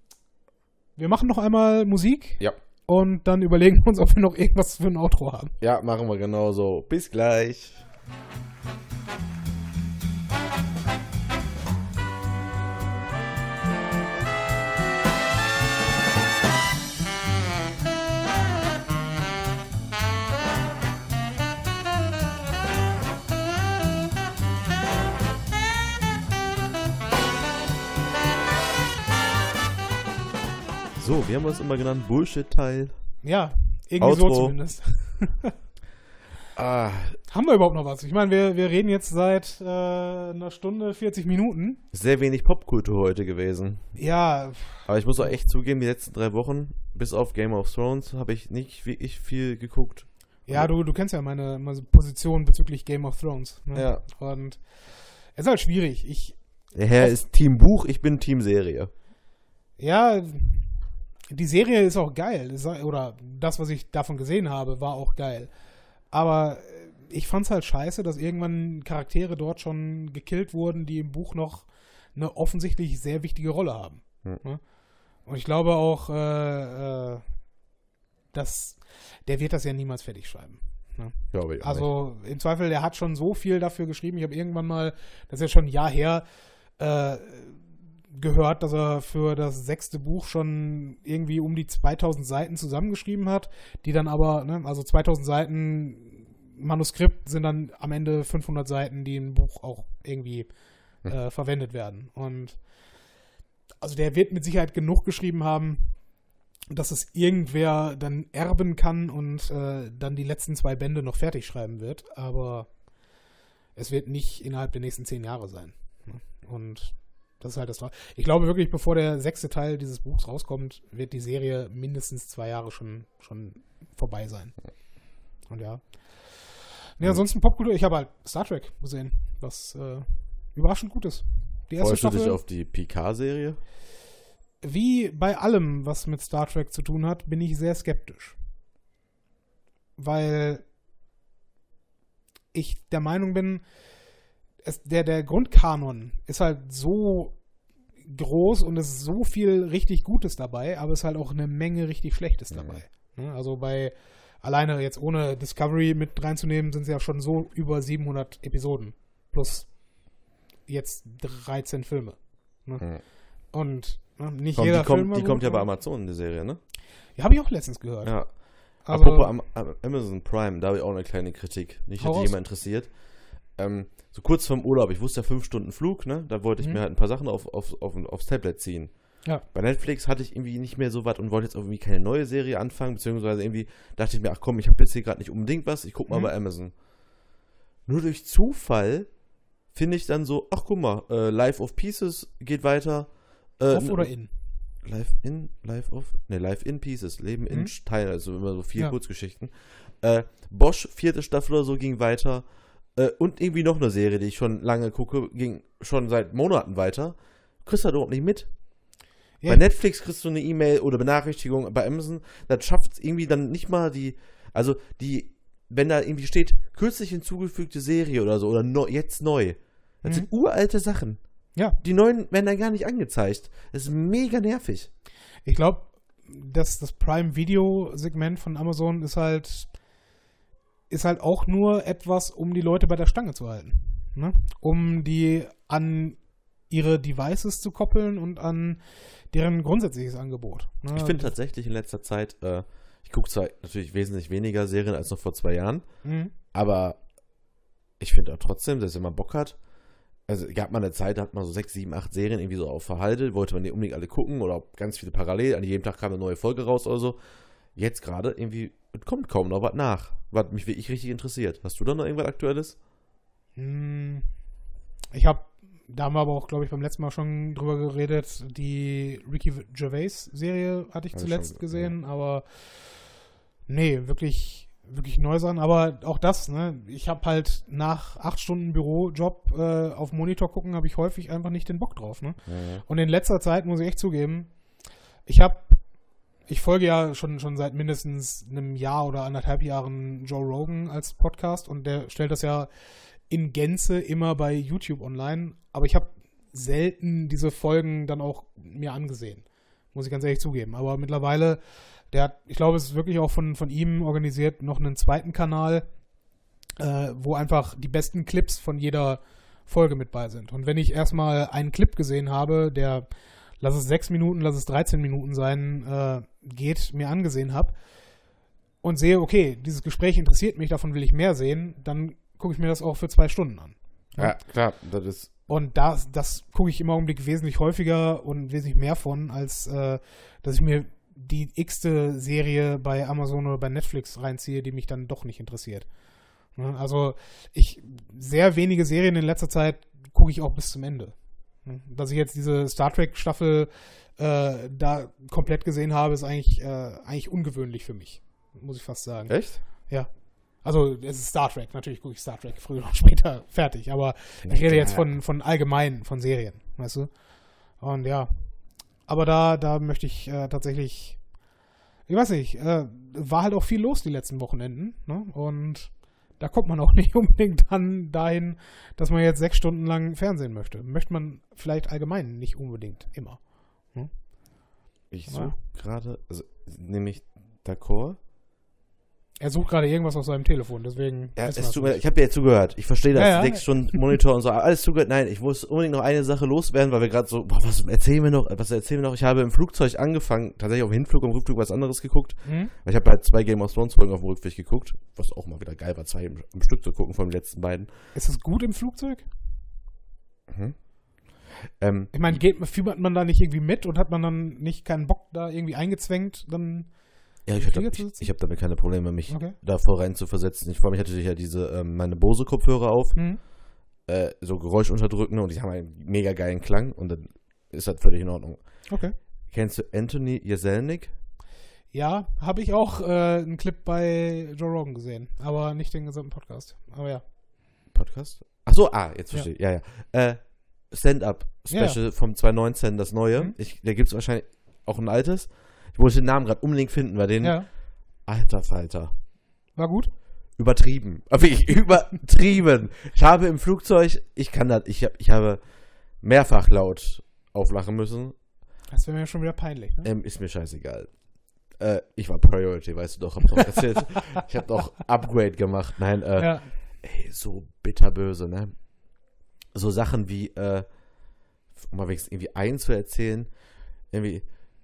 [SPEAKER 1] wir machen noch einmal Musik.
[SPEAKER 2] Ja.
[SPEAKER 1] Und dann überlegen wir uns, ob wir noch irgendwas für ein Outro haben.
[SPEAKER 2] Ja, machen wir genauso. Bis gleich. So, wir haben uns immer genannt Bullshit-Teil.
[SPEAKER 1] Ja, irgendwie so
[SPEAKER 2] Outro.
[SPEAKER 1] zumindest.
[SPEAKER 2] Ah,
[SPEAKER 1] Haben wir überhaupt noch was? Ich meine, wir, wir reden jetzt seit äh, einer Stunde 40 Minuten.
[SPEAKER 2] sehr wenig Popkultur heute gewesen.
[SPEAKER 1] Ja,
[SPEAKER 2] Aber ich muss auch echt zugeben, die letzten drei Wochen, bis auf Game of Thrones, habe ich nicht wirklich viel geguckt.
[SPEAKER 1] ja, du, du kennst ja meine, meine Position bezüglich Game of Thrones. Ne?
[SPEAKER 2] Ja.
[SPEAKER 1] Und es ist halt schwierig. Ich,
[SPEAKER 2] Der Herr ist Team Buch, ich bin Team Serie.
[SPEAKER 1] ja, die Serie ist auch geil. Oder das, was ich davon gesehen habe, war auch geil. Aber äh, ich fand's halt scheiße, dass irgendwann Charaktere dort schon gekillt wurden, die im Buch noch eine offensichtlich sehr wichtige Rolle haben.
[SPEAKER 2] Hm.
[SPEAKER 1] Ne? Und ich glaube auch, äh, äh, dass der wird das ja niemals fertig schreiben.
[SPEAKER 2] Glaube ich
[SPEAKER 1] Also im Zweifel, der hat schon so viel dafür geschrieben. Ich habe irgendwann mal, das ist jetzt schon ein Jahr her, äh, gehört, dass er für das sechste Buch schon irgendwie um die 2000 Seiten zusammengeschrieben hat, die dann aber, ne, also 2000 Seiten Manuskript sind dann am Ende 500 Seiten, die im Buch auch irgendwie äh, verwendet werden. Und also der wird mit Sicherheit genug geschrieben haben, dass es irgendwer dann erben kann und äh, dann die letzten zwei Bände noch fertig schreiben wird, aber es wird nicht innerhalb der nächsten zehn Jahre sein. ne? Und das ist halt das Tra- Ich glaube wirklich, bevor der sechste Teil dieses Buchs rauskommt, wird die Serie mindestens zwei Jahre schon, schon vorbei sein. Und ja. Nee, ansonsten Popkultur, ich habe halt Star Trek gesehen, was äh, überraschend gut ist. Die erste
[SPEAKER 2] Freust du dich
[SPEAKER 1] Staffel,
[SPEAKER 2] auf die PK-Serie?
[SPEAKER 1] wie bei allem, was mit Star Trek zu tun hat, bin ich sehr skeptisch. Weil ich der Meinung bin, es, der, der Grundkanon ist halt so groß und es ist so viel richtig Gutes dabei, aber es ist halt auch eine Menge richtig Schlechtes dabei. Ne? Also bei alleine jetzt ohne Discovery mit reinzunehmen, sind es ja schon so über 700 Episoden. Plus jetzt 13 Filme. Ne?
[SPEAKER 2] Mhm.
[SPEAKER 1] Und ne, nicht
[SPEAKER 2] Komm,
[SPEAKER 1] jeder
[SPEAKER 2] die kommt,
[SPEAKER 1] Film war
[SPEAKER 2] die kommt ja bei Amazon, die Serie, ne?
[SPEAKER 1] Ja, habe ich auch letztens gehört.
[SPEAKER 2] Ja.
[SPEAKER 1] aber,
[SPEAKER 2] Apropos Am Am Amazon Prime, da habe ich auch eine kleine Kritik. Nicht,
[SPEAKER 1] raus.
[SPEAKER 2] jemand interessiert. Ähm, so kurz vorm Urlaub, ich wusste ja fünf Stunden Flug, ne? Da wollte ich
[SPEAKER 1] Mhm.
[SPEAKER 2] mir halt ein paar Sachen auf, auf, auf, aufs Tablet ziehen.
[SPEAKER 1] Ja.
[SPEAKER 2] Bei Netflix hatte ich irgendwie nicht mehr so was und wollte jetzt irgendwie keine neue Serie anfangen, beziehungsweise irgendwie dachte ich mir, ach komm, ich habe jetzt hier gerade nicht unbedingt was, ich guck mal
[SPEAKER 1] Mhm.
[SPEAKER 2] bei Amazon. Nur durch Zufall finde ich dann so, ach guck mal, äh, Life of Pieces geht weiter. Äh,
[SPEAKER 1] off oder in?
[SPEAKER 2] Live in, Live of, ne, Live in Pieces, Leben in
[SPEAKER 1] Mhm.
[SPEAKER 2] Teilen, also immer so vier
[SPEAKER 1] Ja.
[SPEAKER 2] Kurzgeschichten. Äh, Bosch, vierte Staffel oder so, ging weiter. Äh, und irgendwie noch eine Serie, die ich schon lange gucke, ging schon seit Monaten weiter. Kriegst du da überhaupt nicht mit.
[SPEAKER 1] Ja,
[SPEAKER 2] Bei Netflix kriegst du eine E-Mail oder Benachrichtigung, bei Amazon, das schafft es irgendwie dann nicht mal die, also die, wenn da irgendwie steht, kürzlich hinzugefügte Serie oder so, oder neu- jetzt neu. Das
[SPEAKER 1] Mhm.
[SPEAKER 2] sind uralte Sachen.
[SPEAKER 1] Ja.
[SPEAKER 2] Die neuen werden dann gar nicht angezeigt. Das ist mega nervig.
[SPEAKER 1] Ich glaube, dass das Prime Video Segment von Amazon ist halt ist halt auch nur etwas, um die Leute bei der Stange zu halten, ne? Um die an ihre Devices zu koppeln und an deren grundsätzliches Angebot. Ne?
[SPEAKER 2] Ich finde tatsächlich in letzter Zeit, äh, ich gucke zwar natürlich wesentlich weniger Serien als noch vor zwei Jahren,
[SPEAKER 1] Mhm.
[SPEAKER 2] aber ich finde auch trotzdem, dass wenn man Bock hat, also gab mal eine Zeit, da hat man so sechs, sieben, acht Serien irgendwie so auf Verhalte, wollte man die unbedingt alle gucken oder ganz viele parallel, an jedem Tag kam eine neue Folge raus oder so. Jetzt gerade irgendwie es kommt kaum noch was nach, was mich wirklich richtig interessiert. Hast du da noch irgendwas Aktuelles?
[SPEAKER 1] Hm, Ich habe, da haben wir aber auch, glaube ich, beim letzten Mal schon drüber geredet, die Ricky Gervais-Serie hatte ich
[SPEAKER 2] Hab ich
[SPEAKER 1] zuletzt
[SPEAKER 2] schon,
[SPEAKER 1] gesehen, aber nee, wirklich, wirklich neu sein. Aber auch das, ne, ich habe halt nach acht Stunden Bürojob äh, auf Monitor gucken, habe ich häufig einfach nicht den Bock drauf, ne? Und in letzter Zeit muss ich echt zugeben, ich habe, ich folge ja schon, schon seit mindestens einem Jahr oder anderthalb Jahren Joe Rogan als Podcast und der stellt das ja in Gänze immer bei YouTube online, aber ich habe selten diese Folgen dann auch mir angesehen, muss ich ganz ehrlich zugeben. Aber mittlerweile, der hat, ich glaube, es ist wirklich auch von, von ihm organisiert, noch einen zweiten Kanal, äh, wo einfach die besten Clips von jeder Folge mit bei sind. Und wenn ich erstmal einen Clip gesehen habe, der, lass es sechs Minuten, lass es 13 Minuten sein, äh, geht, mir angesehen habe und sehe, okay, dieses Gespräch interessiert mich, davon will ich mehr sehen, dann gucke ich mir das auch für zwei Stunden an.
[SPEAKER 2] Ja, klar, das ist.
[SPEAKER 1] Und das, das gucke ich im Augenblick wesentlich häufiger und wesentlich mehr von, als äh, dass ich mir die x-te Serie bei Amazon oder bei Netflix reinziehe, die mich dann doch nicht interessiert. Ne? Also ich sehr wenige Serien in letzter Zeit gucke ich auch bis zum Ende. Ne? Dass ich jetzt diese Star Trek Staffel äh, da komplett gesehen habe, ist eigentlich, äh, eigentlich ungewöhnlich für mich, muss ich fast sagen.
[SPEAKER 2] Echt?
[SPEAKER 1] Ja. Also, es ist Star Trek. Natürlich gucke ich Star Trek früher oder später fertig. Aber ich rede jetzt von, von allgemein, von Serien. Weißt du? Und ja. Aber da, da möchte ich äh, tatsächlich. Ich weiß nicht. Äh, war halt auch viel los die letzten Wochenenden. Ne? Und da kommt man auch nicht unbedingt dann dahin, dass man jetzt sechs Stunden lang Fernsehen möchte. Möchte man vielleicht allgemein nicht unbedingt immer.
[SPEAKER 2] Ich
[SPEAKER 1] Ja.
[SPEAKER 2] suche gerade, also, nämlich d'accord.
[SPEAKER 1] Er sucht gerade irgendwas auf seinem Telefon, deswegen.
[SPEAKER 2] Ja, es tut mir, ich habe dir jetzt zugehört. Ich verstehe das.
[SPEAKER 1] Ja, ja.
[SPEAKER 2] Sechs Stunden Monitor und so. Alles zugehört. Nein, ich muss unbedingt noch eine Sache loswerden, weil wir gerade so, boah, was erzählen wir noch? Was erzählen wir noch? Ich habe im Flugzeug angefangen, tatsächlich auf dem Hinflug und Rückflug was anderes geguckt.
[SPEAKER 1] Hm?
[SPEAKER 2] Weil ich habe halt zwei Game of Thrones Folgen auf dem Rückweg geguckt, was auch mal wieder geil war, zwei im, im Stück zu gucken von den letzten beiden.
[SPEAKER 1] Ist es gut im Flugzeug?
[SPEAKER 2] Ähm,
[SPEAKER 1] Ich meine, geht, fiebert man da nicht irgendwie mit und hat man dann nicht keinen Bock da irgendwie eingezwängt? Dann.
[SPEAKER 2] Ja, ich, habe damit keine Probleme, mich
[SPEAKER 1] Okay.
[SPEAKER 2] davor rein zu versetzen. Ich vor allem, ich hatte ja diese, ähm, meine Bose-Kopfhörer auf,
[SPEAKER 1] Hm?
[SPEAKER 2] äh, so geräuschunterdrückende und die haben einen mega geilen Klang und dann ist das völlig in Ordnung.
[SPEAKER 1] Okay.
[SPEAKER 2] Kennst du Anthony Jeselnik?
[SPEAKER 1] Ja, habe ich auch äh, einen Clip bei Joe Rogan gesehen, aber nicht den gesamten Podcast. Aber ja.
[SPEAKER 2] Podcast? Ach so, ah, jetzt verstehe ich. Ja, ja. Äh, Stand-Up-Special vom 2019, das neue.
[SPEAKER 1] Mhm.
[SPEAKER 2] Ich, da gibt es wahrscheinlich auch ein altes. Ich wollte den Namen gerade unbedingt finden, weil den.
[SPEAKER 1] Ja.
[SPEAKER 2] Alter Falter.
[SPEAKER 1] War gut?
[SPEAKER 2] Übertrieben. Aber ich übertrieben. Ich habe im Flugzeug, ich kann das, ich, hab, ich habe mehrfach laut auflachen müssen.
[SPEAKER 1] Das wäre mir schon wieder peinlich. Ne?
[SPEAKER 2] Ähm, ist mir scheißegal. Äh, ich war Priority, weißt du doch, hab doch erzählt. ich habe doch Upgrade gemacht. Nein, äh,
[SPEAKER 1] Ja.
[SPEAKER 2] ey, so bitterböse, ne? So Sachen wie, äh, um mal wenigstens irgendwie einen zu erzählen, irgendwie,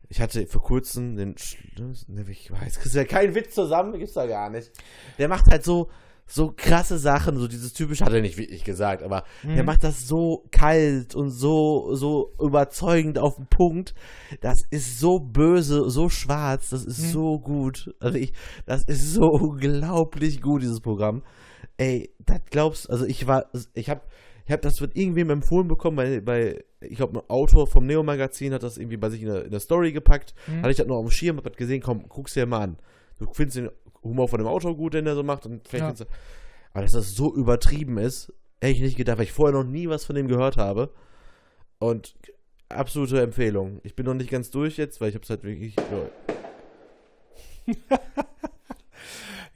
[SPEAKER 2] ich hatte vor kurzem den schlimmsten, ne, ich weiß, kriegst ja keinen Witz zusammen, gibt's da gar nicht. Der macht halt so, so krasse Sachen, so dieses typische, hat er nicht wirklich gesagt, aber der
[SPEAKER 1] Mhm.
[SPEAKER 2] macht das so kalt und so, so überzeugend auf den Punkt. Das ist so böse, so schwarz, das ist
[SPEAKER 1] Mhm.
[SPEAKER 2] so gut. Also ich, das ist so unglaublich gut, dieses Programm. Ey, das glaubst, also ich war, ich hab, ich hab das wird irgendwem empfohlen bekommen, bei, bei ich glaube, ein Autor vom Neo-Magazin hat das irgendwie bei sich in der, in der Story gepackt.
[SPEAKER 1] Mhm.
[SPEAKER 2] Hatte ich das noch auf dem Schirm, hab das gesehen, komm, guck's dir mal an. Du findest den Humor von dem Autor gut, den er so macht und vielleicht
[SPEAKER 1] Ja.
[SPEAKER 2] du, aber dass das so übertrieben ist, hätte ich nicht gedacht, weil ich vorher noch nie was von dem gehört habe. Und absolute Empfehlung. Ich bin noch nicht ganz durch jetzt, weil ich hab's halt wirklich.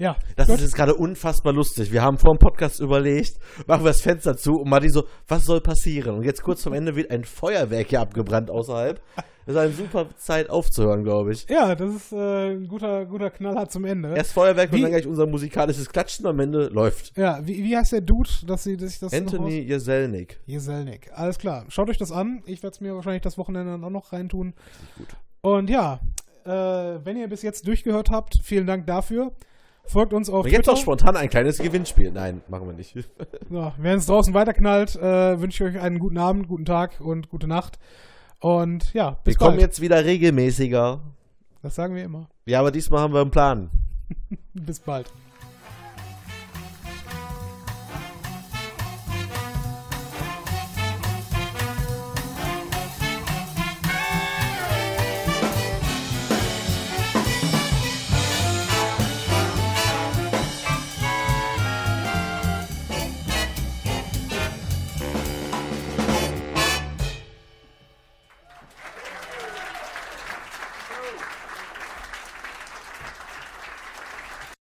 [SPEAKER 1] Ja.
[SPEAKER 2] Das
[SPEAKER 1] gut.
[SPEAKER 2] ist jetzt gerade unfassbar lustig. Wir haben vor dem Podcast überlegt, machen wir das Fenster zu und Matti so, was soll passieren? Und jetzt kurz vom Ende wird ein Feuerwerk hier abgebrannt außerhalb. Das ist eine super Zeit aufzuhören, glaube ich.
[SPEAKER 1] ja, das ist äh, ein guter, guter Knaller zum Ende.
[SPEAKER 2] Erst Feuerwerk und
[SPEAKER 1] Wie-
[SPEAKER 2] dann gleich unser musikalisches Klatschen am Ende läuft.
[SPEAKER 1] Ja, wie, wie heißt der Dude, dass sie dass ich das
[SPEAKER 2] Anthony Jeselnik.
[SPEAKER 1] Jeselnik. Alles klar. Schaut euch das an. Ich werde es mir wahrscheinlich das Wochenende dann auch noch reintun.
[SPEAKER 2] Gut.
[SPEAKER 1] Und ja, äh, wenn ihr bis jetzt durchgehört habt, vielen Dank dafür. Folgt uns auf
[SPEAKER 2] Und jetzt
[SPEAKER 1] Twitter.
[SPEAKER 2] auch spontan ein kleines Gewinnspiel. Nein, machen wir nicht.
[SPEAKER 1] So, wenn es draußen weiterknallt, äh, wünsche ich euch einen guten Abend, guten Tag und gute Nacht. Und ja, bis
[SPEAKER 2] Wir kommen
[SPEAKER 1] bald.
[SPEAKER 2] jetzt wieder regelmäßiger.
[SPEAKER 1] Das sagen wir immer.
[SPEAKER 2] Ja, aber diesmal haben wir einen Plan.
[SPEAKER 1] Bis bald.